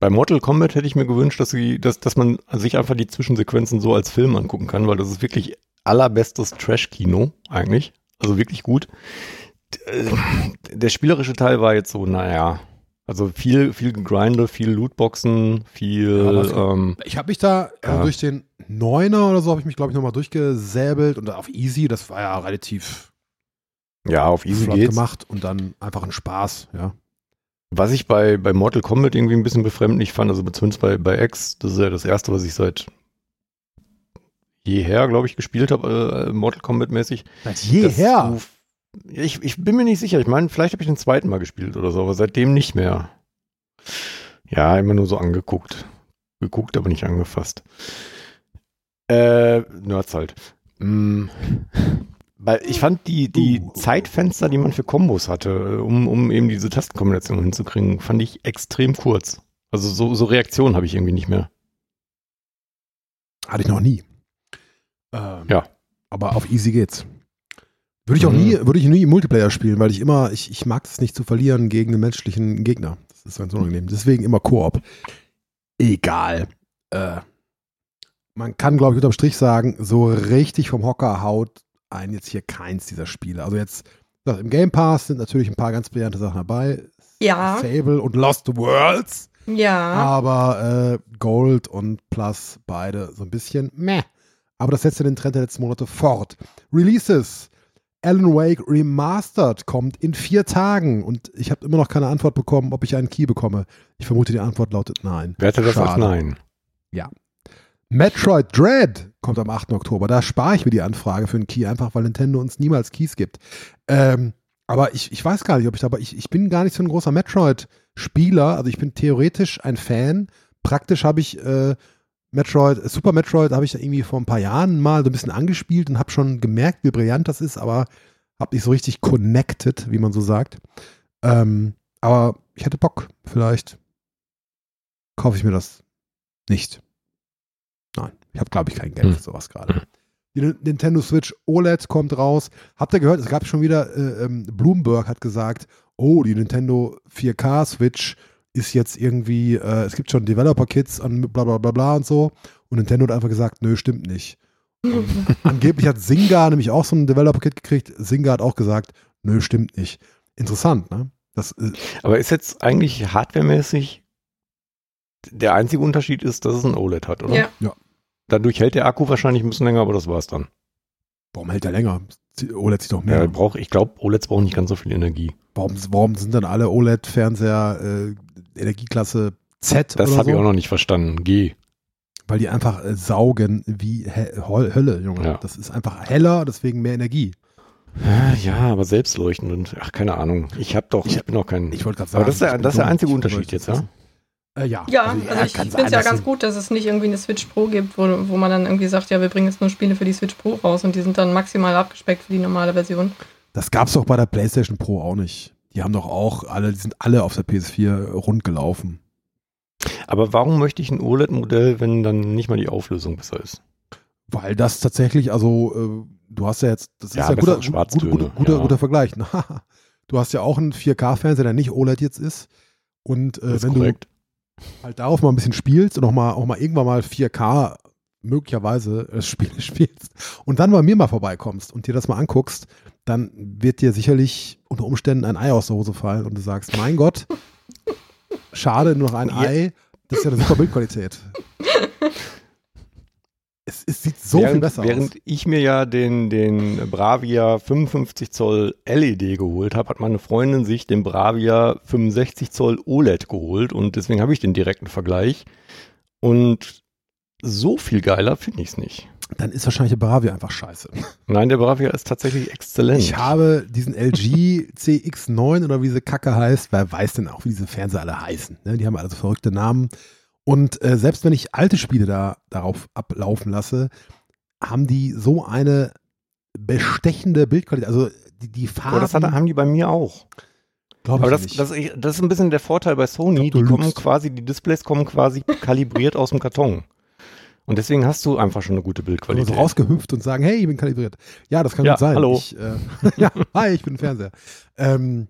Bei Mortal Kombat hätte ich mir gewünscht, dass, sie, dass, dass man sich einfach die Zwischensequenzen so als Film angucken kann, weil das ist wirklich allerbestes Trash-Kino eigentlich. Also wirklich gut. Äh, Der spielerische Teil war jetzt so, naja, also viel, viel Gegrinde, viel Lootboxen, viel, Ja, ähm, Ich habe mich da äh, Ja. durch den Neuner oder so, habe ich mich, glaube ich, nochmal durchgesäbelt und auf Easy, das war ja relativ ja, auf easy flott geht's. gemacht und dann einfach ein Spaß, ja. Was ich bei, bei Mortal Kombat irgendwie ein bisschen befremdlich fand, also zumindest bei, bei X, das ist ja das erste, was ich seit jeher, glaube ich, gespielt habe, äh, Mortal Kombat mäßig. Seit jeher. du- Ich, ich bin mir nicht sicher. Ich meine, vielleicht habe ich den zweiten Mal gespielt oder so, aber seitdem nicht mehr. Ja, immer nur so angeguckt. Geguckt, aber nicht angefasst. Äh, Nerds halt. Mm. Weil ich fand die, die Uh. Zeitfenster, die man für Kombos hatte, äh, um, um eben diese Tastenkombination hinzukriegen, fand ich extrem kurz. Also so, so Reaktionen habe ich irgendwie nicht mehr. Hatte ich noch nie. Ähm, Ja. Aber auf Easy geht's. Würde ich auch Mhm. nie, würde ich nie im Multiplayer spielen, weil ich immer, ich, ich mag es nicht zu verlieren gegen einen menschlichen Gegner. Das ist ganz unangenehm. Deswegen immer Koop. Egal. Äh, man kann, glaube ich, unterm Strich sagen, so richtig vom Hocker haut einen jetzt hier keins dieser Spiele. Also jetzt, im Game Pass sind natürlich ein paar ganz brillante Sachen dabei. Ja. Fable und Lost Worlds. Ja. Aber äh, Gold und Plus beide so ein bisschen meh. Aber das setzt ja den Trend der letzten Monate fort. Releases. Alan Wake Remastered kommt in vier Tagen und ich habe immer noch keine Antwort bekommen, ob ich einen Key bekomme. Ich vermute, die Antwort lautet nein. Wer hätte das als Schade. Nein? Metroid Dread kommt am 8. Oktober. Da spare ich mir die Anfrage für einen Key, einfach weil Nintendo uns niemals Keys gibt. Ähm, aber ich, ich weiß gar nicht, ob ich da, aber ich, ich bin gar nicht so ein großer Metroid-Spieler. Also ich bin theoretisch ein Fan. Praktisch habe ich äh, Metroid, Super Metroid habe ich da irgendwie vor ein paar Jahren mal so ein bisschen angespielt und habe schon gemerkt, wie brillant das ist, aber habe nicht so richtig connected, wie man so sagt. Ähm, aber ich hätte Bock. Vielleicht kaufe ich mir das nicht. Ich habe, glaube ich, kein Geld Hm. für sowas gerade. Die N- Nintendo Switch OLED kommt raus. Habt ihr gehört, es gab schon wieder, äh, ähm, Bloomberg hat gesagt, oh, die Nintendo 4K Switch ist jetzt irgendwie, äh, es gibt schon Developer-Kits an bla bla bla bla und so. Und Nintendo hat einfach gesagt, nö, stimmt nicht. Und *laughs* angeblich hat Singa nämlich auch so ein Developer-Kit gekriegt. Singa hat auch gesagt, nö, stimmt nicht. Interessant, ne? Das, äh, Aber ist jetzt eigentlich hardwaremäßig der einzige Unterschied ist, dass es ein OLED hat, oder? Ja. Dadurch hält der Akku wahrscheinlich ein bisschen länger, aber das war's dann. warum hält der länger? OLED sieht doch Ja, mehr. braucht, ich glaube, OLEDs brauchen nicht ganz so viel Energie. Warum, warum sind dann alle OLED-Fernseher äh, Energieklasse Z Das habe so? ich auch noch nicht verstanden. G. Weil die einfach äh, saugen wie Hölle, Junge. Ja. Das ist einfach heller, deswegen mehr Energie. Ja, aber selbstleuchtend und ach, keine Ahnung. Ich habe doch, ich, bin auch kein. Ich wollte gerade sagen. aber das ist der, ich das ist der einzige Ich Unterschied jetzt, ja? Äh, ja, Ja, also ich kann finde es ja ganz gut, dass es nicht irgendwie eine Switch Pro gibt, wo, wo man dann irgendwie sagt, ja, wir bringen jetzt nur Spiele für die Switch Pro raus und die sind dann maximal abgespeckt für die normale Version. Das gab es doch bei der PlayStation Pro auch nicht. Die haben doch auch alle, die sind alle auf der PS4 rund gelaufen. Aber warum möchte ich ein OLED-Modell, wenn dann nicht mal die Auflösung besser ist? Weil das tatsächlich, also äh, du hast ja jetzt, das Ja, ist ja guter, guter, guter, guter, ja. guter Vergleich. *laughs* du hast ja auch einen 4K-Fernseher, der nicht OLED jetzt ist. Und äh, wenn korrekt. du halt darauf mal ein bisschen spielst und auch mal, auch mal irgendwann mal 4K möglicherweise das Spiel *laughs* spielst und dann bei mir mal vorbeikommst und dir das mal anguckst, dann wird dir sicherlich unter Umständen ein Ei aus der Hose fallen und du sagst, mein Gott, schade, nur noch ein. Ei, das ist ja eine super Bildqualität. *laughs* Es, es sieht so während, viel besser während aus. ich mir ja den, den Bravia 55 Zoll LED geholt habe, hat meine Freundin sich den Bravia 65 Zoll OLED geholt und deswegen habe ich den direkten Vergleich. Und so viel geiler finde ich es nicht. Dann ist wahrscheinlich der Bravia einfach scheiße. Nein, der Bravia ist tatsächlich exzellent. Ich habe diesen LG CX9 oder wie diese Kacke heißt, wer weiß denn auch, wie diese Fernseher alle heißen. Ne? Die haben alle so verrückte Namen. Und äh, selbst wenn ich alte Spiele da darauf ablaufen lasse, haben die so eine bestechende Bildqualität. Also die, die Farben. Aber das hat, haben die bei mir auch. glaub ich Aber das, das, das ist ein bisschen der Vorteil bei Sony. Du Die kommen lügst. quasi, die Displays kommen quasi *laughs* kalibriert aus dem Karton. Und deswegen hast du einfach schon eine gute Bildqualität. so rausgehüpft und sagen, hey, ich bin kalibriert. Ja, das kann Ja, gut sein. hallo. Ich, äh, *laughs* ja, hi, ich bin ein Fernseher. Ähm,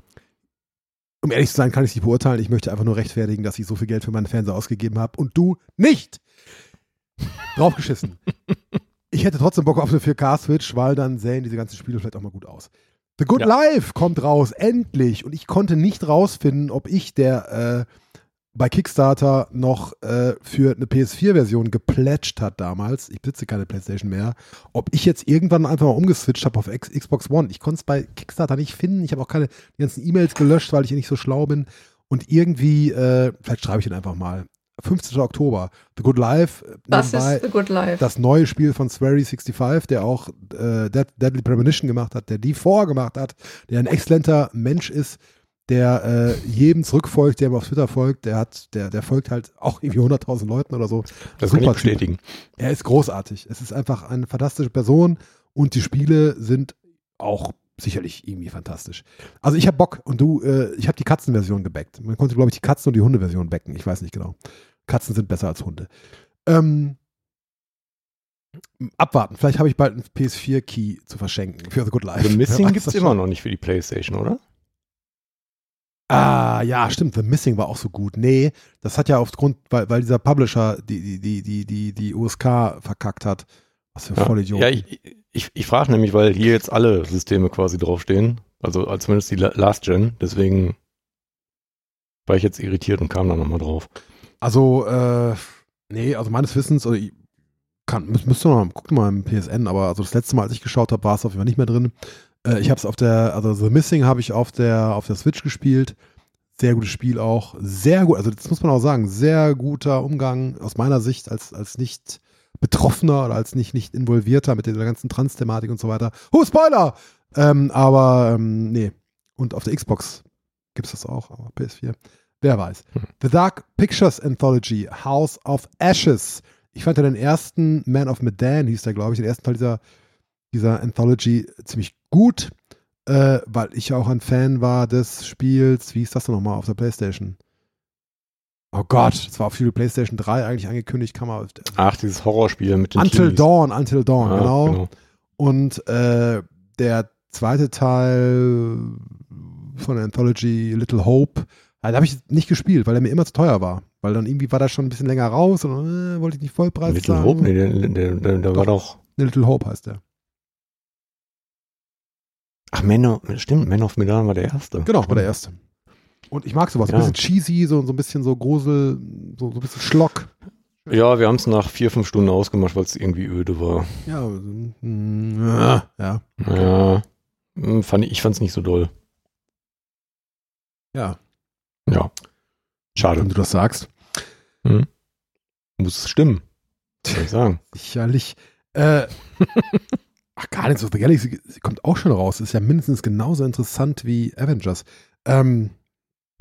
um ehrlich zu sein, kann ich nicht beurteilen. Ich möchte einfach nur rechtfertigen, dass ich so viel Geld für meinen Fernseher ausgegeben habe und du nicht. Draufgeschissen. *laughs* ich hätte trotzdem Bock auf eine 4K-Switch, weil dann sähen diese ganzen Spiele vielleicht auch mal gut aus. The Good Ja. Life kommt raus, endlich. Und ich konnte nicht rausfinden, ob ich, der äh, bei Kickstarter noch äh, für eine PS4-Version geplätscht hat damals, ich besitze keine Playstation mehr, ob ich jetzt irgendwann einfach mal umgeswitcht habe auf X Xbox One. Ich konnte es bei Kickstarter nicht finden. Ich habe auch keine ganzen E-Mails gelöscht, weil ich nicht so schlau bin. Und irgendwie, äh, vielleicht schreibe ich ihn einfach mal. 15. Oktober, The Good Life, äh, Das nebenbei ist The Good Life. das neue Spiel von Swery65, der auch äh, Dead, Deadly Premonition gemacht hat, der die vorgemacht hat, der ein exzellenter Mensch ist, der äh, jedem zurückfolgt, der ihm auf Twitter folgt, der hat, der, der folgt halt auch irgendwie 100.000 Leuten oder so. das kann ich Super bestätigen. Er ist großartig. Es ist einfach eine fantastische Person und die Spiele sind auch sicherlich irgendwie fantastisch. Also ich habe Bock und du, äh, ich habe die Katzenversion gebackt. Man konnte, glaube ich, die Katzen- und die Hundeversion backen. Ich weiß nicht genau. Katzen sind besser als Hunde. Ähm, abwarten. Vielleicht habe ich bald einen PS4-Key zu verschenken für The Good Life. The *laughs* Missing gibt es immer noch nicht für die Playstation, oder? Ah, ja, stimmt. The Missing war auch so gut. Nee, das hat ja aufgrund, weil, weil dieser Publisher die, die, die, die, die, die USK verkackt hat. Was für Ja, Vollidioten. ja ich, ich, ich frage nämlich, weil hier jetzt alle Systeme quasi draufstehen. Also äh, zumindest die La- Last Gen. Deswegen war ich jetzt irritiert und kam da nochmal drauf. Also, äh, nee, also meines Wissens, oder ich kann, müsst, müsst ihr noch mal, guckt mal im PSN, aber also das letzte Mal, als ich geschaut habe, war es auf jeden Fall nicht mehr drin. Äh, ich habe es auf der, also The Missing habe ich auf der, auf der Switch gespielt. Sehr gutes Spiel auch. Sehr gut, also das muss man auch sagen, sehr guter Umgang aus meiner Sicht als, als nicht Betroffener oder als nicht, nicht Involvierter mit dieser ganzen Trans-Thematik und so weiter. Oh, Spoiler! Ähm, aber, ähm, nee. Und auf der Xbox gibt es das auch, aber PS4. Wer weiß. The Dark Pictures Anthology, House of Ashes. Ich fand ja den ersten Man of Medan, hieß der, glaube ich, den ersten Teil dieser, dieser Anthology ziemlich gut, äh, weil ich auch ein Fan war des Spiels, wie hieß das denn nochmal auf der Playstation? Oh Gott, das war auf die Playstation 3 eigentlich angekündigt, kann man. Ach, dieses Horrorspiel mit den Until Teenies. Dawn, Until Dawn, Ja, genau. Und äh, der zweite Teil von der Anthology Little Hope, da habe ich nicht gespielt, weil er mir immer zu teuer war. Weil dann irgendwie war das schon ein bisschen länger raus und äh, wollte ich nicht Vollpreis Little zahlen. Hope? Nee, der, der, der, der war doch. Little Hope heißt der. Ach, Man of, stimmt, Man of Medan war der erste. Genau, war der erste. Und ich mag sowas. Ja. Ein bisschen cheesy, so, so ein bisschen so Grusel, so, so ein bisschen Schlock. Ja, wir haben es nach vier, fünf Stunden ausgemacht, weil es irgendwie öde war. Ja, ja, ja. Ja, hm, fand ich, ich fand es nicht so doll. ja. Ja. Schade. Wenn du das sagst. Muss es stimmen. Was soll ich sagen? *laughs* Sicherlich. Äh, *laughs* ach, Guardians of the Galaxy sie kommt auch schon raus. Ist ja mindestens genauso interessant wie Avengers. Ähm, *laughs*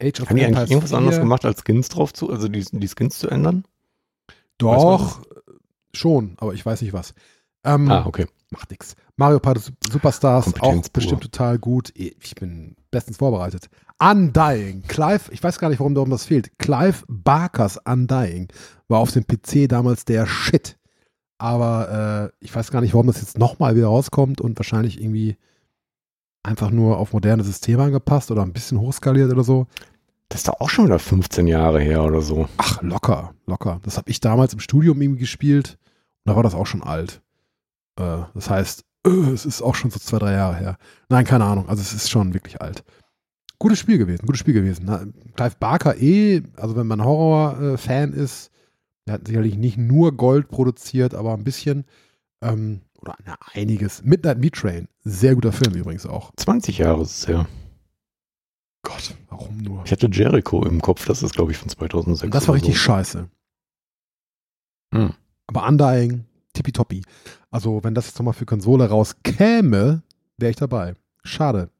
Age of Haben die eigentlich irgendwas 4, anderes gemacht, als Skins drauf zu, also die, die Skins zu ändern? Doch, schon, aber ich weiß nicht was. Ähm, Ah, okay. Macht nix. Mario Party Superstars auch bestimmt total gut. Ich bin bestens vorbereitet. Undying. Clive, ich weiß gar nicht, warum darum das fehlt. Clive Barkers Undying war auf dem PC damals der Shit. Aber äh, ich weiß gar nicht, warum das jetzt nochmal wieder rauskommt und wahrscheinlich irgendwie einfach nur auf moderne Systeme angepasst oder ein bisschen hochskaliert oder so. Das ist doch auch schon wieder 15 Jahre her oder so. Ach, locker, locker. Das habe ich damals im Studium irgendwie gespielt und da war das auch schon alt. Äh, das heißt, äh, es ist auch schon so zwei, drei Jahre her. Nein, keine Ahnung. Also es ist schon wirklich alt. Gutes Spiel gewesen, gutes Spiel gewesen. Na, Clive Barker eh, also wenn man Horror-Fan ist, der hat sicherlich nicht nur Gold produziert, aber ein bisschen. Ähm, oder na, einiges. Midnight Meat Train, sehr guter Film übrigens auch. 20 Jahre ist es her. Gott, warum nur? Ich hatte Jericho im Kopf, das ist, glaube ich, von 2006. Und das war richtig so. scheiße. Hm. Aber Undying, tippitoppi. Also, wenn das jetzt nochmal für Konsole rauskäme, wäre ich dabei. Schade.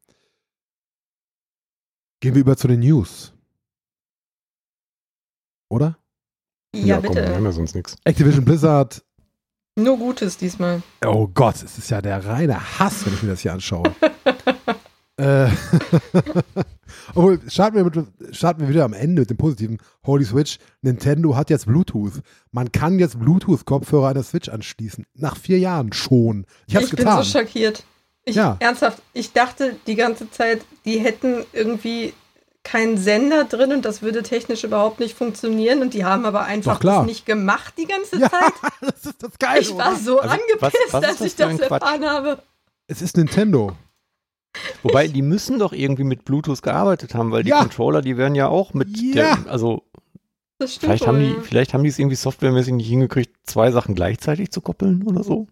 Gehen wir über zu den News. Oder? Ja, komm, wir haben bitte. ja sonst nichts. Activision Blizzard Nur Gutes diesmal. Oh Gott, es ist ja der reine Hass, wenn ich mir das hier anschaue. *laughs* äh, *laughs* Obwohl, starten wir, mit, starten wir wieder am Ende mit dem positiven Holy Switch. Nintendo hat jetzt Bluetooth. Man kann jetzt Bluetooth-Kopfhörer an der Switch anschließen. Nach vier Jahren schon. Ich hab's ich getan. bin so schockiert. Ich, Ja. Ernsthaft, ich dachte die ganze Zeit, die hätten irgendwie keinen Sender drin und das würde technisch überhaupt nicht funktionieren und die haben aber einfach das nicht gemacht die ganze ja, Zeit. *laughs* das ist das Geile. Ich war so Also, angepisst, was- was ist als das ich das erfahren habe. Es ist Nintendo. Wobei, die müssen doch irgendwie mit Bluetooth gearbeitet haben, weil die Ja. Controller, die werden ja auch mit Ja. der, also Das stimmt vielleicht haben die, ja. vielleicht haben die es irgendwie softwaremäßig nicht hingekriegt, zwei Sachen gleichzeitig zu koppeln oder so.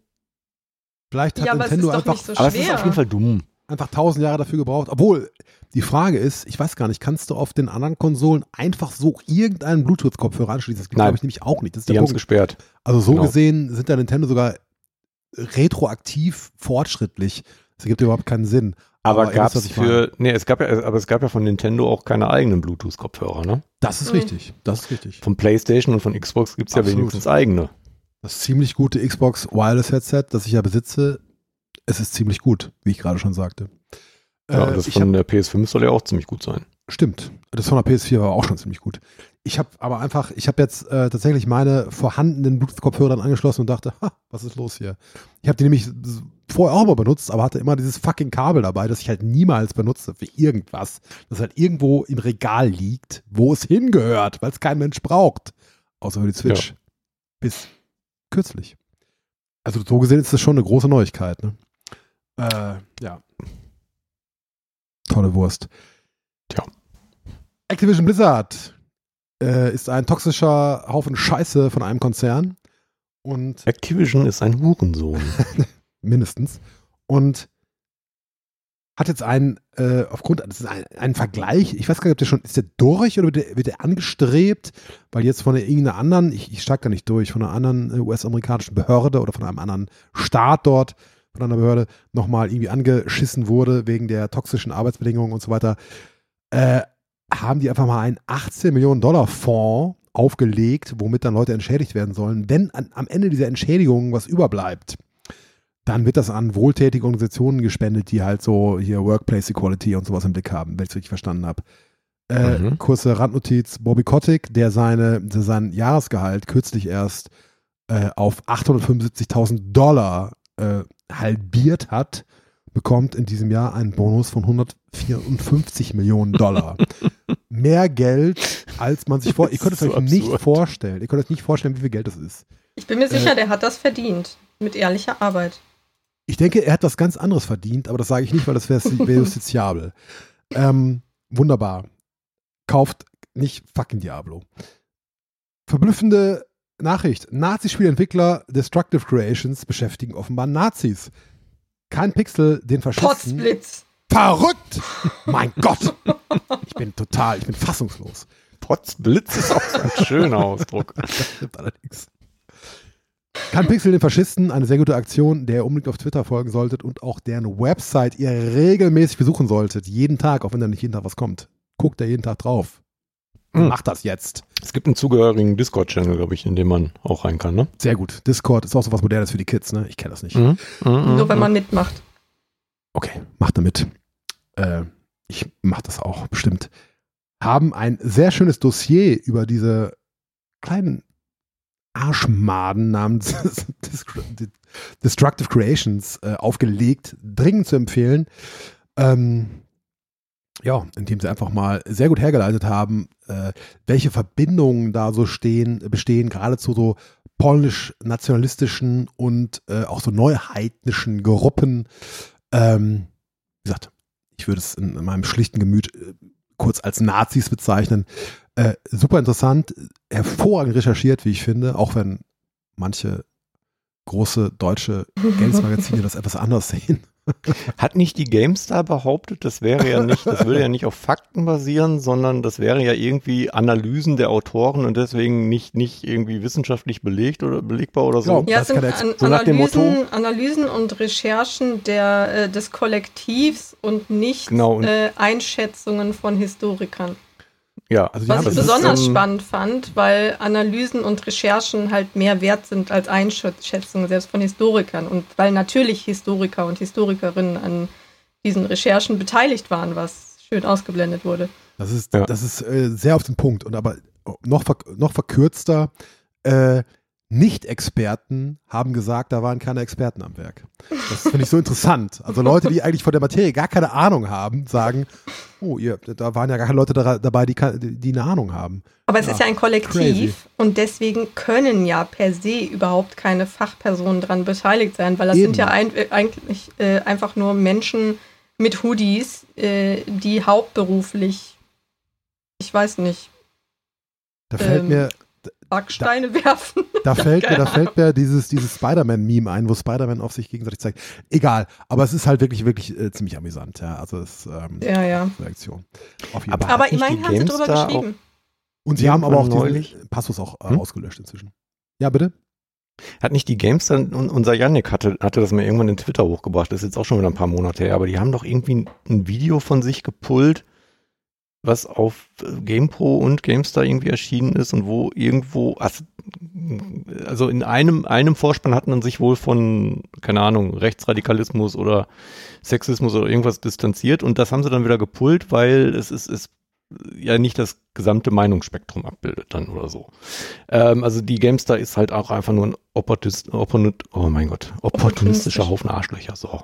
Vielleicht hat Ja, aber es Nintendo ist doch einfach, nicht so Aber es ist schwer. auf jeden Fall dumm. Einfach tausend Jahre dafür gebraucht. Obwohl, die Frage ist, ich weiß gar nicht, kannst du auf den anderen Konsolen einfach so irgendeinen Bluetooth-Kopfhörer anschließen? Das glaube ich, nämlich auch nicht. Das ist Die der haben es Punkt. gesperrt. Also so Genau. gesehen sind der Nintendo sogar retroaktiv fortschrittlich. Das ergibt überhaupt keinen Sinn. Aber, wisst, gab es für, nee, es gab ja, aber es gab ja von Nintendo auch keine eigenen Bluetooth-Kopfhörer, ne? Das ist Mhm. richtig. Das ist richtig. Von PlayStation und von Xbox gibt es ja wenigstens eigene. Das ziemlich gute Xbox Wireless Headset, das ich ja besitze, es ist ziemlich gut, wie ich gerade schon sagte. Ja, Äh, das von hab, der PS5 soll ja auch ziemlich gut sein. stimmt. Das von der PS4 war auch schon ziemlich gut. Ich habe aber einfach, ich habe jetzt äh, tatsächlich meine vorhandenen Bluetooth-Kopfhörer dann angeschlossen und dachte, ha, was ist los hier? Ich habe die nämlich vorher auch immer benutzt, aber hatte immer dieses fucking Kabel dabei, das ich halt niemals benutze für irgendwas, das halt irgendwo im Regal liegt, wo es hingehört, weil es kein Mensch braucht. Außer für die Switch. Bis kürzlich. Also so gesehen ist das schon eine große Neuigkeit. Ne? Äh, ja. Tolle Wurst. Tja. Activision Blizzard äh, ist ein toxischer Haufen Scheiße von einem Konzern und Activision ist ein Hurensohn. *laughs* mindestens und hat jetzt einen, äh, aufgrund, das ist ein, ein Vergleich, ich weiß gar nicht, ob der schon, ist der durch oder wird der, wird der angestrebt, weil jetzt von irgendeiner anderen, ich, ich steig da nicht durch, von einer anderen äh, US-amerikanischen Behörde oder von einem anderen Staat dort, von einer Behörde, nochmal irgendwie angeschissen wurde wegen der toxischen Arbeitsbedingungen und so weiter, äh, haben die einfach mal einen 18 Millionen Dollar Fonds aufgelegt, womit dann Leute entschädigt werden sollen. Wenn an, am Ende dieser Entschädigung was überbleibt, dann wird das an wohltätige Organisationen gespendet, die halt so hier Workplace Equality und sowas im Blick haben, wenn ich es richtig verstanden habe. Äh, Mhm. Kurze Randnotiz: Bobby Kotick, der, seine, der sein Jahresgehalt kürzlich erst äh, auf 875.000 Dollar äh, halbiert hat, bekommt in diesem Jahr einen Bonus von 154 Millionen Dollar. *laughs* Mehr Geld, als man sich vor. Ihr könnt es euch so nicht absurd. vorstellen. Ihr könnt euch nicht vorstellen, wie viel Geld das ist. Ich bin mir sicher, Äh. der hat das verdient. Mit ehrlicher Arbeit. Ich denke, er hat was ganz anderes verdient, aber das sage ich nicht, weil das wäre wär justiziabel. *laughs* ähm, wunderbar. Kauft nicht fucking Diablo. Verblüffende Nachricht. Nazispielentwickler Destructive Creations beschäftigen offenbar Nazis. Kein Pixel, den Faschisten. Potzblitz. Verrückt! *laughs* mein Gott! Ich bin total, ich bin fassungslos. Potzblitz ist auch so ein schöner Ausdruck. Das *laughs* stimmt allerdings. Kein Pixel den Faschisten, eine sehr gute Aktion, der ihr unbedingt auf Twitter folgen solltet und auch deren Website ihr regelmäßig besuchen solltet. Jeden Tag, auch wenn da nicht jeden Tag was kommt. Guckt da jeden Tag drauf. Mhm. Macht das jetzt. Es gibt einen zugehörigen Discord-Channel, glaube ich, in dem man auch rein kann, ne? Sehr gut. Discord ist auch so was Modernes für die Kids, ne? Ich kenne das nicht. Mhm. Nur wenn man mitmacht. Okay, macht damit. Äh, ich mach das auch, bestimmt. Haben ein sehr schönes Dossier über diese kleinen Arschmaden namens *laughs* Destructive Creations äh, aufgelegt. Dringend zu empfehlen. Ähm, ja, indem sie einfach mal sehr gut hergeleitet haben, äh, welche Verbindungen da so stehen, bestehen, gerade zu so polnisch-nationalistischen und äh, auch so neuheidnischen Gruppen. Ähm, wie gesagt, ich würde es in, meinem schlichten Gemüt äh, kurz als Nazis bezeichnen. Äh, super interessant, hervorragend recherchiert, wie ich finde, auch wenn manche große deutsche *laughs* Games-Magazine das etwas anders sehen. Hat nicht die GameStar behauptet, das wäre ja nicht, das würde ja nicht auf Fakten basieren, sondern das wäre ja irgendwie Analysen der Autoren und deswegen nicht, nicht irgendwie wissenschaftlich belegt oder belegbar oder so? Ja. Das es sind kann er jetzt- An so nach dem Analysen, Analysen und Recherchen der, äh, des Kollektivs und nicht Genau, und- äh, Einschätzungen von Historikern. Ja, Also Was ich ist, besonders ähm, spannend fand, weil Analysen und Recherchen halt mehr wert sind als Einschätzungen, selbst von Historikern. Und weil natürlich Historiker und Historikerinnen an diesen Recherchen beteiligt waren, was schön ausgeblendet wurde. Das ist, Ja. das ist äh, sehr auf den Punkt. Und aber noch, ver noch verkürzter, äh, Nicht-Experten haben gesagt, da waren keine Experten am Werk. Das finde ich so interessant. Also Leute, die eigentlich von der Materie gar keine Ahnung haben, sagen, oh, ihr, da waren ja gar keine Leute da, dabei, die, die eine Ahnung haben. Aber es Ja, ist ja ein Kollektiv crazy. und deswegen können ja per se überhaupt keine Fachpersonen dran beteiligt sein, weil das Eben. sind ja ein, eigentlich äh, einfach nur Menschen mit Hoodies, äh, die hauptberuflich, ich weiß nicht, Da fällt Ähm, mir, Backsteine werfen. *laughs* da fällt mir, da fällt mir dieses, dieses Spider-Man-Meme ein, wo Spider-Man auf sich gegenseitig zeigt. Egal, aber es ist halt wirklich, wirklich äh, ziemlich amüsant, ja. Also es ist ähm, Ja, ja. Reaktion. Auf jeden Aber Fall. Aber immerhin haben sie drüber geschrieben. Und sie haben aber auch irgendwann diesen neulich- Passus auch äh, Hm? ausgelöscht inzwischen. Ja, bitte? Hat nicht die Games dann, und unser Yannick hatte, hatte das mal irgendwann in Twitter hochgebracht, das ist jetzt auch schon wieder ein paar Monate her, aber die haben doch irgendwie ein, ein Video von sich gepullt, was auf GamePro und GameStar irgendwie erschienen ist und wo irgendwo, also, also in einem, einem Vorspann hat man sich wohl von, keine Ahnung, Rechtsradikalismus oder Sexismus oder irgendwas distanziert und das haben sie dann wieder gepullt, weil es ist, ist ja nicht das gesamte Meinungsspektrum abbildet dann oder so. Ähm, also die GameStar ist halt auch einfach nur ein Opportunist, Opportunist, oh mein Gott, opportunistischer Opportunistisch. Haufen Arschlöcher, so.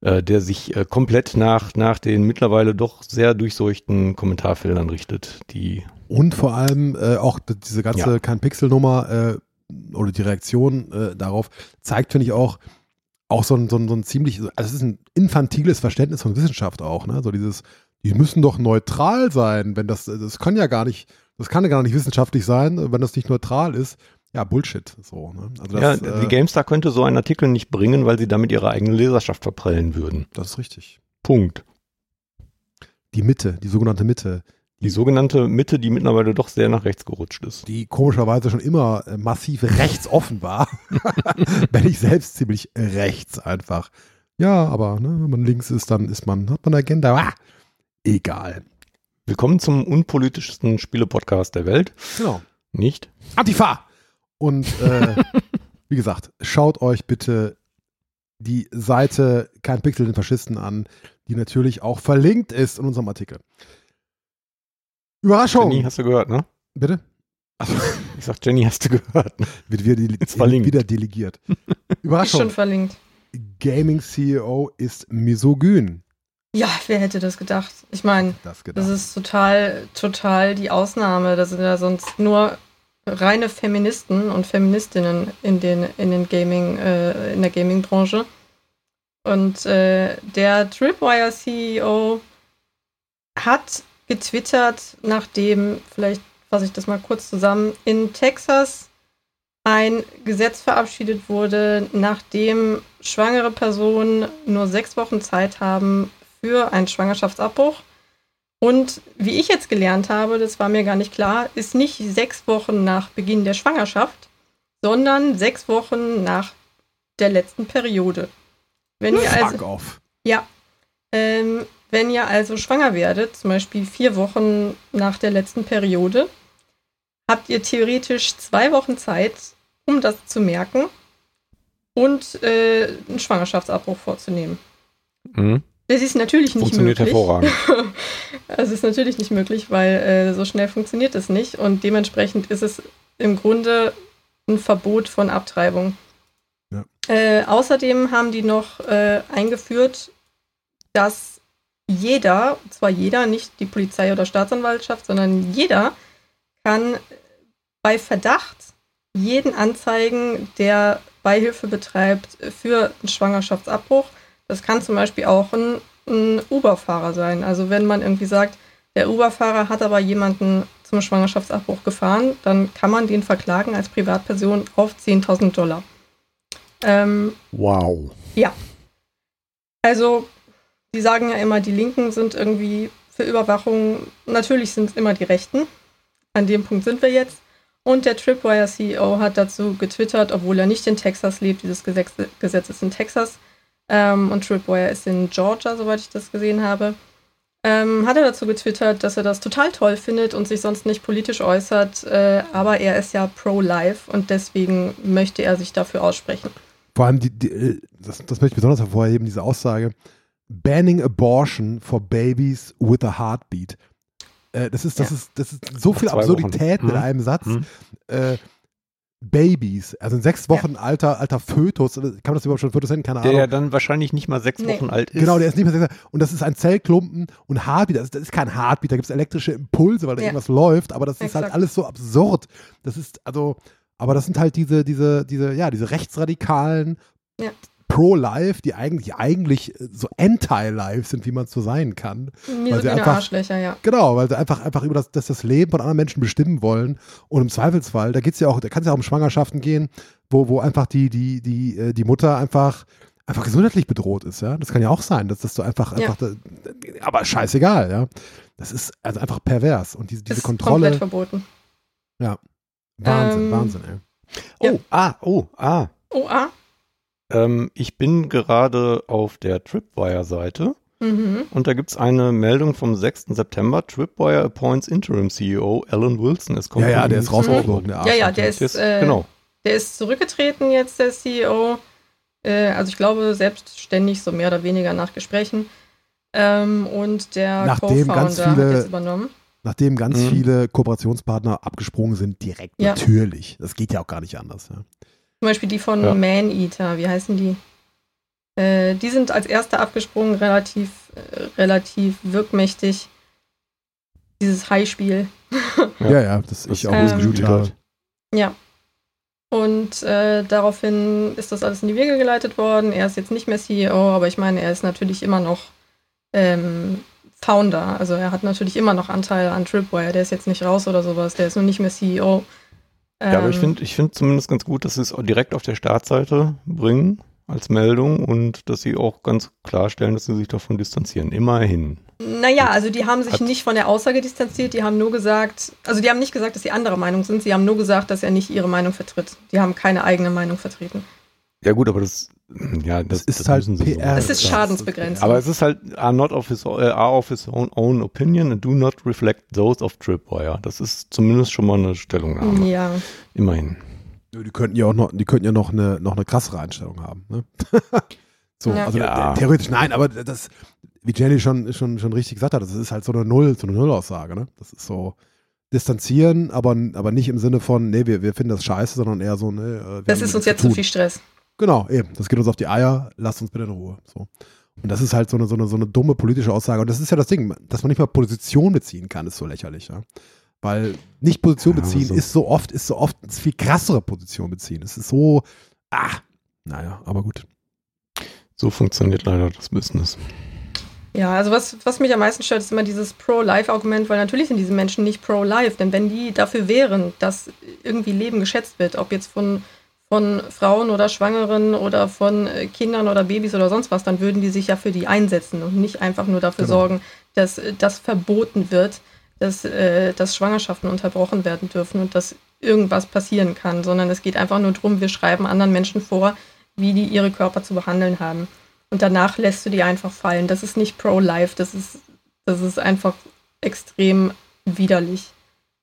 Äh, der sich äh, komplett nach, nach den mittlerweile doch sehr durchseuchten Kommentarfeldern richtet, die Und vor allem äh, auch diese ganze Ja. kein Pixel-Nummer äh, oder die Reaktion äh, darauf zeigt, finde ich, auch, auch so ein, so, ein, so ein ziemlich, also es ist ein infantiles Verständnis von Wissenschaft auch, ne? So dieses, die müssen doch neutral sein, wenn das, das kann ja gar nicht, das kann ja gar nicht wissenschaftlich sein, wenn das nicht neutral ist. Ja, Bullshit. So, ne? Also das, ja, äh, die GameStar könnte so einen Artikel nicht bringen, weil sie damit ihre eigene Leserschaft verprellen würden. das ist richtig. Punkt. Die Mitte, die sogenannte Mitte, Die sogenannte Mitte, die mittlerweile doch sehr nach rechts gerutscht ist. die komischerweise schon immer äh, massiv rechtsoffen war. *laughs* Wenn ich selbst ziemlich rechts einfach. Ja, aber ne, wenn man links ist, dann ist man, hat man eine Agenda. Ah, egal. Willkommen zum unpolitischsten Spiele-Podcast der Welt. Genau. Nicht? Antifa! Und äh, *laughs* wie gesagt, schaut euch bitte die Seite Kein Pixel den Faschisten an, die natürlich auch verlinkt ist in unserem Artikel. Überraschung! Jenny, hast du gehört, ne? Bitte? Ich sag, Jenny, hast du gehört? Ne? Wird wieder, dele Ist verlinkt. wieder delegiert. *laughs* Ist Überraschung! schon verlinkt. Gaming-CEO ist misogyn. Ja, wer hätte das gedacht? Ich meine, Das das ist total, total die Ausnahme. Da sind ja sonst nur reine Feministen und Feministinnen in den, in den Gaming, äh, in der Gaming-Branche. Und äh, der Tripwire CEO hat getwittert, nachdem, vielleicht fasse ich das mal kurz zusammen, in Texas ein Gesetz verabschiedet wurde, nachdem schwangere Personen nur sechs Wochen Zeit haben für einen Schwangerschaftsabbruch. Und wie ich jetzt gelernt habe, das war mir gar nicht klar, ist nicht sechs Wochen nach Beginn der Schwangerschaft, sondern sechs Wochen nach der letzten Periode. Wenn ihr also, Fuck off. ja. Ähm, wenn ihr also schwanger werdet, zum Beispiel vier Wochen nach der letzten Periode, habt ihr theoretisch zwei Wochen Zeit, um das zu merken und äh, einen Schwangerschaftsabbruch vorzunehmen. Mhm. Das ist natürlich nicht Funktioniert möglich. hervorragend. *laughs* Es ist natürlich nicht möglich, weil äh, so schnell funktioniert es nicht und dementsprechend ist es im Grunde ein Verbot von Abtreibung. Ja. Äh, außerdem haben die noch äh, eingeführt, dass jeder, und zwar jeder, nicht die Polizei oder Staatsanwaltschaft, sondern jeder kann bei Verdacht jeden anzeigen, der Beihilfe betreibt für einen Schwangerschaftsabbruch. Das kann zum Beispiel auch ein, ein Uber-Fahrer sein. Also wenn man irgendwie sagt, der Uber-Fahrer hat aber jemanden zum Schwangerschaftsabbruch gefahren, dann kann man den verklagen als Privatperson auf 10.000 Dollar. Ähm, Wow. also, die sagen ja immer, die Linken sind irgendwie für Überwachung. Natürlich sind es immer die Rechten. An dem Punkt sind wir jetzt. Und der Tripwire-CEO hat dazu getwittert, obwohl er nicht in Texas lebt, dieses Gesetz, Gesetz ist in Texas. Ähm, und Tripwire ist in Georgia, soweit ich das gesehen habe. ähm, hat er dazu getwittert, dass er das total toll findet und sich sonst nicht politisch äußert, äh, aber er ist ja pro-life und deswegen möchte er sich dafür aussprechen. Vor allem, die, die, äh, das, das möchte ich besonders hervorheben, diese Aussage, banning abortion for babies with a heartbeat. Äh, das, ist, das, Ja. ist, das ist so viel Absurdität mit Mhm. einem Satz. Mhm. Äh, Babys, also ein sechs Wochen alter, alter Fötus, kann man das überhaupt schon Fötus nennen? Keine Der Ahnung. ja dann wahrscheinlich nicht mal sechs Nee. Wochen alt ist. Genau, der ist nicht mehr sechs Und das ist ein Zellklumpen und Heartbeat. Das ist, das ist kein Heartbeat, da gibt es elektrische Impulse, weil da Ja. irgendwas läuft, aber das ist halt Exakt. alles so absurd. Das ist, also, aber das sind halt diese, diese, diese, ja, diese rechtsradikalen Ja. Pro-Life, die eigentlich, eigentlich äh, so Anti-Life sind, wie man es so sein kann. Misogyne einfach- Arschlöcher, ja. Genau, weil sie einfach, einfach über das, das, das Leben von anderen Menschen bestimmen wollen. Und im Zweifelsfall, da geht's ja auch, da kann es ja auch um Schwangerschaften gehen, wo, wo einfach die, die, die, äh, die Mutter einfach, einfach gesundheitlich bedroht ist, ja. Das kann ja auch sein, dass das so einfach, Ja. einfach, da, aber scheißegal, ja. Das ist also einfach pervers. Und diese, diese ist Kontrolle, komplett verboten. Wahnsinn, ähm, Wahnsinn, ey. Oh, Ja. ah, oh, ah. Oh, ah. Ähm, ich bin gerade auf der Tripwire-Seite Mhm. und da gibt es eine Meldung vom 6. September. Tripwire appoints Interim CEO Alan Wilson. Es kommt Ja, ja, der ist rausgeflogen, Ja, ja, der ist, äh, genau. der ist zurückgetreten jetzt, der CEO. Äh, also ich glaube, selbstständig, so mehr oder weniger nach Gesprächen. Ähm, und der Nachdem ganz Co-Founder viele- hat jetzt übernommen. Nachdem ganz Mhm. viele Kooperationspartner abgesprungen sind, direkt Ja. natürlich. Das geht ja auch gar nicht anders. Ja. Zum Beispiel die von Ja. Man-Eater, wie heißen die? Äh, die sind als erste abgesprungen, relativ, äh, relativ wirkmächtig. Dieses High-Spiel. *laughs* Ja. Ja, das ich auch Ähm, gespielt habe. Ja. Und äh, daraufhin ist das alles in die Wege geleitet worden. Er ist jetzt nicht mehr CEO, aber ich meine, er ist natürlich immer noch ähm, Founder. Also er hat natürlich immer noch Anteil an Tripwire. Der ist jetzt nicht raus oder sowas. Der ist nur nicht mehr CEO. Ja, aber ich Ähm, finde ich find zumindest ganz gut, dass sie es direkt auf der Startseite bringen als Meldung und dass sie auch ganz klarstellen, dass sie sich davon distanzieren. Immerhin. Naja, also die haben sich nicht von der Aussage distanziert, die haben nur gesagt, also die haben nicht gesagt, dass sie anderer Meinung sind, sie haben nur gesagt, dass er nicht ihre Meinung vertritt. Die haben keine eigene Meinung vertreten. Ja gut, aber das, ja, das, Das ist halt müssen sie PR. So. Es ist das- Schadensbegrenzung. Aber es ist halt are not of his, äh, are of his own, own opinion and do not reflect those of Tripwire. Das ist zumindest schon mal eine Stellungnahme. ja. Immerhin. Die könnten ja auch noch, die könnten ja noch eine, noch eine krassere Einstellung haben. Ne? *laughs* so, Ja. also Ja. äh, theoretisch nein, aber das, wie Jenny schon, schon, schon richtig gesagt hat, das ist halt so eine Null, so eine Nullaussage. Ne? Das ist so distanzieren, aber, aber nicht im Sinne von, nee, wir, wir finden das scheiße, sondern eher so, ne, äh, Das ist uns jetzt zu viel Stress. Genau, eben. Das geht uns auf die Eier, lasst uns bitte in Ruhe. So. Und das ist halt so eine, so, eine, so eine dumme politische Aussage. Und das ist ja das Ding, dass man nicht mal Position beziehen kann, ist so lächerlich, ja. Weil nicht Position Ja, beziehen so. ist so oft, ist so oft eine viel krassere Position beziehen. Es ist so, ah, naja, aber gut. So funktioniert leider das Business. Ja, also was, was mich am meisten stört, ist immer dieses Pro-Life-Argument, weil natürlich sind diese Menschen nicht pro-life, denn wenn die dafür wären, dass irgendwie Leben geschätzt wird, ob jetzt von, von Frauen oder Schwangeren oder von äh, Kindern oder Babys oder sonst was, dann würden die sich ja für die einsetzen und nicht einfach nur dafür Genau. sorgen, dass äh, das verboten wird, dass, äh, dass Schwangerschaften unterbrochen werden dürfen und dass irgendwas passieren kann, sondern es geht einfach nur darum, wir schreiben anderen Menschen vor, wie die ihre Körper zu behandeln haben. Und danach lässt du die einfach fallen. Das ist nicht pro-life, das ist, das ist einfach extrem widerlich.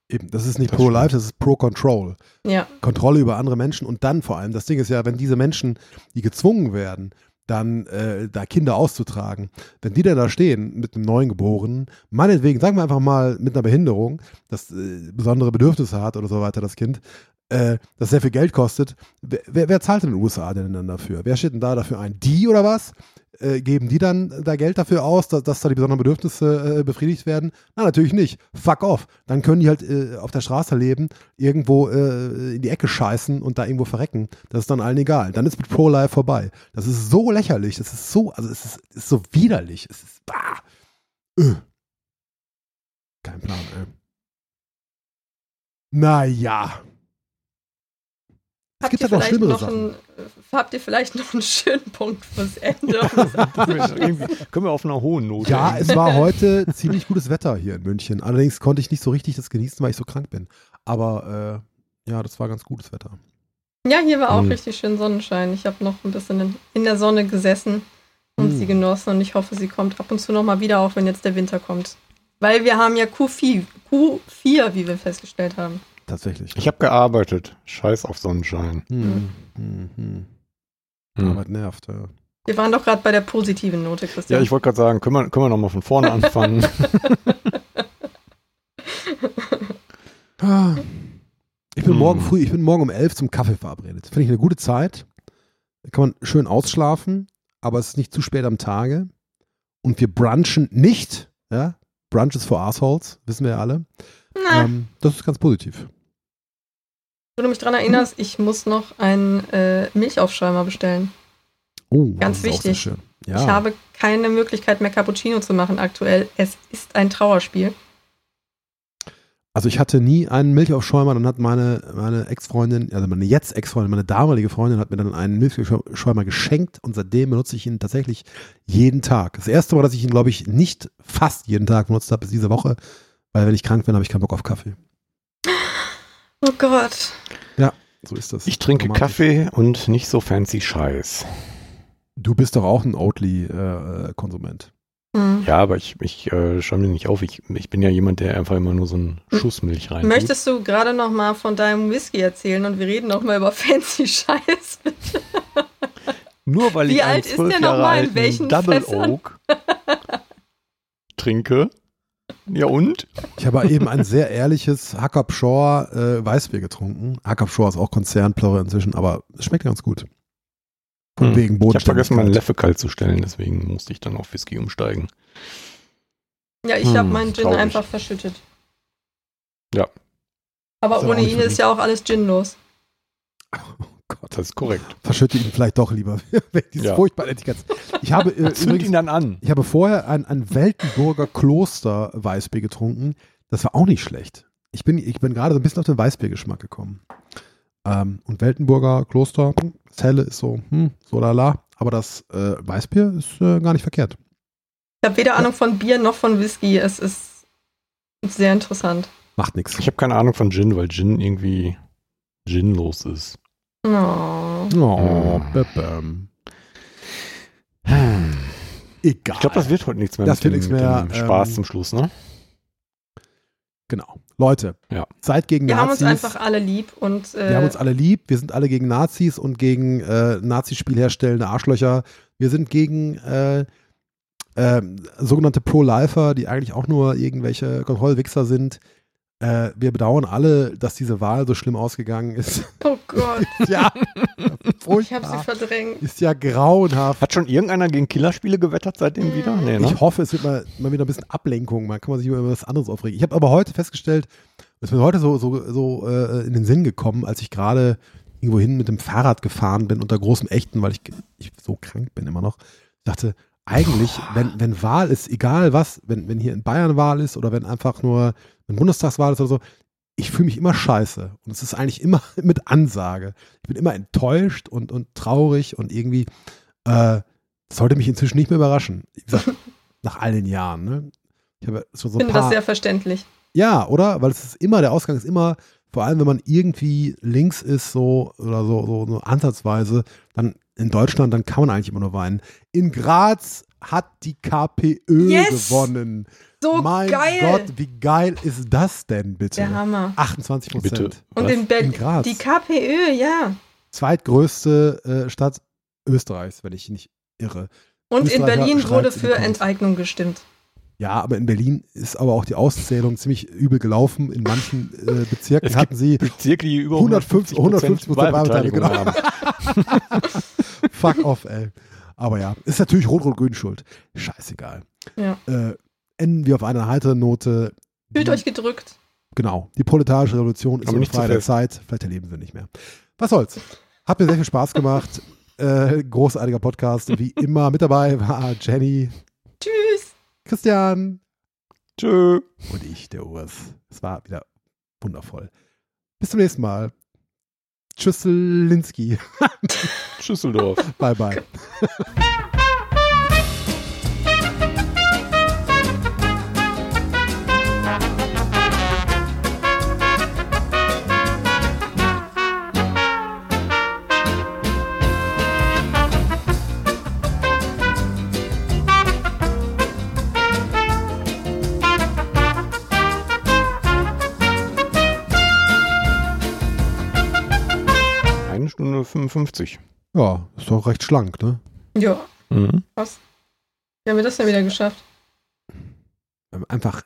Eben, das ist nicht Das pro-life, stimmt. das ist pro-control. Ja, Kontrolle über andere Menschen und dann vor allem, das Ding ist ja, wenn diese Menschen, die gezwungen werden, dann äh, da Kinder auszutragen, wenn die dann da stehen mit einem Neugeborenen, meinetwegen, sagen wir einfach mal mit einer Behinderung, das äh, besondere Bedürfnisse hat oder so weiter, das Kind, äh, das sehr viel Geld kostet, wer, wer, wer zahlt in den USA denn dann dafür? Wer steht denn da dafür ein? Die oder was? Äh, geben die dann da Geld dafür aus, dass, dass da die besonderen Bedürfnisse äh, befriedigt werden? Na, natürlich nicht. Fuck off. Dann können die halt äh, auf der Straße leben, irgendwo äh, in die Ecke scheißen und da irgendwo verrecken. Das ist dann allen egal. Dann ist mit Pro-Life vorbei. Das ist so lächerlich. Das ist so, also es ist, ist so widerlich. Es ist, bah. Äh. Kein Plan, ey. Naja. Es habt gibt ihr, halt noch vielleicht schlimmere noch Sachen. einen, äh, habt ihr vielleicht noch einen schönen Punkt fürs Ende? *laughs* Können wir auf einer hohen Note. Ja, enden. es war *laughs* heute ziemlich gutes Wetter hier in München. Allerdings konnte ich nicht so richtig das genießen, weil ich so krank bin. Aber äh, ja, das war ganz gutes Wetter. ja, hier war auch Hm. richtig schön Sonnenschein. Ich habe noch ein bisschen in, in der Sonne gesessen. und Hm. sie genossen und ich hoffe, sie kommt ab und zu nochmal wieder, auch wenn jetzt der Winter kommt. Weil wir haben ja Q4, Q4 wie wir festgestellt haben. Tatsächlich. Ich habe gearbeitet. Scheiß auf Sonnenschein. Hm, hm, hm. Hm. Arbeit nervt, ja. Wir waren doch gerade bei der positiven Note, Christian. Ja, ich wollte gerade sagen, können wir, können wir nochmal von vorne anfangen. *laughs* Ich bin Hm. morgen früh, ich bin morgen um elf zum Kaffee verabredet. Finde ich eine gute Zeit. Da kann man schön ausschlafen, aber es ist nicht zu spät am Tage. Und wir brunchen nicht. Ja? Brunch ist for Assholes, wissen wir ja alle. Ähm, das ist ganz positiv. wo du mich dran erinnerst, ich muss noch einen äh, Milchaufschäumer bestellen. Oh, Ganz wichtig. Ja. Ich habe keine Möglichkeit mehr Cappuccino zu machen aktuell. Es ist ein Trauerspiel. Also ich hatte nie einen Milchaufschäumer, dann hat meine, meine Ex-Freundin, also meine jetzt Ex-Freundin, meine damalige Freundin hat mir dann einen Milchaufschäumer geschenkt und seitdem benutze ich ihn tatsächlich jeden Tag. Das erste Mal, dass ich ihn, glaube ich, nicht fast jeden Tag benutzt habe, ist diese Woche, weil wenn ich krank bin, habe ich keinen Bock auf Kaffee. Oh Gott. So ist das. Ich trinke. Kaffee und nicht so fancy Scheiß. Du bist doch auch ein Oatly-Konsument. Hm. Ja, aber ich, ich äh, schäume den nicht auf. Ich, ich bin ja jemand, der einfach immer nur so einen Schuss Milch rein. Möchtest du gerade noch mal von deinem Whisky erzählen und wir reden noch mal über *laughs* fancy Scheiß? Nur weil Wie ich einen alt ist der zwölf noch Jahre mal? In welchen Double Fässern? Oak trinke. Ja und? Ich habe eben ein sehr ehrliches Hackab Shore äh, Weißbier getrunken. Hackab Shore ist auch Konzernplörre inzwischen, aber es schmeckt ganz gut. Von Hm. wegen Ich habe vergessen, meinen. Leffe kalt zu stellen, deswegen musste ich dann auf Whisky umsteigen. Ja, ich Hm, habe meinen Gin traurig. einfach verschüttet. Ja. Aber ohne ihn ist ja auch alles ginlos. *laughs* Gott, Das ist korrekt. verschütte ihn vielleicht doch lieber. *laughs* Dieses Ja. furchtbaren Etiketts. Ich habe äh, *laughs* Zünd übrigens ihn dann an. Ich habe vorher ein, ein Weltenburger Kloster Weißbier getrunken. Das war auch nicht schlecht. Ich bin, ich bin gerade so ein bisschen auf den Weißbiergeschmack gekommen. Ähm, und Weltenburger Kloster, hm, das Helle ist so, hm, so lala. Aber das äh, Weißbier ist äh, gar nicht verkehrt. Ich habe weder Ahnung von Bier noch von Whisky. Es ist sehr interessant. Macht nichts. Ich habe keine Ahnung von Gin, weil Gin irgendwie ginlos ist. Oh. Oh, Hm. bäm. Hm. Egal. Ich glaube, das wird heute nichts mehr Das mit wird dem, nichts mehr, mit dem Spaß ähm, zum Schluss, ne? Genau. Leute, Ja. seid gegen Wir haben uns Nazis. einfach alle lieb und äh, Wir haben uns alle lieb. Wir sind alle gegen Nazis und gegen äh, Nazispiel herstellende Arschlöcher. Wir sind gegen äh, ähm, sogenannte Pro-Lifer, die eigentlich auch nur irgendwelche Kontrollwichser sind. Äh, wir bedauern alle, dass diese Wahl so schlimm ausgegangen ist. oh Gott, *laughs* ja, ich habe sie verdrängt. Ist ja grauenhaft. Hat schon irgendeiner gegen Killerspiele gewettert seitdem wieder? Nee, ne? Ich hoffe, es wird mal, mal wieder ein bisschen Ablenkung. Man kann man sich über was anderes aufregen. Ich habe aber heute festgestellt, es ist mir heute so, so, so äh, in den Sinn gekommen, als ich gerade irgendwo hin mit dem Fahrrad gefahren bin unter großem Echten, weil ich, ich so krank bin immer noch. Ich dachte, eigentlich, wenn, wenn Wahl ist, egal was, wenn, wenn hier in Bayern Wahl ist oder wenn einfach nur eine Bundestagswahl ist oder so, ich fühle mich immer scheiße. Und es ist eigentlich immer *laughs* mit Ansage. Ich bin immer enttäuscht und, und traurig und irgendwie, äh, das sollte mich inzwischen nicht mehr überraschen. Gesagt, *laughs* nach all den Jahren. Ne? Ich habe schon so ein finde paar, das sehr verständlich. ja, oder? Weil es ist immer, der Ausgang ist immer, vor allem wenn man irgendwie links ist, so oder so, so, so ansatzweise, dann in Deutschland, dann kann man eigentlich immer nur weinen. In Graz hat die KPÖ Yes! gewonnen. So mein geil. Gott, wie geil ist das denn bitte? Der Hammer. 28 Bitte. Prozent. Und in Berlin, In Graz. die KPÖ, ja. Zweitgrößte äh, Stadt Österreichs, wenn ich nicht irre. Und in Österreicher Berlin wurde in für. Enteignung gestimmt. Ja, aber in Berlin ist aber auch die Auszählung ziemlich übel gelaufen. In manchen äh, Bezirken Es gibt hatten sie Bezirke, die über 150 150 Prozent Wahlbeteiligung haben. *laughs* Fuck off, ey. Aber ja, ist natürlich Rot-Rot-Grün schuld. Scheißegal. Ja. Äh, enden wir auf einer heiteren Note. Fühlt euch gedrückt. Genau. Die proletarische Revolution ist eine Frage der fest. Zeit. Vielleicht erleben wir nicht mehr. Was soll's. Hat mir sehr viel Spaß gemacht. Äh, großartiger Podcast. Wie immer mit dabei war Jenny, Tschüss. Christian Tschö. und ich, der Urs. Es war wieder wundervoll. Bis zum nächsten Mal. Tschüsselinski. *laughs* Schüsseldorf. Bye, bye. *laughs* 55. Ja, ist doch recht schlank, ne? Ja, Mhm. krass. Wie haben wir das denn wieder geschafft? Weil wir einfach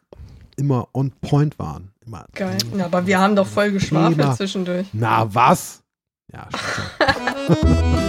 immer on point waren. Immer. Geil. Ja, aber wir haben doch voll geschwafelt zwischendurch. Na, was? Ja, stimmt *laughs*